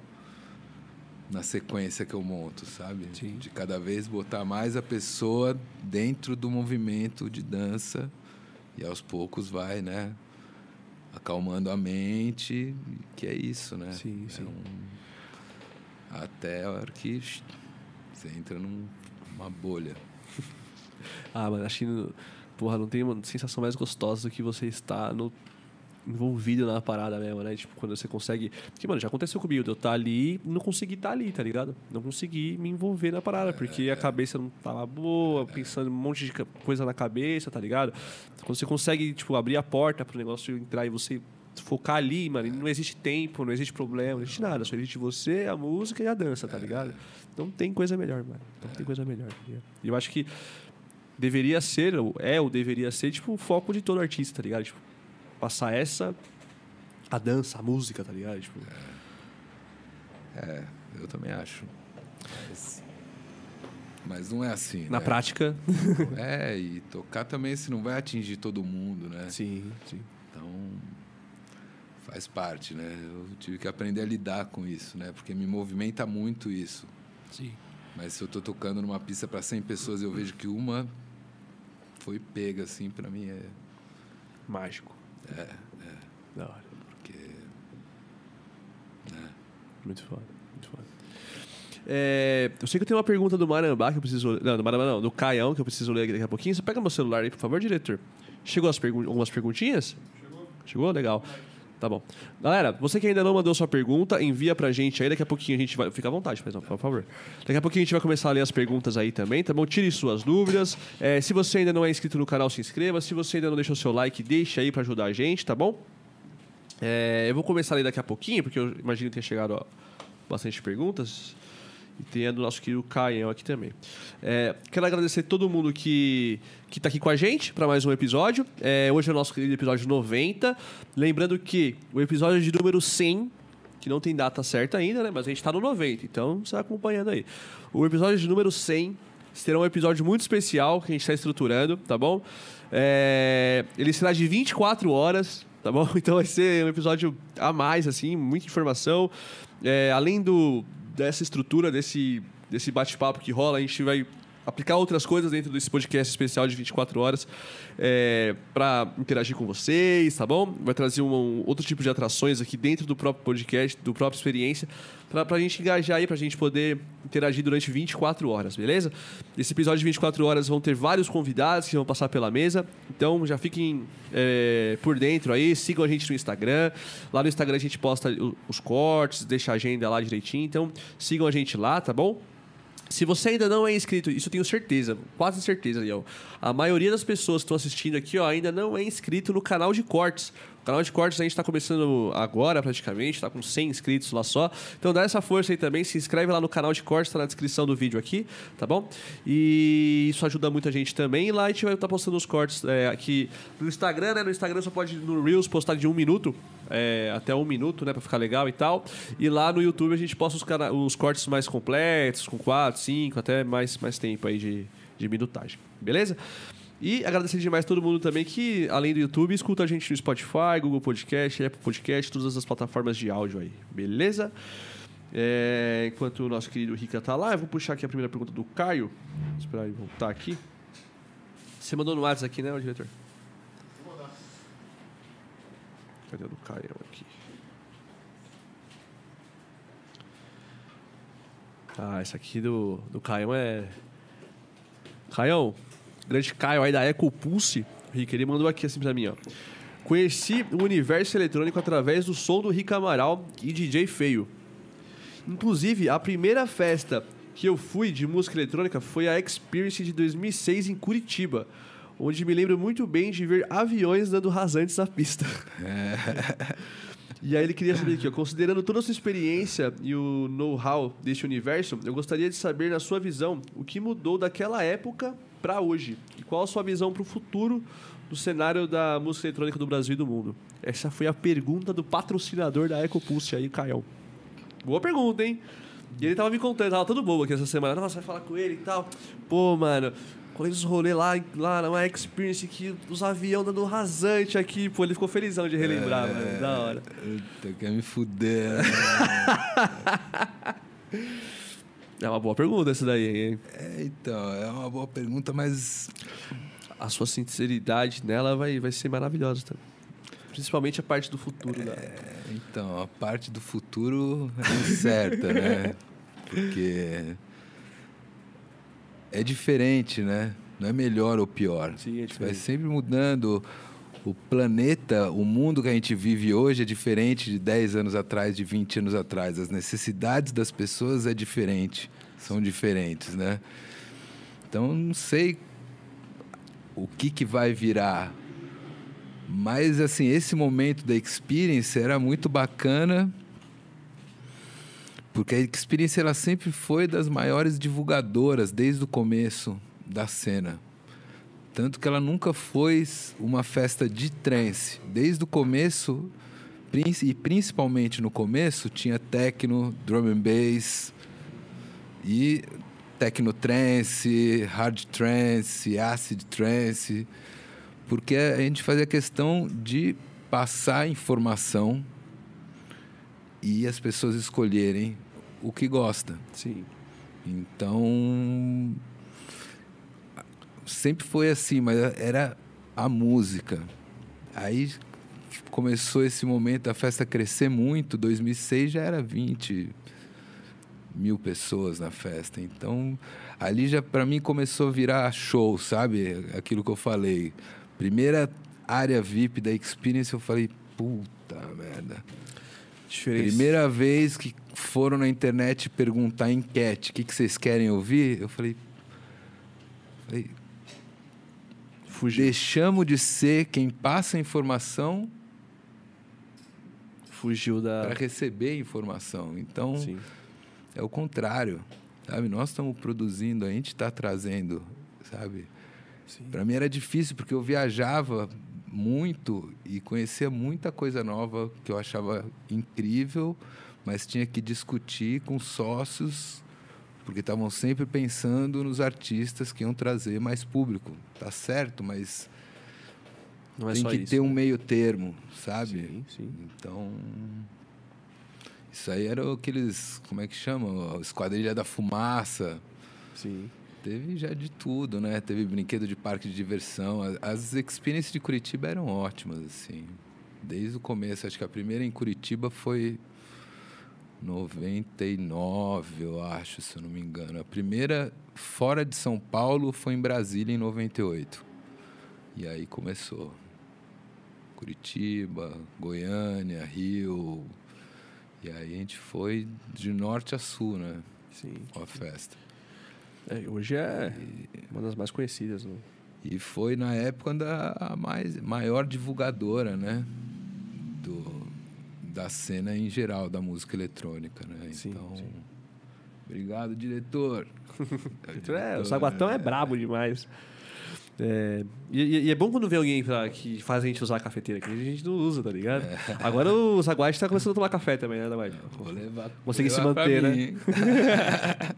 na sequência que eu monto, sabe? Sim. De cada vez botar mais a pessoa dentro do movimento de dança e aos poucos vai, né? Acalmando a mente, que é isso, né? Sim, É sim. um- Até a hora que você entra num- numa bolha. [LAUGHS] Ah, mano, acho que. Porra, não tem uma sensação mais gostosa do que você estar no, envolvido na parada mesmo, né? Tipo, quando você consegue. Porque, mano, já aconteceu comigo, de eu estar ali e não conseguir estar ali, tá ligado? Não consegui me envolver na parada, porque a cabeça não tava boa, pensando um monte de coisa na cabeça, tá ligado? Quando você consegue, tipo, abrir a porta pro negócio entrar e você focar ali, mano, não existe tempo, não existe problema, não existe nada, só existe você, a música e a dança, tá ligado? Não tem coisa melhor, mano. Não tem coisa melhor. tá? E eu acho que deveria ser, ou é ou deveria ser, tipo, o foco de todo artista, tá ligado? Tipo, passar essa, a dança, a música, tá ligado? Tipo, É, eu também acho. Mas, mas não é assim. na né? prática. [LAUGHS] É, e tocar também se não vai atingir todo mundo, né? Sim, sim. Então faz parte, né? Eu tive que aprender a lidar com isso, né? Porque me movimenta muito isso. Sim. Mas se eu tô tocando numa pista para 100 pessoas, eu vejo que uma foi pega assim, para mim é Mágico. É, é Da hora. porque Muito foda, muito foda. É, eu sei que eu tenho uma pergunta do Marambá que eu preciso. Não, do Marambá não, do Caião que eu preciso ler daqui a pouquinho. Você pega meu celular aí, por favor, diretor. Chegou as pergun algumas perguntinhas? Chegou. Chegou? Legal. Tá bom. Galera, você que ainda não mandou sua pergunta, envia pra gente aí. Daqui a pouquinho a gente vai. Fica à vontade, por favor. Daqui a pouquinho a gente vai começar a ler as perguntas aí também, tá bom? Tire suas dúvidas. É, se você ainda não é inscrito no canal, se inscreva. Se você ainda não deixou seu like, deixa aí pra ajudar a gente, tá bom? É, eu vou começar a ler daqui a pouquinho, porque eu imagino que tenha chegado ó, bastante perguntas. E tem a do nosso querido Caião aqui também. É, quero agradecer todo mundo que que está aqui com a gente para mais um episódio. É, hoje é o nosso querido episódio 90. Lembrando que o episódio de número 100, que não tem data certa ainda, né? Mas a gente está no 90, então você vai acompanhando aí. O episódio de número 100 será um episódio muito especial que a gente está estruturando, tá bom? É, ele será de 24 horas, tá bom? [LAUGHS] Então vai ser um episódio a mais, assim, muita informação. É, além do, dessa estrutura, desse, desse bate-papo que rola, a gente vai aplicar outras coisas dentro desse podcast especial de 24 horas é, para interagir com vocês, tá bom? Vai trazer um, um outro tipo de atrações aqui dentro do próprio podcast, do próprio experiência, para a gente engajar aí, para a gente poder interagir durante 24 horas, beleza? Esse episódio de 24 horas vão ter vários convidados que vão passar pela mesa, então já fiquem é, por dentro aí, sigam a gente no Instagram. Lá no Instagram a gente posta os cortes, deixa a agenda lá direitinho, então sigam a gente lá, tá bom? Se você ainda não é inscrito, isso eu tenho certeza, quase certeza, Liel. A maioria das pessoas que estão assistindo aqui, ó, ainda não é inscrito no canal de cortes. Canal de cortes a gente está começando agora, praticamente, está com 100 inscritos lá só. Então dá essa força aí também, se inscreve lá no canal de cortes, está na descrição do vídeo aqui, tá bom? E isso ajuda muito a gente também. E lá a gente vai estar postando os cortes é, aqui no Instagram, né? No Instagram só pode no Reels postar de um minuto, é, até um minuto, né? Pra ficar legal e tal. E lá no YouTube a gente posta os, os cortes mais completos, com 4, 5, até mais, mais tempo aí de, de minutagem. Beleza? E agradecer demais todo mundo também que, além do YouTube, escuta a gente no Spotify, Google Podcast, Apple Podcast, todas as plataformas de áudio aí. Beleza? É, enquanto o nosso querido Rica tá lá, eu vou puxar aqui a primeira pergunta do Caio. Vou esperar ele voltar aqui. Você mandou no WhatsApp aqui, né, ô diretor? Cadê o do Caio aqui? Ah, esse aqui do, do Caião é. Caião, grande Caio aí da EcoPulse. Rick, ele mandou aqui assim pra mim, ó. Conheci o universo eletrônico através do som do Rick Amaral e DJ Feio. Inclusive, a primeira festa que eu fui de música eletrônica foi a Experience de 2006 em Curitiba, onde me lembro muito bem de ver aviões dando rasantes na pista. [LAUGHS] E aí ele queria saber aqui, ó, [CLEARS THROAT] considerando toda a sua experiência e o know-how deste universo, eu gostaria de saber, na sua visão, o que mudou daquela época para hoje e qual a sua visão para o futuro do cenário da música eletrônica do Brasil e do mundo. Essa foi a pergunta do patrocinador da EcoPulse aí, Caião. Boa pergunta, hein? E ele tava me contando, tava todo bobo aqui essa semana. Nossa, vai falar com ele e tal. Pô, mano, quando eles rolê lá, lá na Experience que os aviões dando rasante aqui, pô, ele ficou felizão de relembrar, mano. Da hora. Eita, quer me fuder. né? [LAUGHS] É uma boa pergunta essa daí, hein? É, então, é uma boa pergunta, mas A sua sinceridade nela vai, vai ser maravilhosa também. Principalmente a parte do futuro. da- Então, a parte do futuro é incerta, né? [LAUGHS] Porque é diferente, né? Não é melhor ou pior. Sim, é Vai sempre mudando. O planeta, o mundo que a gente vive hoje é diferente de 10 anos atrás, de 20 anos atrás. As necessidades das pessoas é diferente, são diferentes, né? Então, não sei o que, que vai virar. Mas, assim, esse momento da Experience era muito bacana, porque a Experience ela sempre foi das maiores divulgadoras desde o começo da cena. Tanto que ela nunca foi uma festa de trance. Desde o começo, e principalmente no começo, tinha techno, drum and bass e techno trance, hard trance, acid trance, porque a gente fazia questão de passar informação e as pessoas escolherem o que gosta. Sim. Então, sempre foi assim, mas era a música. Aí começou esse momento da festa crescer muito. 2006 já era 20 mil pessoas na festa. Então, ali já para mim começou a virar show, sabe? Aquilo que eu falei. Primeira área VIP da Experience, eu falei, puta merda. Diferença. Primeira vez que foram na internet perguntar enquete, o que, que vocês querem ouvir? Eu falei, falei deixamos de ser quem passa a informação Fugiu da. para receber informação. Então, Sim. é o contrário, sabe? Nós estamos produzindo, a gente está trazendo, sabe? Para mim era difícil porque eu viajava muito e conhecia muita coisa nova que eu achava incrível, mas tinha que discutir com sócios porque estavam sempre pensando nos artistas que iam trazer mais público. Tá certo, mas é tem que isso. ter um meio termo, sabe? Sim, sim. Então, isso aí era aqueles, como é que chama? Esquadrilha da fumaça. Sim. Teve já de tudo, né? Teve brinquedo de parque de diversão. As experiências de Curitiba eram ótimas, assim. Desde o começo. Acho que a primeira em Curitiba foi 99, eu acho, se eu não me engano. A primeira fora de São Paulo foi em Brasília em 98. E aí começou. Curitiba, Goiânia, Rio. E aí a gente foi de norte a sul, né? Sim. Com a festa. É, hoje é uma das mais conhecidas. Né? E foi na época da a mais, maior divulgadora, né? Do, da cena em geral, da música eletrônica, né? Sim, então, sim. obrigado, diretor. [LAUGHS] É, o Saguatão é brabo demais. É, e, e- e é bom quando vem alguém pra, que faz a gente usar a cafeteira, que a gente não usa, tá ligado? [LAUGHS] Agora o Zaguate tá começando a tomar café também, né, Zaguate? Vou levar. Consegui vou se manter, né? [LAUGHS]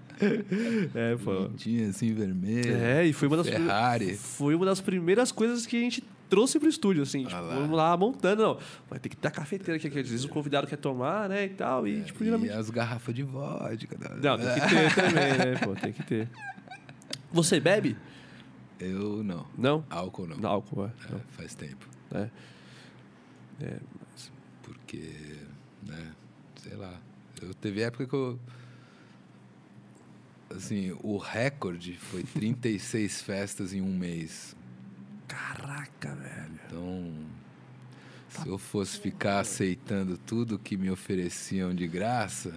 É, [LAUGHS] pô. Tinha assim, vermelho. É, e foi uma das Ferrari. Foi uma das primeiras coisas que a gente trouxe pro estúdio, assim, tipo, lá. vamos lá montando, não. Vai ter que ter a cafeteira aqui, que às vezes o convidado quer tomar, né, e tal, e tipo, E geralmente... as garrafas de vodka. né? Não, tem que ter também, né, pô, tem que ter. Você bebe? Eu não. Não? Álcool não. Não, álcool, é. É, faz tempo. É. É, Porque, né, sei lá. Eu teve época que eu. Assim, o recorde foi 36 [LAUGHS] festas em um mês. Caraca, velho. Então, se eu fosse ficar aceitando tudo que me ofereciam de graça,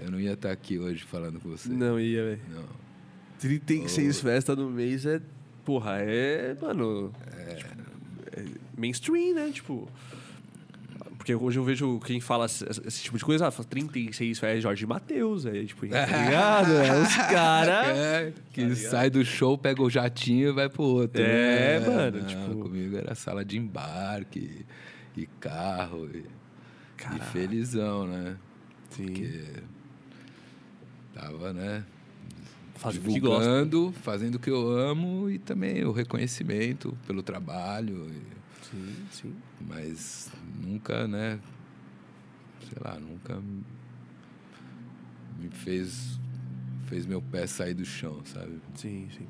eu não ia estar aqui hoje falando com você. Não ia, velho. Não. 36 festas no mês é. Porra, é. Mano. tipo, é mainstream, né? Tipo. Porque hoje eu vejo quem fala esse, esse tipo de coisa, ah, fala 36 festas Jorge Matheus, é tipo, [LAUGHS] tá ligado? É os caras. É, que sai do show, pega o jatinho e vai pro outro. É, né? mano, Não, tipo- Comigo era sala de embarque e carro e, e felizão, né? Sim. Porque tava, né? Fazendo divulgando, fazendo o que eu amo e também o reconhecimento pelo trabalho. e- Sim, sim. mas nunca, né? Sei lá, nunca me fez fez meu pé sair do chão, sabe? Sim, sim.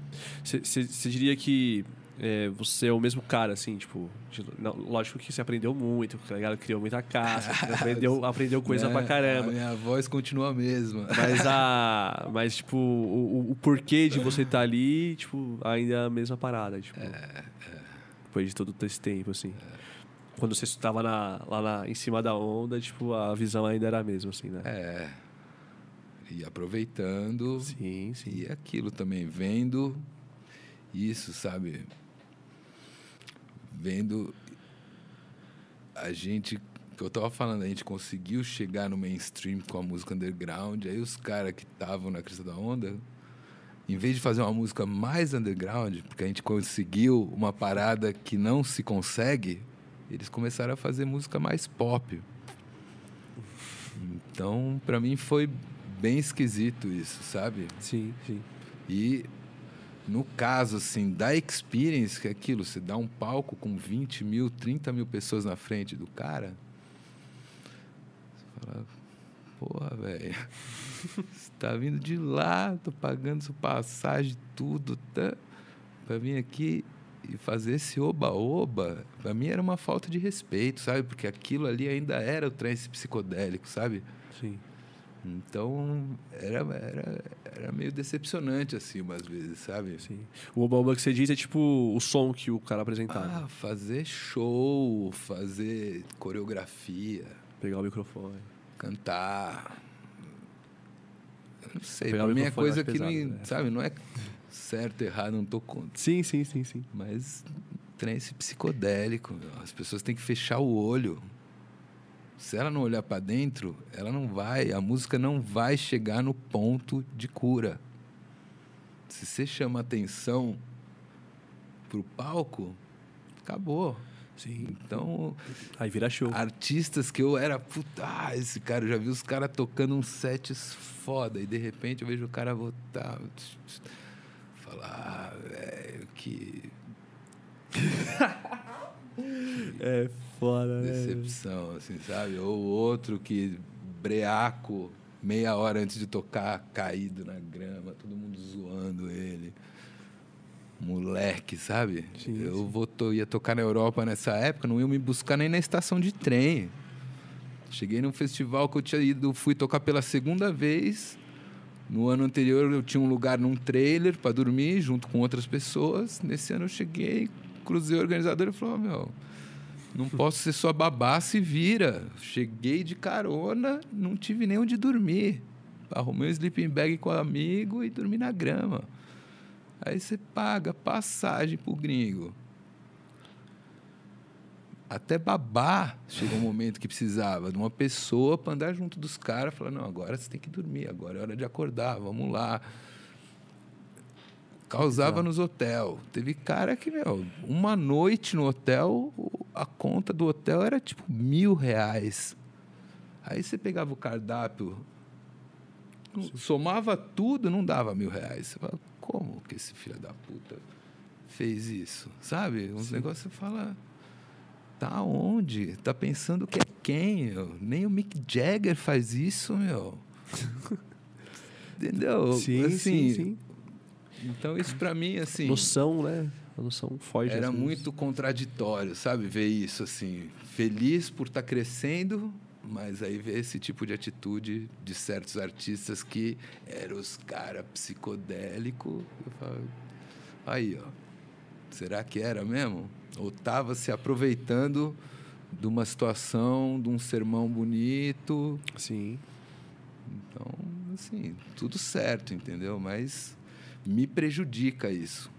Você diria que é, você é o mesmo cara, assim, tipo. De, não, lógico que você aprendeu muito, tá ligado? Criou muita casca, [LAUGHS] aprendeu, aprendeu coisa pra caramba. A minha voz continua a mesma. Mas a. [LAUGHS] Mas, tipo, o, o porquê de você estar tá ali, tipo, ainda é a mesma parada. Tipo, é, é. Depois de todo esse tempo, assim. É. Quando você estava lá na, em cima da onda, tipo, a visão ainda era a mesma, assim, né? É. E aproveitando. Sim, sim. E aquilo também, vendo isso, sabe? Vendo a gente, que eu tava falando, a gente conseguiu chegar no mainstream com a música underground, aí os caras que estavam na crista da onda, em vez de fazer uma música mais underground, porque a gente conseguiu uma parada que não se consegue, eles começaram a fazer música mais pop. Então, para mim foi bem esquisito isso, sabe? Sim, sim. E no caso, assim, da experience, que é aquilo, você dá um palco com 20 mil, 30 mil pessoas na frente do cara, você fala, porra, velho, você tá vindo de lá, tô pagando sua passagem, tudo, tá? Pra vir aqui e fazer esse oba-oba, pra mim era uma falta de respeito, sabe? Porque aquilo ali ainda era o trance psicodélico, sabe? Sim. Então, era, era, era meio decepcionante, assim, umas vezes, sabe? Sim. O Oba que você diz é tipo o som que o cara apresentava. Ah, fazer show, fazer coreografia. Pegar o microfone. Cantar. Eu não sei, Pegar pra mim é coisa que, pesado, não, né? sabe, não é certo, errado, não tô contra. Sim, sim, sim, sim. Mas trance psicodélico, as pessoas têm que fechar o olho se ela não olhar para dentro, ela não vai, a música não vai chegar no ponto de cura. Se você chama atenção pro palco, acabou. Sim. Então. Aí vira show. Artistas que eu era, puta, ah, esse cara, eu já vi os caras tocando uns sets foda, e de repente eu vejo o cara voltar. Falar, ah, velho, que. [LAUGHS] é foda, né? Decepção, né? assim, sabe? Ou outro que breaco, meia hora antes de tocar, caído na grama, todo mundo zoando ele. Moleque, sabe? Sim, eu. Vou to ia tocar na Europa nessa época, não ia me buscar nem na estação de trem. Cheguei num festival que eu tinha ido, fui tocar pela segunda vez. No ano anterior eu tinha um lugar num trailer para dormir junto com outras pessoas. Nesse ano eu cheguei, cruzei o organizador e falou: oh, meu, não [LAUGHS] posso ser só babá, se vira. Cheguei de carona, não tive nem onde dormir. Arrumei um sleeping bag com o amigo e dormi na grama. Aí você paga passagem pro gringo. Até babá chegou um momento que precisava de uma pessoa para andar junto dos caras, falar: não, agora você tem que dormir, agora é hora de acordar, vamos lá causava nos hotel. Teve cara que, meu, uma noite no hotel, a conta do hotel era tipo mil reais. Aí você pegava o cardápio, somava tudo, não dava mil reais. Você fala, como que esse filho da puta fez isso? Sabe? Uns negócios você fala, tá onde? Tá pensando que é quem? Meu? Nem o Mick Jagger faz isso, meu. [LAUGHS] Entendeu? Sim, assim, sim, sim. Então isso para mim assim, noção, né? A noção foge. Era muito contraditório, sabe, ver isso assim, feliz por estar tá crescendo, mas aí ver esse tipo de atitude de certos artistas que eram os cara psicodélico, eu falo, aí, ó. Será que era mesmo? Ou estava se aproveitando de uma situação, de um sermão bonito? Sim. Então, assim, tudo certo, entendeu? Mas me prejudica isso.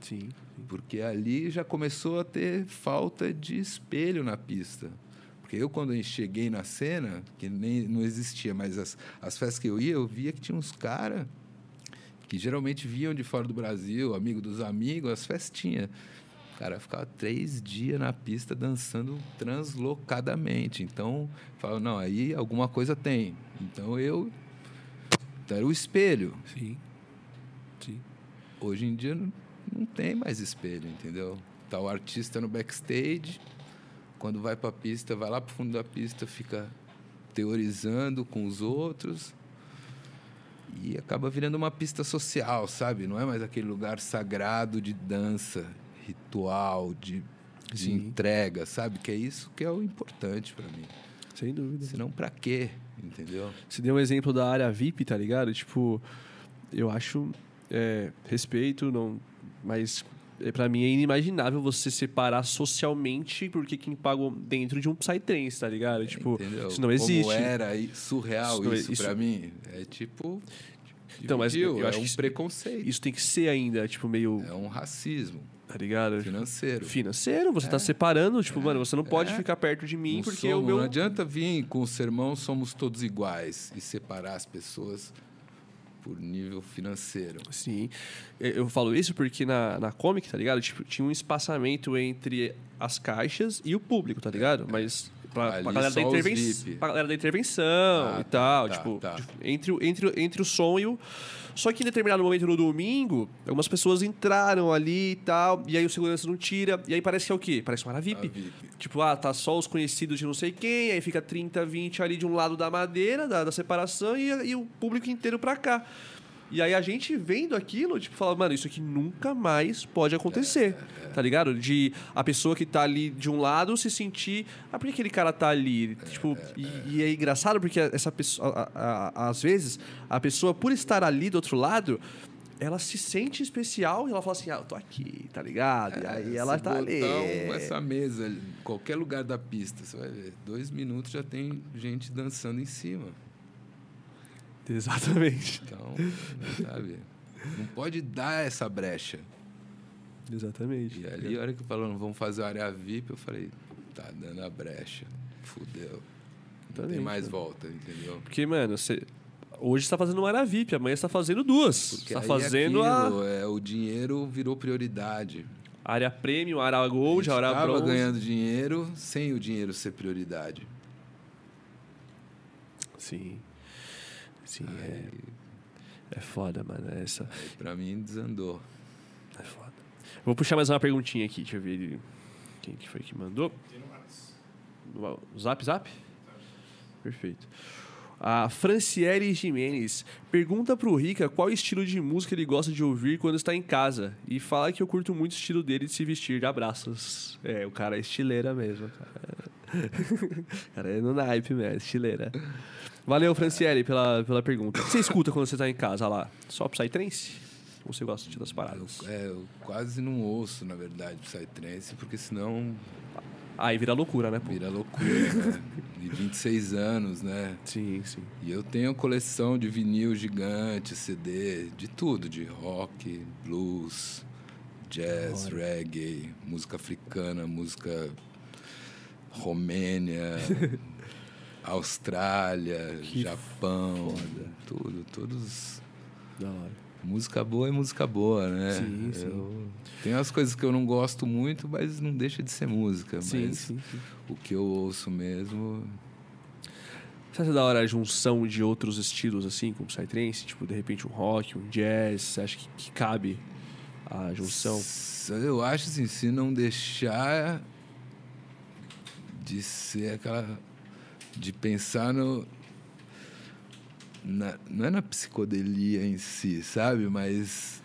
Sim, sim. Porque ali já começou a ter falta de espelho na pista. Porque eu, quando eu cheguei na cena, que nem não existia, mas as, as festas que eu ia, eu via que tinha uns caras que geralmente vinham de fora do Brasil, amigo dos amigos, as festinhas. O cara ficava três dias na pista dançando translocadamente. Então, falo, não, aí alguma coisa tem. Então eu. Então, era o espelho. Sim. Hoje em dia não, não tem mais espelho, entendeu? Tá o artista no backstage, quando vai para a pista, vai lá para o fundo da pista, fica teorizando com os outros. E acaba virando uma pista social, sabe? Não é mais aquele lugar sagrado de dança, ritual, de, de entrega, sabe? Que é isso que é o importante para mim. Sem dúvida. Senão, para quê? Entendeu? Você deu um exemplo da área VIP, tá ligado? Tipo, eu acho. é, respeito, não. Mas para mim é inimaginável você separar socialmente porque quem paga dentro de um psytrance, tá ligado? tipo, Entendeu? isso não existe. Como era surreal Isso isso, isso- pra mim. É tipo. Então, mas eu é acho um que preconceito. Isso tem que ser ainda, tipo, meio. É um racismo Tá ligado? financeiro. Financeiro, você tá separando, tipo, mano, você não pode É. ficar perto de mim Não porque somos- o meu. Não adianta vir com o sermão somos todos iguais e separar as pessoas por nível financeiro. Sim. Eu eu falo isso porque na, na comic, tá ligado? Tipo, tinha um espaçamento entre as caixas e o público, tá ligado? Mas pra, pra galera, da intervenção, pra galera da intervenção Ah, e tal. tá, tipo, tá. tipo, Entre, o- entre, entre o som e o. Só que em determinado momento no domingo, algumas pessoas entraram ali e tal, e aí o segurança não tira, e aí parece que é o quê? Parece uma área VIP. VIP. Tipo, ah, tá só os conhecidos de não sei quem, aí fica 30, 20 ali de um lado da madeira, da, da separação, e, e o público inteiro pra cá. E aí a gente vendo aquilo, tipo, fala, mano, isso aqui nunca mais pode acontecer. Tá ligado? De a pessoa que tá ali de um lado se sentir. Ah, por que aquele cara tá ali? Tipo, e, e é engraçado porque essa pessoa. a- a- às vezes, a pessoa, por estar ali do outro lado. Ela se sente especial e ela fala assim: Ah, eu tô aqui, tá ligado? e aí ela tá ali. essa mesa, qualquer lugar da pista, você vai ver, dois minutos já tem gente dançando em cima. [LAUGHS] Exatamente. Então, sabe? Não pode dar essa brecha. Exatamente. E ali, a hora que falaram, vamos fazer a área VIP, eu falei, tá dando a brecha. Fudeu. Não tem mais né? volta, entendeu? Porque, mano, você. Hoje você tá fazendo uma área VIP, amanhã você tá fazendo duas. Porque tá aí fazendo aquilo, a é, o dinheiro virou prioridade. área premium, área gold, a área Estava bronze. ganhando dinheiro sem o dinheiro ser prioridade. Sim. Sim, é. É foda, mano. Essa. Aí pra mim desandou. É foda. Vou puxar mais uma perguntinha aqui, deixa eu ver quem que foi que mandou. No Zap Zap? Perfeito. A Franciele Jimenez pergunta pro Rica qual estilo de música ele gosta de ouvir quando está em casa. E fala que eu curto muito o estilo dele de se vestir de abraços. É, o cara é estileira mesmo, cara. [LAUGHS] o cara é no naipe mesmo, é estileira. Valeu, Franciele, pela, pela pergunta. O que você escuta quando você está em casa lá? Só Psytrance? Ou você gosta de das paradas? Eu, é, eu quase não ouço, na verdade, Psytrance, porque senão Aí vira loucura, né? pô? vira loucura, né? De 26 anos, né? Sim, sim. E eu tenho coleção de vinil gigante, CD, de tudo, de rock, blues, jazz, hora. reggae, música africana, música romênia, [LAUGHS] Austrália, Que Japão, tudo, todos Da hora. música boa é música boa, né? Sim, sim. Eu- Tem umas coisas que eu não gosto muito, mas não deixa de ser música. Sim, mas sim, sim. o que eu ouço mesmo Você acha da hora a junção de outros estilos, assim, como Psytrance? Tipo, de repente um rock, um jazz? Você acha que, que cabe a junção? Eu acho assim, se não deixar de ser aquela. De pensar no. na- não é na psicodelia em si, sabe? Mas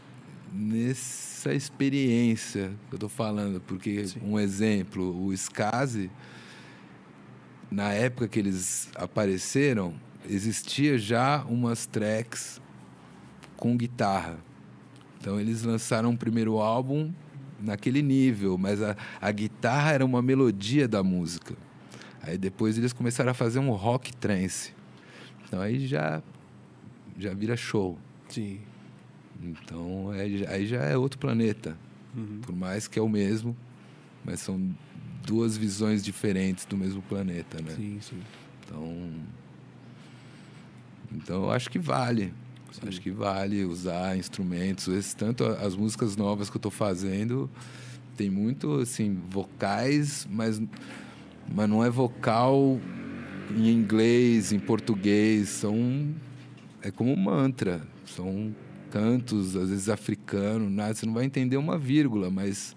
nessa experiência que eu tô falando. Porque, Sim. um exemplo, o Skazi, na época que eles apareceram, existia já umas tracks com guitarra. Então eles lançaram um primeiro álbum naquele nível, mas a, a guitarra era uma melodia da música. Aí depois eles começaram a fazer um rock trance. Então aí já já vira show. Sim. Então aí, aí já é outro planeta. Uhum. Por mais que é o mesmo, mas são duas visões diferentes do mesmo planeta, né? Sim, sim. Então, então eu acho que vale. Sim. Acho que vale usar instrumentos. Esse, tanto as músicas novas que eu estou fazendo tem muito assim vocais, mas mas não é vocal em inglês, em português, são é como um mantra, são cantos às vezes africanos, nada, você não vai entender uma vírgula, mas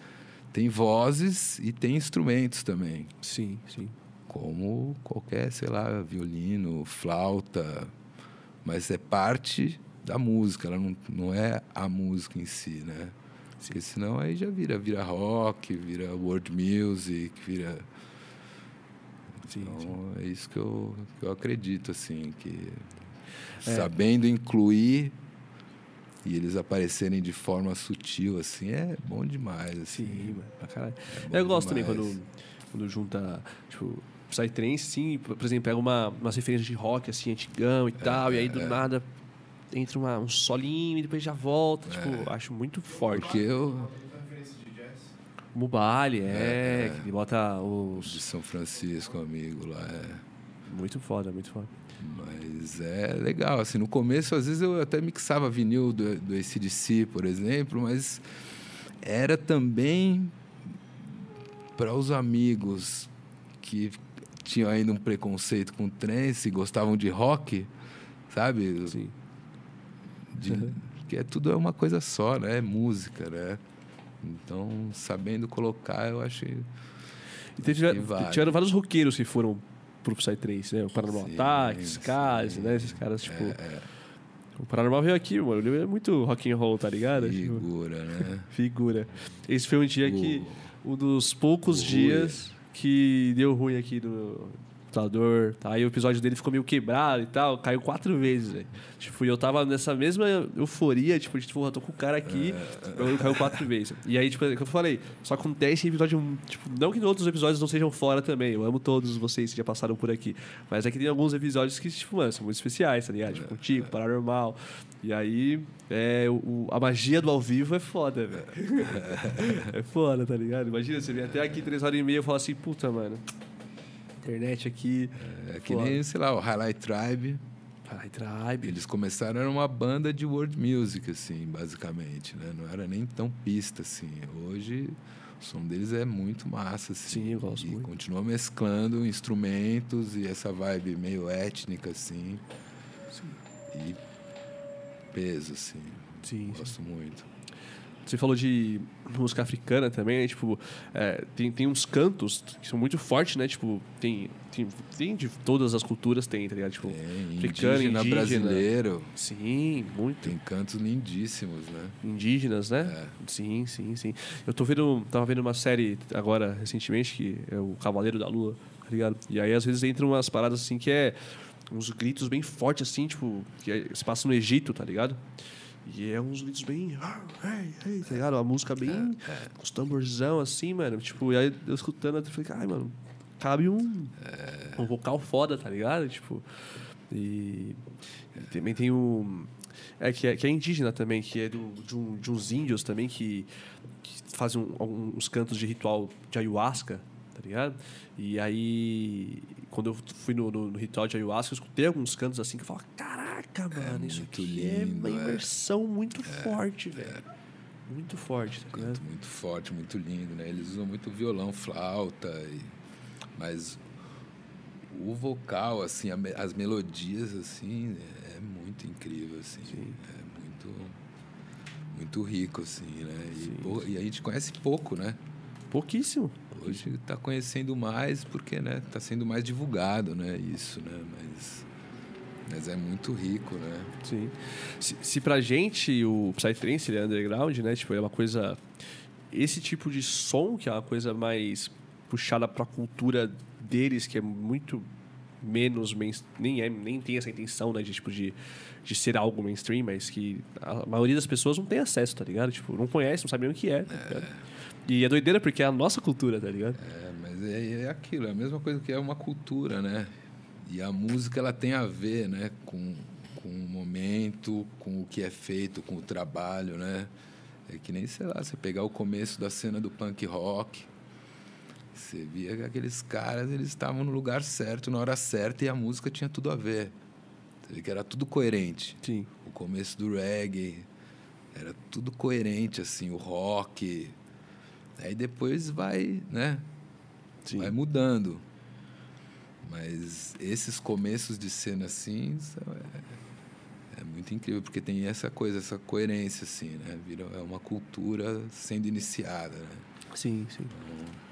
tem vozes e tem instrumentos também Sim, sim. como qualquer, sei lá, violino, flauta, mas é parte da música, ela não, não é a música em si, né? Porque senão aí já vira, vira rock, vira world music, vira. Sim, então sim. é isso que eu, que eu acredito, assim, que é. sabendo incluir e eles aparecerem de forma sutil, assim, é bom demais, assim. Sim, mano, pra caralho. É eu gosto demais. também quando, quando junta, tipo, Psytrance, sim, por exemplo, pega uma, umas referências de rock, assim, antigão e é, tal, e aí do é. nada entra uma, um solinho e depois já volta, tipo, é. acho muito forte. Porque eu... Mubali, é, é, que ele bota os... De São Francisco, amigo lá, é... Muito foda, muito foda. Mas é legal, assim, no começo às vezes eu até mixava vinil do, do ACDC, por exemplo, mas era também para os amigos que tinham ainda um preconceito com trance, gostavam de rock, sabe? Sim. De, uhum. Que é tudo é uma coisa só, né? É música, né? Então, sabendo colocar, eu achei. E teve, tiveram vários roqueiros que foram pro Psytrance, né? O Paranormal Attacks, Case, né? Esses caras, tipo. É, é. O Paranormal veio aqui, mano. Ele é muito rock and roll, tá ligado? Tipo, Figura, tipo, né? [LAUGHS] Figura. Esse foi um dia que. Um dos poucos dias que deu ruim aqui no, computador. Tá? Aí o episódio dele ficou meio quebrado e tal. Caiu quatro vezes, velho. Tipo, eu tava nessa mesma euforia, tipo, de, tipo, tô com o cara aqui, é, caiu quatro vezes. E aí, tipo, é o que eu falei, só acontece em episódio. Tipo, não que outros episódios não sejam fora também. Eu amo todos vocês que já passaram por aqui. Mas é que tem alguns episódios que, tipo, mano, são muito especiais, tá ligado? Tipo, contigo, paranormal. E aí, é, o, a magia do ao vivo é foda, velho. [LAUGHS] é foda, tá ligado? Imagina, você vem até aqui três horas e meia e fala assim, puta, mano internet aqui. É, que nem, sei lá, o Highlight Tribe. Highlight Tribe. Eles começaram, era uma banda de world music, assim, basicamente, né? Não era nem tão pista, assim. Hoje, o som deles é muito massa, assim. Sim, eu gosto e muito. continua mesclando instrumentos e essa vibe meio étnica, assim. Sim. E peso, assim. Sim, gosto sim. muito. Você falou de música africana também, né? Tipo, é, tem, tem uns cantos que são muito fortes, né? Tipo, tem, tem, tem de todas as culturas, tem, tá ligado? Tipo, tem, africano, indígena, indígena, brasileiro. Sim, muito. Tem cantos lindíssimos, né? Indígenas, né? É. Sim, sim, sim. Eu tô vendo, tava vendo uma série agora, recentemente, que é o Cavaleiro da Lua, tá ligado? E aí, às vezes, entram umas paradas assim que é uns gritos bem fortes, assim, tipo, que é, se passa no Egito, tá ligado? E é uns gritos bem. Hey, hey, tá ligado? A música bem. É, é. Com os tamborzão assim, mano. Tipo, e aí eu escutando, eu falei, ai, mano, cabe um. É. Um vocal foda, tá ligado? Tipo. E. e também tem um. É que, é que é indígena também, que é do, de, um, de uns índios também que, que fazem um, uns cantos de ritual de ayahuasca, tá ligado? E aí, quando eu fui no, no, no ritual de ayahuasca, eu escutei alguns cantos assim que eu falava, caraca, é mano, é isso aqui é lindo, é uma imersão é. muito forte, velho. Muito forte, tá Canto muito forte, muito lindo, né? Eles usam muito violão, flauta, e... mas o vocal, assim, as melodias, assim, é muito incrível, assim. Sim. É muito, muito rico, assim, né? E, sim, sim. e a gente conhece pouco, né? Pouquíssimo. Hoje está conhecendo mais porque né está sendo mais divulgado né isso né mas mas é muito rico né. Sim. Se, se pra gente o psytrance ele é underground né tipo é uma coisa esse tipo de som que é uma coisa mais puxada para a cultura deles que é muito menos nem é nem tem essa intenção né de tipo de, de ser algo mainstream mas que a maioria das pessoas não tem acesso tá ligado? Tipo não conhece não sabe o que é, tá é. E é doideira porque é a nossa cultura, tá ligado? É, mas é, é aquilo, é a mesma coisa que é uma cultura, né? E a música ela tem a ver, né, com, com o momento, com o que é feito, com o trabalho, né? É que nem, sei lá, você pegar o começo da cena do punk rock, você via que aqueles caras, eles estavam no lugar certo, na hora certa, e a música tinha tudo a ver. Que era tudo coerente. Sim. O começo do reggae, era tudo coerente, assim, o rock, Aí depois vai, né? Sim. Vai mudando. Mas esses começos de cena assim é, é, muito incrível, porque tem essa coisa, essa coerência, assim, né? Vira, é uma cultura sendo iniciada, né? Sim, sim. Então...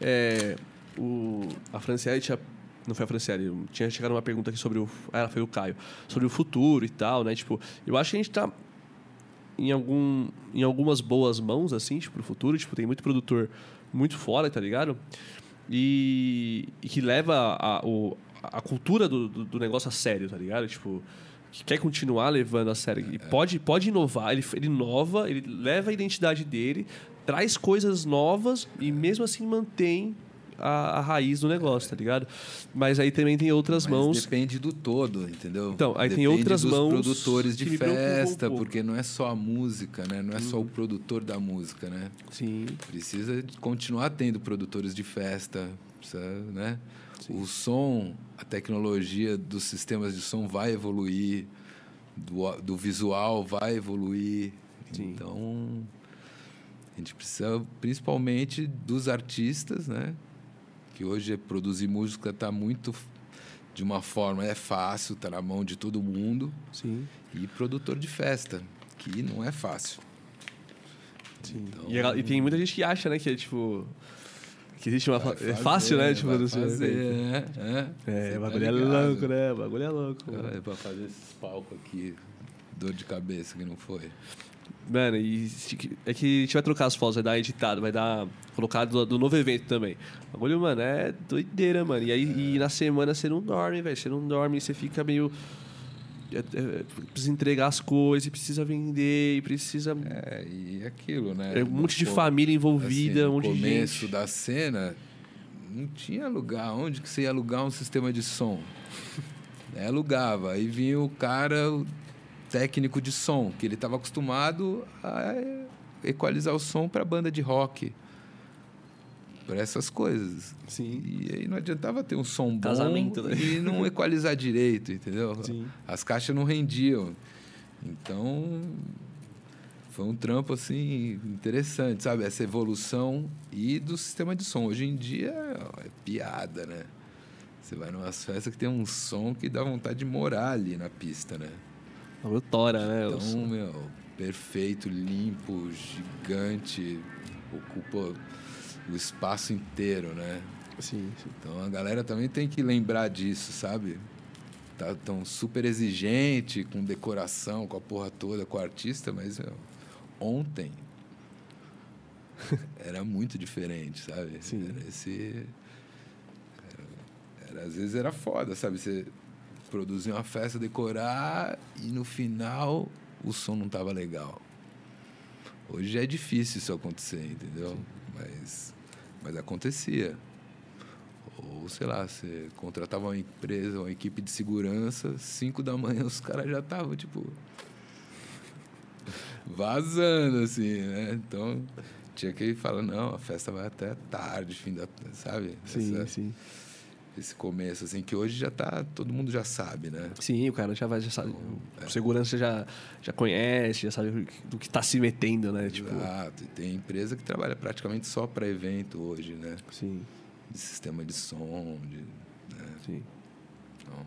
É, o, a Franciele tinha Não foi a Franciele. Tinha chegado uma pergunta aqui sobre o. Ah, foi o Caio. Sobre o futuro e tal, né? Tipo, eu acho que a gente tá em, algum, em algumas boas mãos, assim, tipo, pro futuro. Tipo, tem muito produtor muito fora, tá ligado? E, e que leva a, o, a cultura do, do, do negócio a sério, tá ligado? Tipo, que quer continuar levando a sério. E pode, pode inovar, ele, ele inova, ele leva a identidade dele, traz coisas novas e mesmo assim mantém a, a raiz do negócio, tá ligado? Mas aí também tem outras Mas mãos. Depende do todo, entendeu? Então, aí tem Depende outras dos mãos produtores de um festa, pouco. porque não é só a música, né? Não é só o Uhum. produtor da música, né? Sim, Precisa continuar tendo produtores de festa, precisa, né? Sim. O som, a tecnologia dos sistemas de som vai evoluir, do, do visual vai evoluir. Sim. Então, a gente precisa principalmente dos artistas, né? Que hoje produzir música está muito de uma forma é fácil, está na mão de todo mundo sim, e produtor de festa, que não é fácil. sim. Então- E, a- e tem muita gente que acha, né, que é tipo. Que existe uma. É fazer, fácil, né? Tipo, vai produzir. fazer, né? É, É, o tá bagulho é ligado. louco, né? O bagulho é louco. É, pra fazer esses palcos aqui, dor de cabeça que não foi. Mano, e é que a gente vai trocar as fotos, vai dar editado, vai dar colocado do, do novo evento também. O bagulho, mano, é doideira, mano. E aí e na semana você não dorme, velho. Você não dorme, você fica meio. é, é, precisa entregar as coisas, e precisa vender, e precisa. É, e aquilo, né? É um monte de Pô, família envolvida, assim, um monte no de começo gente. da cena, não tinha lugar. Onde que você ia alugar um sistema de som? [LAUGHS] É, alugava. Aí vinha o cara, técnico de som, que ele estava acostumado a equalizar o som para banda de rock. Para essas coisas. Sim. E aí não adiantava ter um som bom Casamento, né? e não equalizar direito, entendeu? Sim. As caixas não rendiam. Então, foi um trampo assim interessante, sabe? Essa evolução e do sistema de som. Hoje em dia é piada, né? Você vai numas festas que tem um som que dá vontade de morar ali na pista, né? O bagulho tora, né? Então, meu, perfeito, limpo, gigante, ocupa o espaço inteiro, né? Sim, sim. Então a galera também tem que lembrar disso, sabe? Tá tão super exigente com decoração, com a porra toda, com o artista, mas meu, ontem [LAUGHS] era muito diferente, sabe? Sim. Era esse era- era- às vezes era foda, sabe? Você produzir uma festa, decorar e no final o som não tava legal. Hoje é difícil isso acontecer, entendeu? Mas, mas acontecia. Ou, sei lá, você contratava uma empresa, uma equipe de segurança, cinco da manhã os caras já estavam, tipo, vazando, assim, né? Então, tinha que falar, não, a festa vai até tarde, fim da... Sabe? Sim, Essa- sim. Esse começo, assim, que hoje já tá... Todo mundo já sabe, né? Sim, o cara já vai, já sabe. é. O segurança já, já conhece, já sabe do que tá se metendo, né? Tipo, Exato. E tem empresa que trabalha praticamente só para evento hoje, né? sim, De sistema de som, de... né? sim. Então,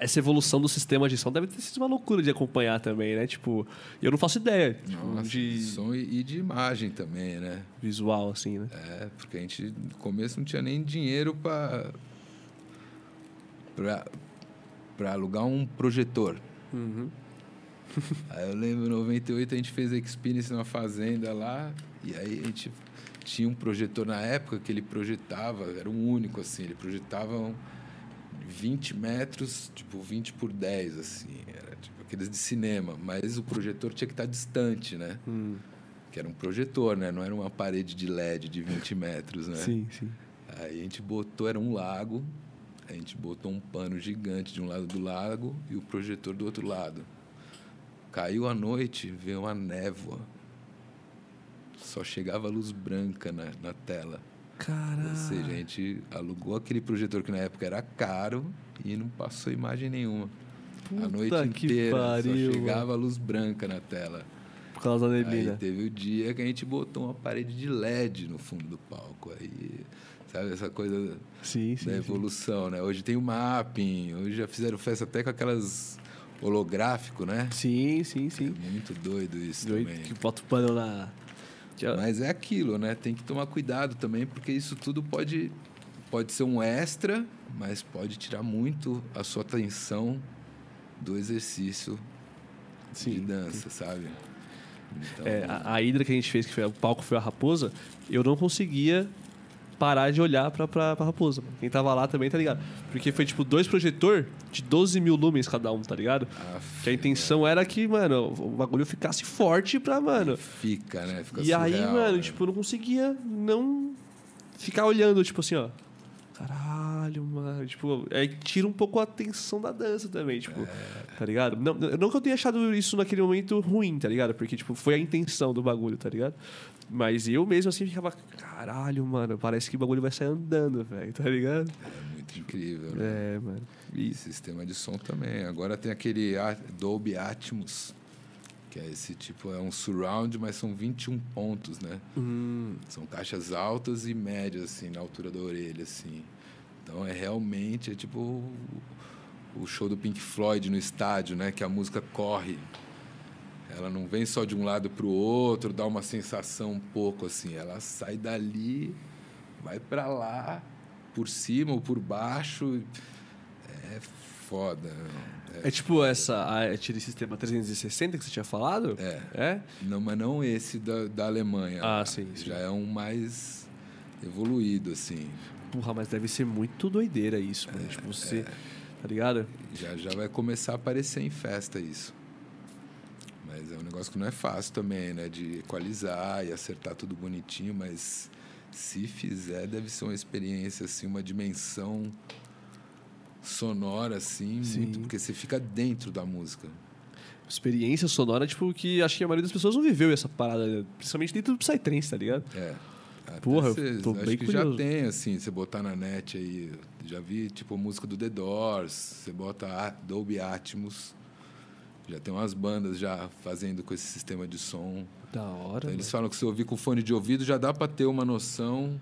essa evolução do sistema de som deve ter sido uma loucura de acompanhar também, né? Tipo, eu não faço ideia tipo, nossa, de som e de imagem também, né? visual, assim, né? É, porque a gente no começo não tinha nem dinheiro para para alugar um projetor. Uhum. [LAUGHS] Aí eu lembro, em 98 a gente fez a Experience na fazenda lá, e aí a gente tinha um projetor na época que ele projetava, era um único assim, ele projetava um 20 metros, tipo 20 por 10, assim, era tipo aqueles de cinema, mas o projetor tinha que estar distante, né? Hum, Que era um projetor, né? Não era uma parede de LED de 20 metros, né? Sim, sim. Aí a gente botou, era um lago, a gente botou um pano gigante de um lado do lago e o projetor do outro lado. Caiu a noite, veio uma névoa. Só chegava luz branca na, na tela. Caralho. Ou seja, a gente alugou aquele projetor que na época era caro e não passou imagem nenhuma. a noite inteira pariu, só chegava luz branca na tela. Por causa da Aí neblina. teve o dia que a gente botou uma parede de LED no fundo do palco. Aí, sabe, essa coisa Sim, sim. da sim. evolução, né? Hoje tem o mapping, hoje já fizeram festa até com aquelas holográfico, né? Sim, sim, É sim. muito doido isso Doido também. que bota o pano é- Mas é aquilo, né? Tem que tomar cuidado também, porque isso tudo pode, pode ser um extra, mas pode tirar muito a sua atenção do exercício de dança, sabe? Então... É, a, a hidra que a gente fez, que foi, o palco foi a raposa, eu não conseguia parar de olhar pra, pra, pra raposa. Quem tava lá também, tá ligado? Porque foi tipo dois projetor de 12 mil lumens cada um, tá ligado? Aff, que a intenção era que, mano, o bagulho ficasse forte pra, mano. Fica, né? Fica e surreal, aí, mano, né? tipo, eu não conseguia não ficar olhando, tipo assim, ó. Caralho, mano. Tipo, aí tira um pouco a atenção da dança também, tipo, é. tá ligado? Não, não que eu tenha achado isso naquele momento ruim, tá ligado? Porque, tipo, foi a intenção do bagulho, tá ligado? Mas eu mesmo assim ficava, caralho, mano, parece que o bagulho vai sair andando, velho, tá ligado? É muito incrível, né? É, mano. E sistema de som também. Agora tem aquele Dolby Atmos que é esse tipo, é um surround, mas são 21 pontos, né? Hum. São caixas altas e médias, assim, na altura da orelha, assim. Então é realmente, é tipo o, show do Pink Floyd no estádio, né? Que a música corre. Ela não vem só de um lado para o outro, dá uma sensação um pouco assim. Ela sai dali, vai para lá, por cima ou por baixo. É foda. É, é tipo essa, aquele sistema 360 que você tinha falado? É. É? Não, mas não esse da, da Alemanha. Ah, sim, sim. Já é um mais evoluído, assim. Porra, mas deve ser muito doideira isso, mano. É, tipo, você. É. Tá ligado? Já, já vai começar a aparecer em festa isso. Mas é um negócio que não é fácil também, né? De equalizar e acertar tudo bonitinho, mas se fizer, deve ser uma experiência, assim, uma dimensão sonora, assim, Sim. muito, porque você fica dentro da música. Experiência sonora, tipo, que acho que a maioria das pessoas não viveu essa parada, principalmente dentro do Psytrance, tá ligado? É. Porra, eu tô acho bem que curioso. já tem, assim, você botar na net aí, já vi, tipo, música do The Doors, você bota Dolby Atmos, já tem umas bandas já fazendo com esse sistema de som. Da hora. Então, eles falam que se ouvir com fone de ouvido já dá para ter uma noção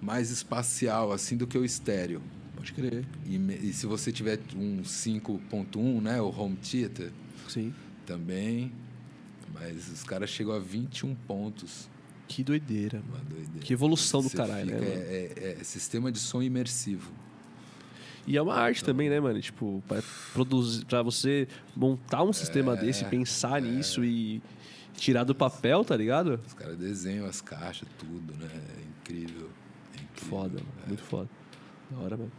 mais espacial, assim, do que o estéreo. Pode crer. E, e se você tiver um 5.1, né, o home theater, Sim. também, mas os caras chegam a 21 pontos. Que doideira, Uma doideira. Que evolução do caralho, fica, né? É, é, é, sistema de som imersivo. E é uma arte então, também, né, mano? Tipo, para produzir, para você montar um sistema é, desse, pensar é, nisso e tirar do papel, tá ligado? Os caras desenham as caixas, tudo, né? É incrível. É incrível foda, mano. muito foda. Da hora, mano.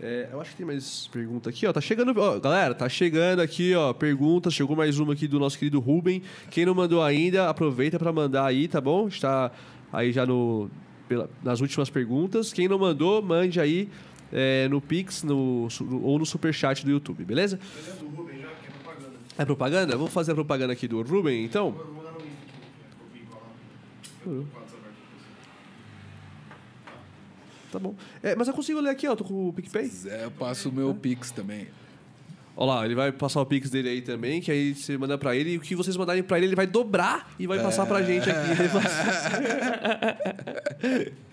É, eu acho que tem mais pergunta aqui, ó. Tá chegando. Ó, galera, tá chegando aqui, ó. Perguntas. Chegou mais uma aqui do nosso querido Ruben. Quem não mandou ainda, aproveita para mandar aí, tá bom? Está aí já no, pela, nas últimas perguntas. Quem não mandou, mande aí é, no Pix no, ou no Superchat do YouTube, beleza? É do Ruben já, que é propaganda. É propaganda? Vou fazer a propaganda aqui do Ruben, então. Eu vou mandar no Insta, tipo, Tá bom. É, mas eu consigo ler aqui, ó. Tô com o PicPay. Se quiser, eu passo o meu Pix também. Olha lá, ele vai passar o Pix dele aí também, que aí você manda pra ele, e o que vocês mandarem pra ele, ele vai dobrar e vai passar pra gente aqui. [LAUGHS]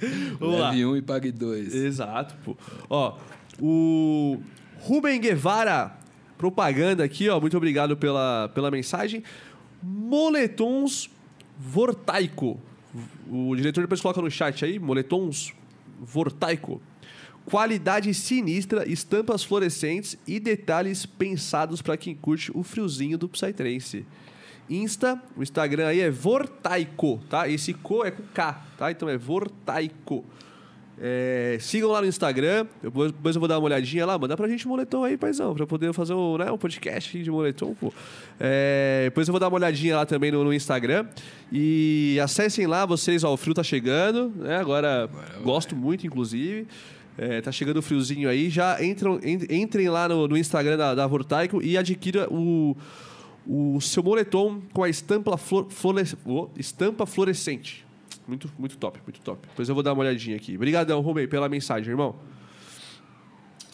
[LAUGHS] Vamos lá. Leve um e pague dois. Exato, pô. Ó, o Rubem Guevara, propaganda aqui, ó. Muito obrigado pela, pela mensagem. Moletons Vortaico. O diretor depois coloca no chat aí, moletons Vortaico. Qualidade sinistra, estampas fluorescentes e detalhes pensados para quem curte o friozinho do Psytrance. Insta, o Instagram aí é Vortaico, tá? Esse co é com K, tá? Então é Vortaico. É, sigam lá no Instagram, depois eu vou dar uma olhadinha lá, manda pra gente um moletom aí, paizão, pra poder fazer um, né, um podcast de moletom, pô. É, depois eu vou dar uma olhadinha lá também no, no, Instagram. E acessem lá, vocês, ó, o frio tá chegando, né? Agora, Agora gosto muito, inclusive. É, tá chegando o friozinho aí, já entram, entrem lá no, no Instagram da, da Vortaico e adquira o, o seu moletom com a estampa, flor, oh, estampa fluorescente. Muito, muito top, muito top. Depois eu vou dar uma olhadinha aqui. Obrigadão, Rubem, pela mensagem, irmão.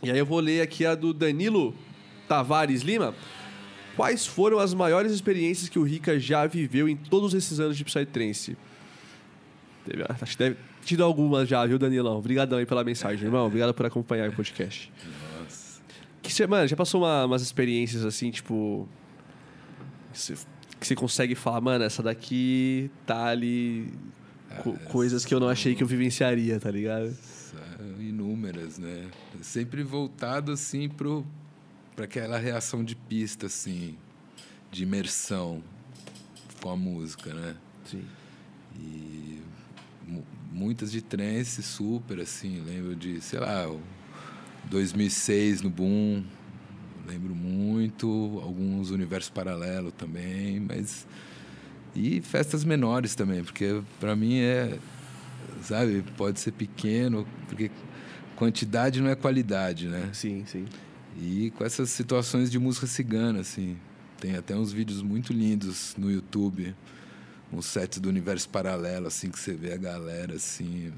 E aí eu vou ler aqui a do Danilo Tavares Lima. Quais foram as maiores experiências que o Rica já viveu em todos esses anos de Psytrance? Acho que deve tido algumas já, viu, Danilão? Obrigadão aí pela mensagem, irmão. Obrigado por acompanhar o podcast. Nossa. Que você, mano, já passou uma, umas experiências assim, tipo. Que você, que você consegue falar, mano, essa daqui tá ali co- coisas que eu não achei que eu vivenciaria, tá ligado? Inúmeras, né? Sempre voltado assim pro para aquela reação de pista assim, de imersão com a música, né? Sim. E mu- muitas de trance super assim, lembro de, sei lá, o 2006 no Boom, lembro muito, alguns universos paralelos também, mas e festas menores também, porque para mim é, sabe, pode ser pequeno, porque quantidade não é qualidade, né? Sim, sim. E com essas situações de música cigana, assim. Tem até uns vídeos muito lindos no YouTube, uns sets do universo paralelo, assim, que você vê a galera, assim.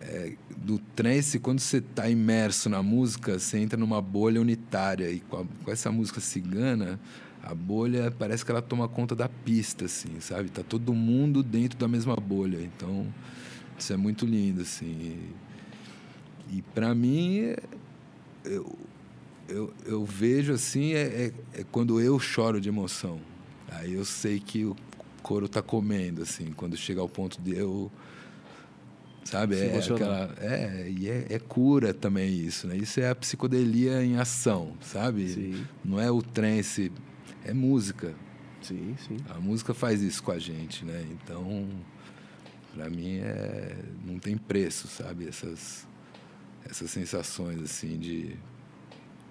É, do trance, quando você está imerso na música, você entra numa bolha unitária. E com, a- com essa música cigana, a bolha parece que ela toma conta da pista, assim, sabe? Tá todo mundo dentro da mesma bolha. Então, isso é muito lindo, assim. E, e para mim, eu, eu, eu vejo assim é, é, é quando eu choro de emoção. Aí eu sei que o couro tá comendo, assim, quando chega ao ponto de eu. Sabe? É, aquela, é, e é, é cura também isso, né? Isso é a psicodelia em ação, sabe? Sim. Não é o trance, é música. Sim, sim. A música faz isso com a gente, né? Então, para mim é não tem preço, sabe? Essas essas sensações assim de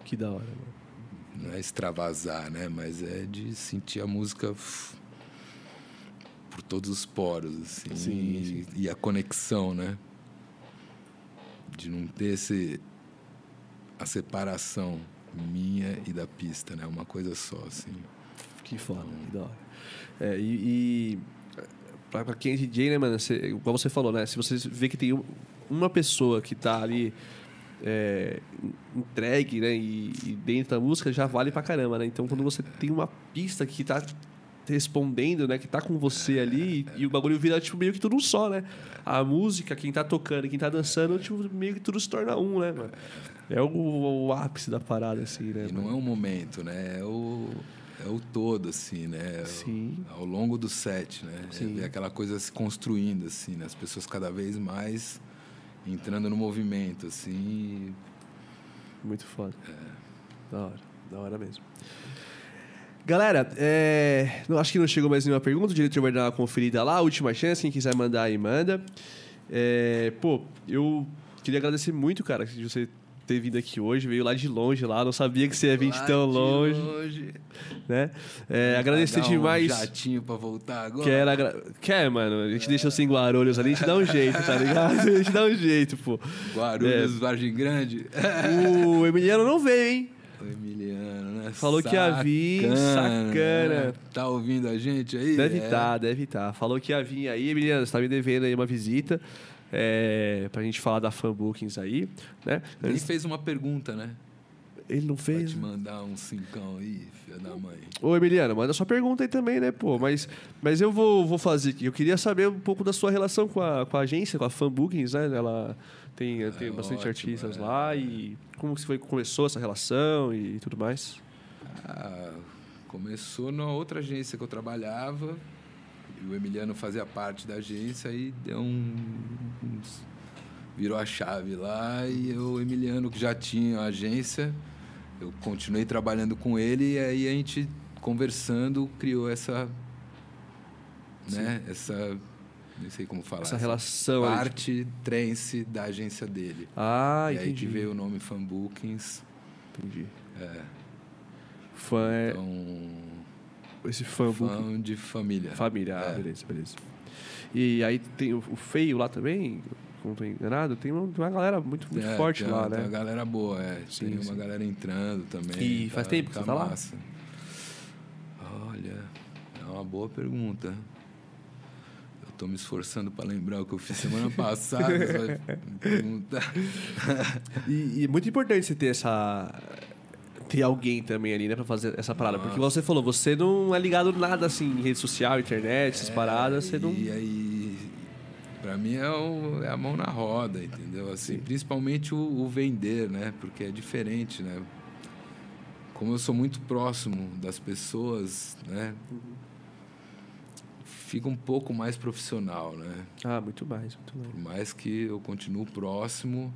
Que da hora, mano. não é extravasar, né? Mas é de sentir a música por todos os poros, assim. Sim, e, sim. e a conexão, né? De não ter esse, a separação minha e da pista, né? Uma coisa só, assim. Que foda, que da hora. É, e, e pra, pra quem é DJ, né, mano, você, igual você falou, né? Se você vê que tem um- uma pessoa que tá ali é, entregue, né, e, e dentro da música, já vale pra caramba, né? Então, quando você tem uma pista que tá respondendo, né, que tá com você ali, e, e o bagulho vira, tipo, meio que tudo um só, né? A música, quem tá tocando quem tá dançando, tipo, meio que tudo se torna um, né, mano? É o, o ápice da parada, assim, né? E não é um momento, né? É o, é o todo, assim, né? É o- Sim. Ao longo do set, né? É Sim. ver aquela coisa se construindo, assim, né? As pessoas cada vez mais entrando no movimento, assim. Muito foda. Da hora, da hora mesmo. Galera, é, não, acho que não chegou mais nenhuma pergunta. O diretor vai dar uma conferida lá. Última chance, quem quiser mandar aí, manda. É, pô, eu queria agradecer muito, cara, de você ter vindo aqui hoje. Veio lá de longe, lá. Não sabia que você ia vir de tão longe, longe. né? É, agradecer demais. Um jatinho pra voltar agora. Quer, agra... Quer, mano? A gente deixa você em Guarulhos ali, a gente dá um jeito, tá ligado? A gente dá um jeito, pô. Guarulhos, Vargem Grande. O Emiliano não veio, hein? o Emiliano, né? Falou que ia vir, sacana. Tá ouvindo a gente aí? Deve É. estar, deve estar. Falou que ia vir aí, Emiliano, você tá me devendo aí uma visita é, pra gente falar da fan bookings aí, né? Ele fez uma pergunta, né? Ele não Vai fez. te mandar um cincão aí, filha da mãe. Ô, Emiliano, manda sua pergunta aí também, né, pô? Mas, mas eu vou, vou fazer aqui. Eu queria saber um pouco da sua relação com a, com a agência, com a fan bookings, né? Ela tem, tem bastante ótimo, artistas é. lá e como que foi, começou essa relação e tudo mais. Ah, começou na outra agência que eu trabalhava. E o Emiliano fazia parte da agência e deu um. uns- virou a chave lá. E eu, o Emiliano, que já tinha a agência, eu continuei trabalhando com ele. E aí a gente, conversando, criou essa. Né? Essa. Não sei como falar. Essa relação ali. Parte trance da agência dele. Ah, e aí entendi. que veio o nome Fan Bookings. Entendi. É, Fã é então. Esse fã. Fã de família. Família, ah, É. beleza, beleza. E aí tem o, o feio lá também, não tô enganado, tem uma, tem uma galera muito, muito É, forte tem lá, uma, Tem né? uma galera boa, é. Sim, tem uma sim. galera entrando também. E faz tempo que você tá lá? massa. Olha, é uma boa pergunta. Eu tô me esforçando para lembrar o que eu fiz semana [LAUGHS] passada. você vai me perguntar. E, e é muito importante você ter essa. Ter alguém também ali, né, pra fazer essa parada. Porque, igual você falou, você não é ligado nada assim em rede social, internet, essas paradas, você não. É, E aí, para mim é, o- é a mão na roda, entendeu? Assim, principalmente o, o vender, né? Porque é diferente, né? Como eu sou muito próximo das pessoas, né? fica um pouco mais profissional, né? Ah, muito mais, muito mais. Por mais que eu continuo próximo,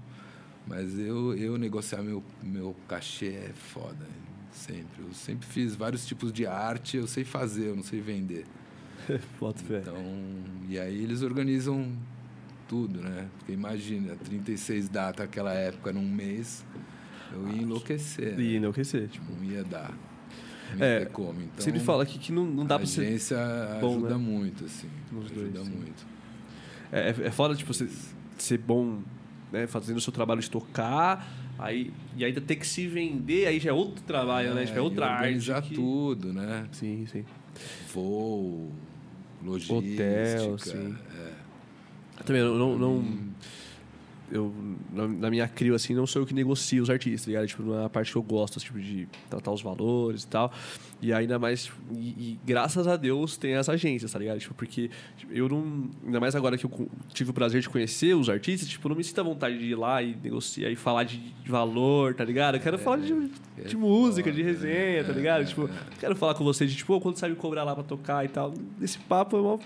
mas eu, eu negociar meu, meu cachê é foda. Sempre. Eu sempre fiz vários tipos de arte, eu sei fazer, eu não sei vender. [LAUGHS] Boto fé. Então, e aí eles organizam tudo, né? Porque imagina, 36 datas naquela época num mês, eu ia enlouquecer. né? E enlouquecer, tipo. Não ia dar. Não É, ia ter como. Então, Sempre fala aqui que não, não dá a pra ser. agência bom, ajuda né? muito, assim. Nos ajuda dois, sim. muito. É, é, é foda, tipo, você ser bom, né? Fazendo o seu trabalho de tocar, aí, e ainda ter que se vender, aí já é outro trabalho, né? É e outra arte. organizar que- tudo, né? Sim, sim. Voo, logística. Hotel, sim. é. Também, eu não. não Hum, eu, na, na minha crio, assim, não sou eu que negocio os artistas, tá ligado? Tipo, não é a parte que eu gosto, tipo, de tratar os valores e tal. E ainda mais, e, e graças a Deus tem as agências, tá ligado? Tipo, porque tipo, eu não. Ainda mais agora que eu tive o prazer de conhecer os artistas, tipo, eu não me sinto à vontade de ir lá e negociar e falar de, de valor, tá ligado? Eu quero falar de, é de música, de resenha, tá é, ligado? é, tipo, é. quero falar com vocês de, tipo, "Ô, quanto sabe cobrar lá pra tocar e tal. Esse papo é uma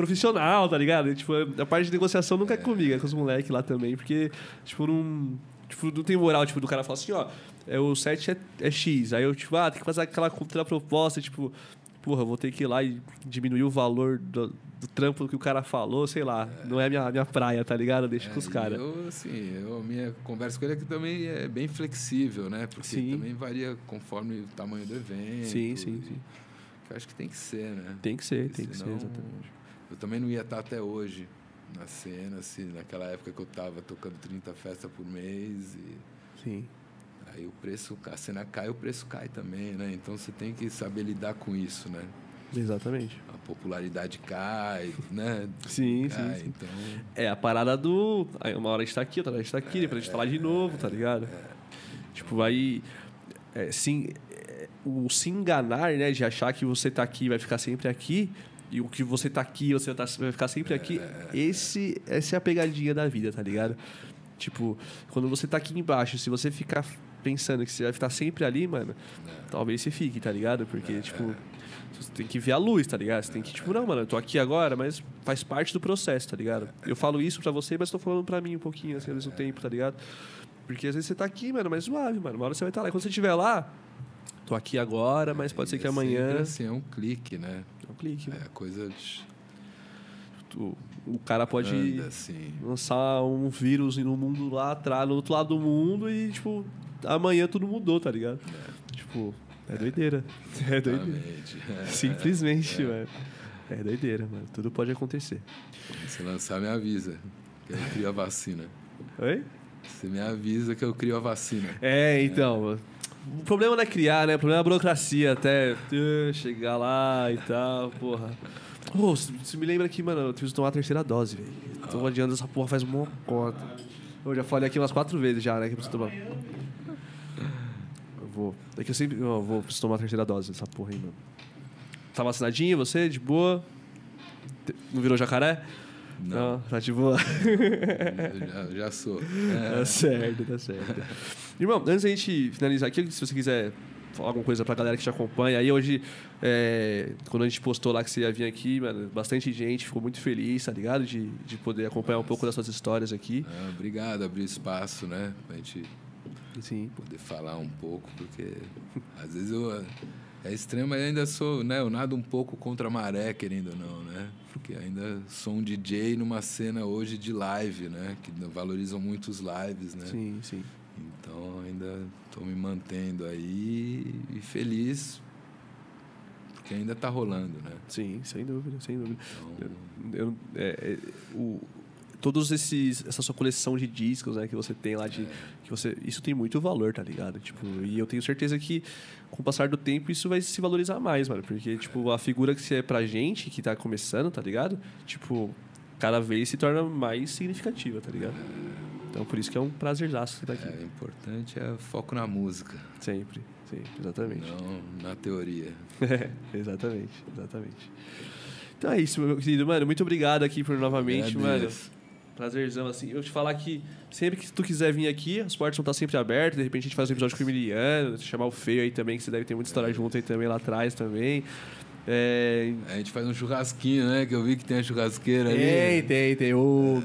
profissional, tá ligado? E, tipo, a parte de negociação nunca é comigo, é com os moleques lá também, porque, tipo, não. Tipo, não tem moral, tipo, do cara falar assim, ó, é, o set é, é X. Aí eu, tipo, ah, tem que fazer aquela contraproposta, tipo, porra, eu vou ter que ir lá e diminuir o valor do, do trampo que o cara falou, sei lá. Não é minha, minha praia, tá ligado? Deixa com os É, caras. Eu, assim, eu, minha conversa com ele aqui também é bem flexível, né? Porque Sim. também varia conforme o tamanho do evento. Sim, sim, sim. Eu acho que tem que ser, né? Tem que ser, Porque tem que ser, senão exatamente. Eu também não ia estar até hoje na cena, se naquela época que eu tava tocando 30 festas por mês e Sim. aí o preço, a cena cai, o preço cai também, né? Então você tem que saber lidar com isso, né? Exatamente. A popularidade cai, né? Sim, Cai, sim, sim. Então, É a parada do. Aí uma hora a gente tá aqui, outra hora a gente tá aqui, depois a gente falar de novo, tá ligado? Tipo, aí. É, sim, é, o se enganar, né? De achar que você tá aqui e vai ficar sempre aqui. E o que você tá aqui, você tá- vai ficar sempre aqui. Esse, essa é a pegadinha da vida, tá ligado? Tipo, quando você tá aqui embaixo, se você ficar pensando que você vai estar sempre ali, mano, talvez você fique, tá ligado? Porque, tipo, você tem que ver a luz, tá ligado? Você tem que, tipo, não, mano, eu tô aqui agora, mas faz parte do processo, tá ligado? Eu falo isso pra você, mas tô falando pra mim um pouquinho, assim, ao mesmo tempo, tá ligado? Porque às vezes você tá aqui, mano, mas suave, mano. Uma hora você vai estar lá. E quando você estiver lá, tô aqui agora, mas pode ser que é amanhã. assim, é um clique, né? É clique, É a coisa de O, o cara pode anda, assim. lançar um vírus no mundo lá atrás, no outro lado do mundo, e, tipo, amanhã tudo mudou, tá ligado? Tipo, é doideira. [LAUGHS] É doideira. É. Simplesmente, mano. É doideira, mano. Tudo pode acontecer. Se lançar, me avisa. Que eu crio a vacina. Oi? Você me avisa que eu crio a vacina. É, então. O problema não é criar, né? O problema é a burocracia até uh, chegar lá e tal, porra. Você você me lembra que, mano, eu preciso tomar a terceira dose, velho. Tô adiando essa porra faz uma cota. Eu já falei aqui umas quatro vezes já, né? Que eu preciso tomar. Eu vou. É que eu sempre. Eu vou preciso tomar a terceira dose dessa porra aí, mano. Tá vacinadinho, você? De boa? Não virou jacaré? Não. tá de boa. Já, já sou. Tá certo, tá certo. Irmão, antes da gente finalizar aqui, se você quiser falar alguma coisa pra galera que te acompanha, aí hoje, é, quando a gente postou lá que você ia vir aqui, mano, bastante gente ficou muito feliz, tá ligado? De, de poder acompanhar um pouco das suas histórias aqui. Ah, obrigado, abrir espaço, né? Pra gente Sim. poder falar um pouco, porque às vezes eu. É estranho, mas ainda sou, né? Eu nado um pouco contra a maré, querendo ou não, né? Porque ainda sou um DJ numa cena hoje de live, né? Que valorizam muito os lives, né? Sim, sim. Então ainda estou me mantendo aí e feliz porque ainda está rolando, né? Sim, sem dúvida, sem dúvida. Então, Eu, é, é, o, todos esses essa sua coleção de discos né que você tem lá de que você isso tem muito valor tá ligado tipo e eu tenho certeza que com o passar do tempo isso vai se valorizar mais mano porque tipo a figura que você é pra gente que tá começando tá ligado tipo cada vez se torna mais significativa tá ligado então por isso que é um prazerzaço você tá aqui é, o importante é foco na música, sempre sempre exatamente não na teoria. É, [LAUGHS] exatamente, exatamente. Então é isso, meu querido. Mano, muito obrigado aqui por novamente, mano. Prazerzão, assim. Eu te falar que sempre que tu quiser vir aqui, as portas vão estar sempre abertas. De repente a gente faz um episódio com o Emiliano, chamar o Feio aí também, que você deve ter muita história junto aí também lá atrás também. É, A gente faz um churrasquinho, né? Que eu vi que tem a churrasqueira ali. Tem, tem, tem. O,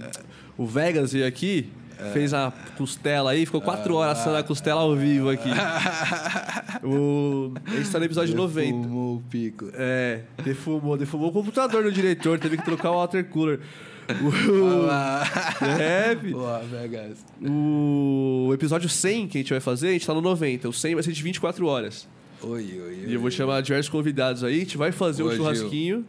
o Vegas veio aqui, fez a costela aí, ficou quatro horas assando a costela ao vivo aqui. [LAUGHS] O, a gente tá no episódio 90. Fumou o pico. É, defumou, defumou o computador do diretor, teve que trocar o water cooler. O, é. Pô, Vegas. o episódio 100 que a gente vai fazer, a gente tá no 90. O 100 vai ser de 24 horas. Oi, oi, E eu vou chamar diversos convidados aí, a gente vai fazer um Boa, Gil. churrasquinho.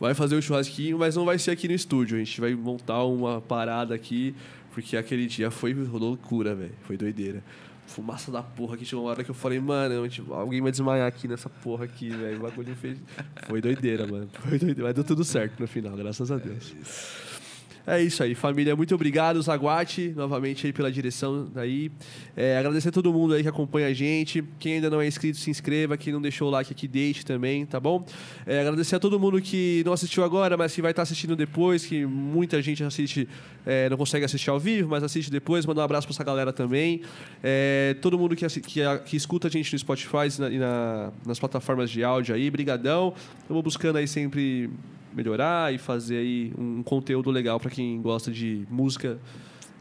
Vai fazer um churrasquinho, mas não vai ser aqui no estúdio. A gente vai montar uma parada aqui, porque aquele dia foi loucura, velho. Foi doideira. Fumaça da porra que chegou uma hora que eu falei, mano, tipo, alguém vai desmaiar aqui nessa porra aqui, velho. O bagulho fez. Foi doideira, mano. Foi doideira. Mas deu tudo certo no final, graças a Deus. É isso aí, família. Muito obrigado, Zaguate, novamente aí pela direção aí. É, agradecer a todo mundo aí que acompanha a gente. Quem ainda não é inscrito, se inscreva. Quem não deixou o like aqui, deixe também, tá bom? É, agradecer a todo mundo que não assistiu agora, mas que vai estar assistindo depois, que muita gente assiste, é, não consegue assistir ao vivo, mas assiste depois. Mandar um abraço pra essa galera também. É, todo mundo que, que, que escuta a gente no Spotify e na- e na- nas plataformas de áudio aí, brigadão. Estamos buscando aí sempre melhorar e fazer aí um conteúdo legal para quem gosta de música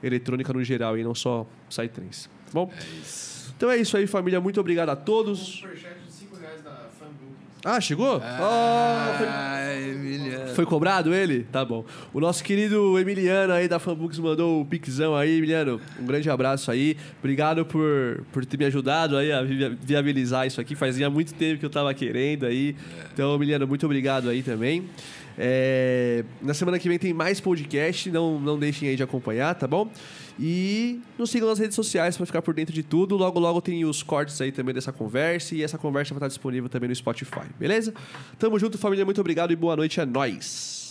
eletrônica no geral e não só Psytrance. Tá bom? É isso. Então é isso aí, família. Muito obrigado a Um todos. superchat de 5 reais da Fanbook. Ah, chegou? Ah, foi- Ai, Emiliano. foi cobrado ele? Tá bom. O nosso querido Emiliano aí da Fanbooks mandou o pixão aí. Emiliano, um grande abraço aí. Obrigado por, por ter me ajudado aí a vi- viabilizar isso aqui. Fazia muito tempo que eu tava querendo aí. Então, Emiliano, muito obrigado aí também. É, na semana que vem tem mais podcast. Não, não deixem aí de acompanhar, tá bom? E nos sigam nas redes sociais para ficar por dentro de tudo. Logo, logo tem os cortes aí também dessa conversa. E essa conversa vai estar disponível também no Spotify, beleza? Tamo junto, família. Muito obrigado e boa noite. É nóis!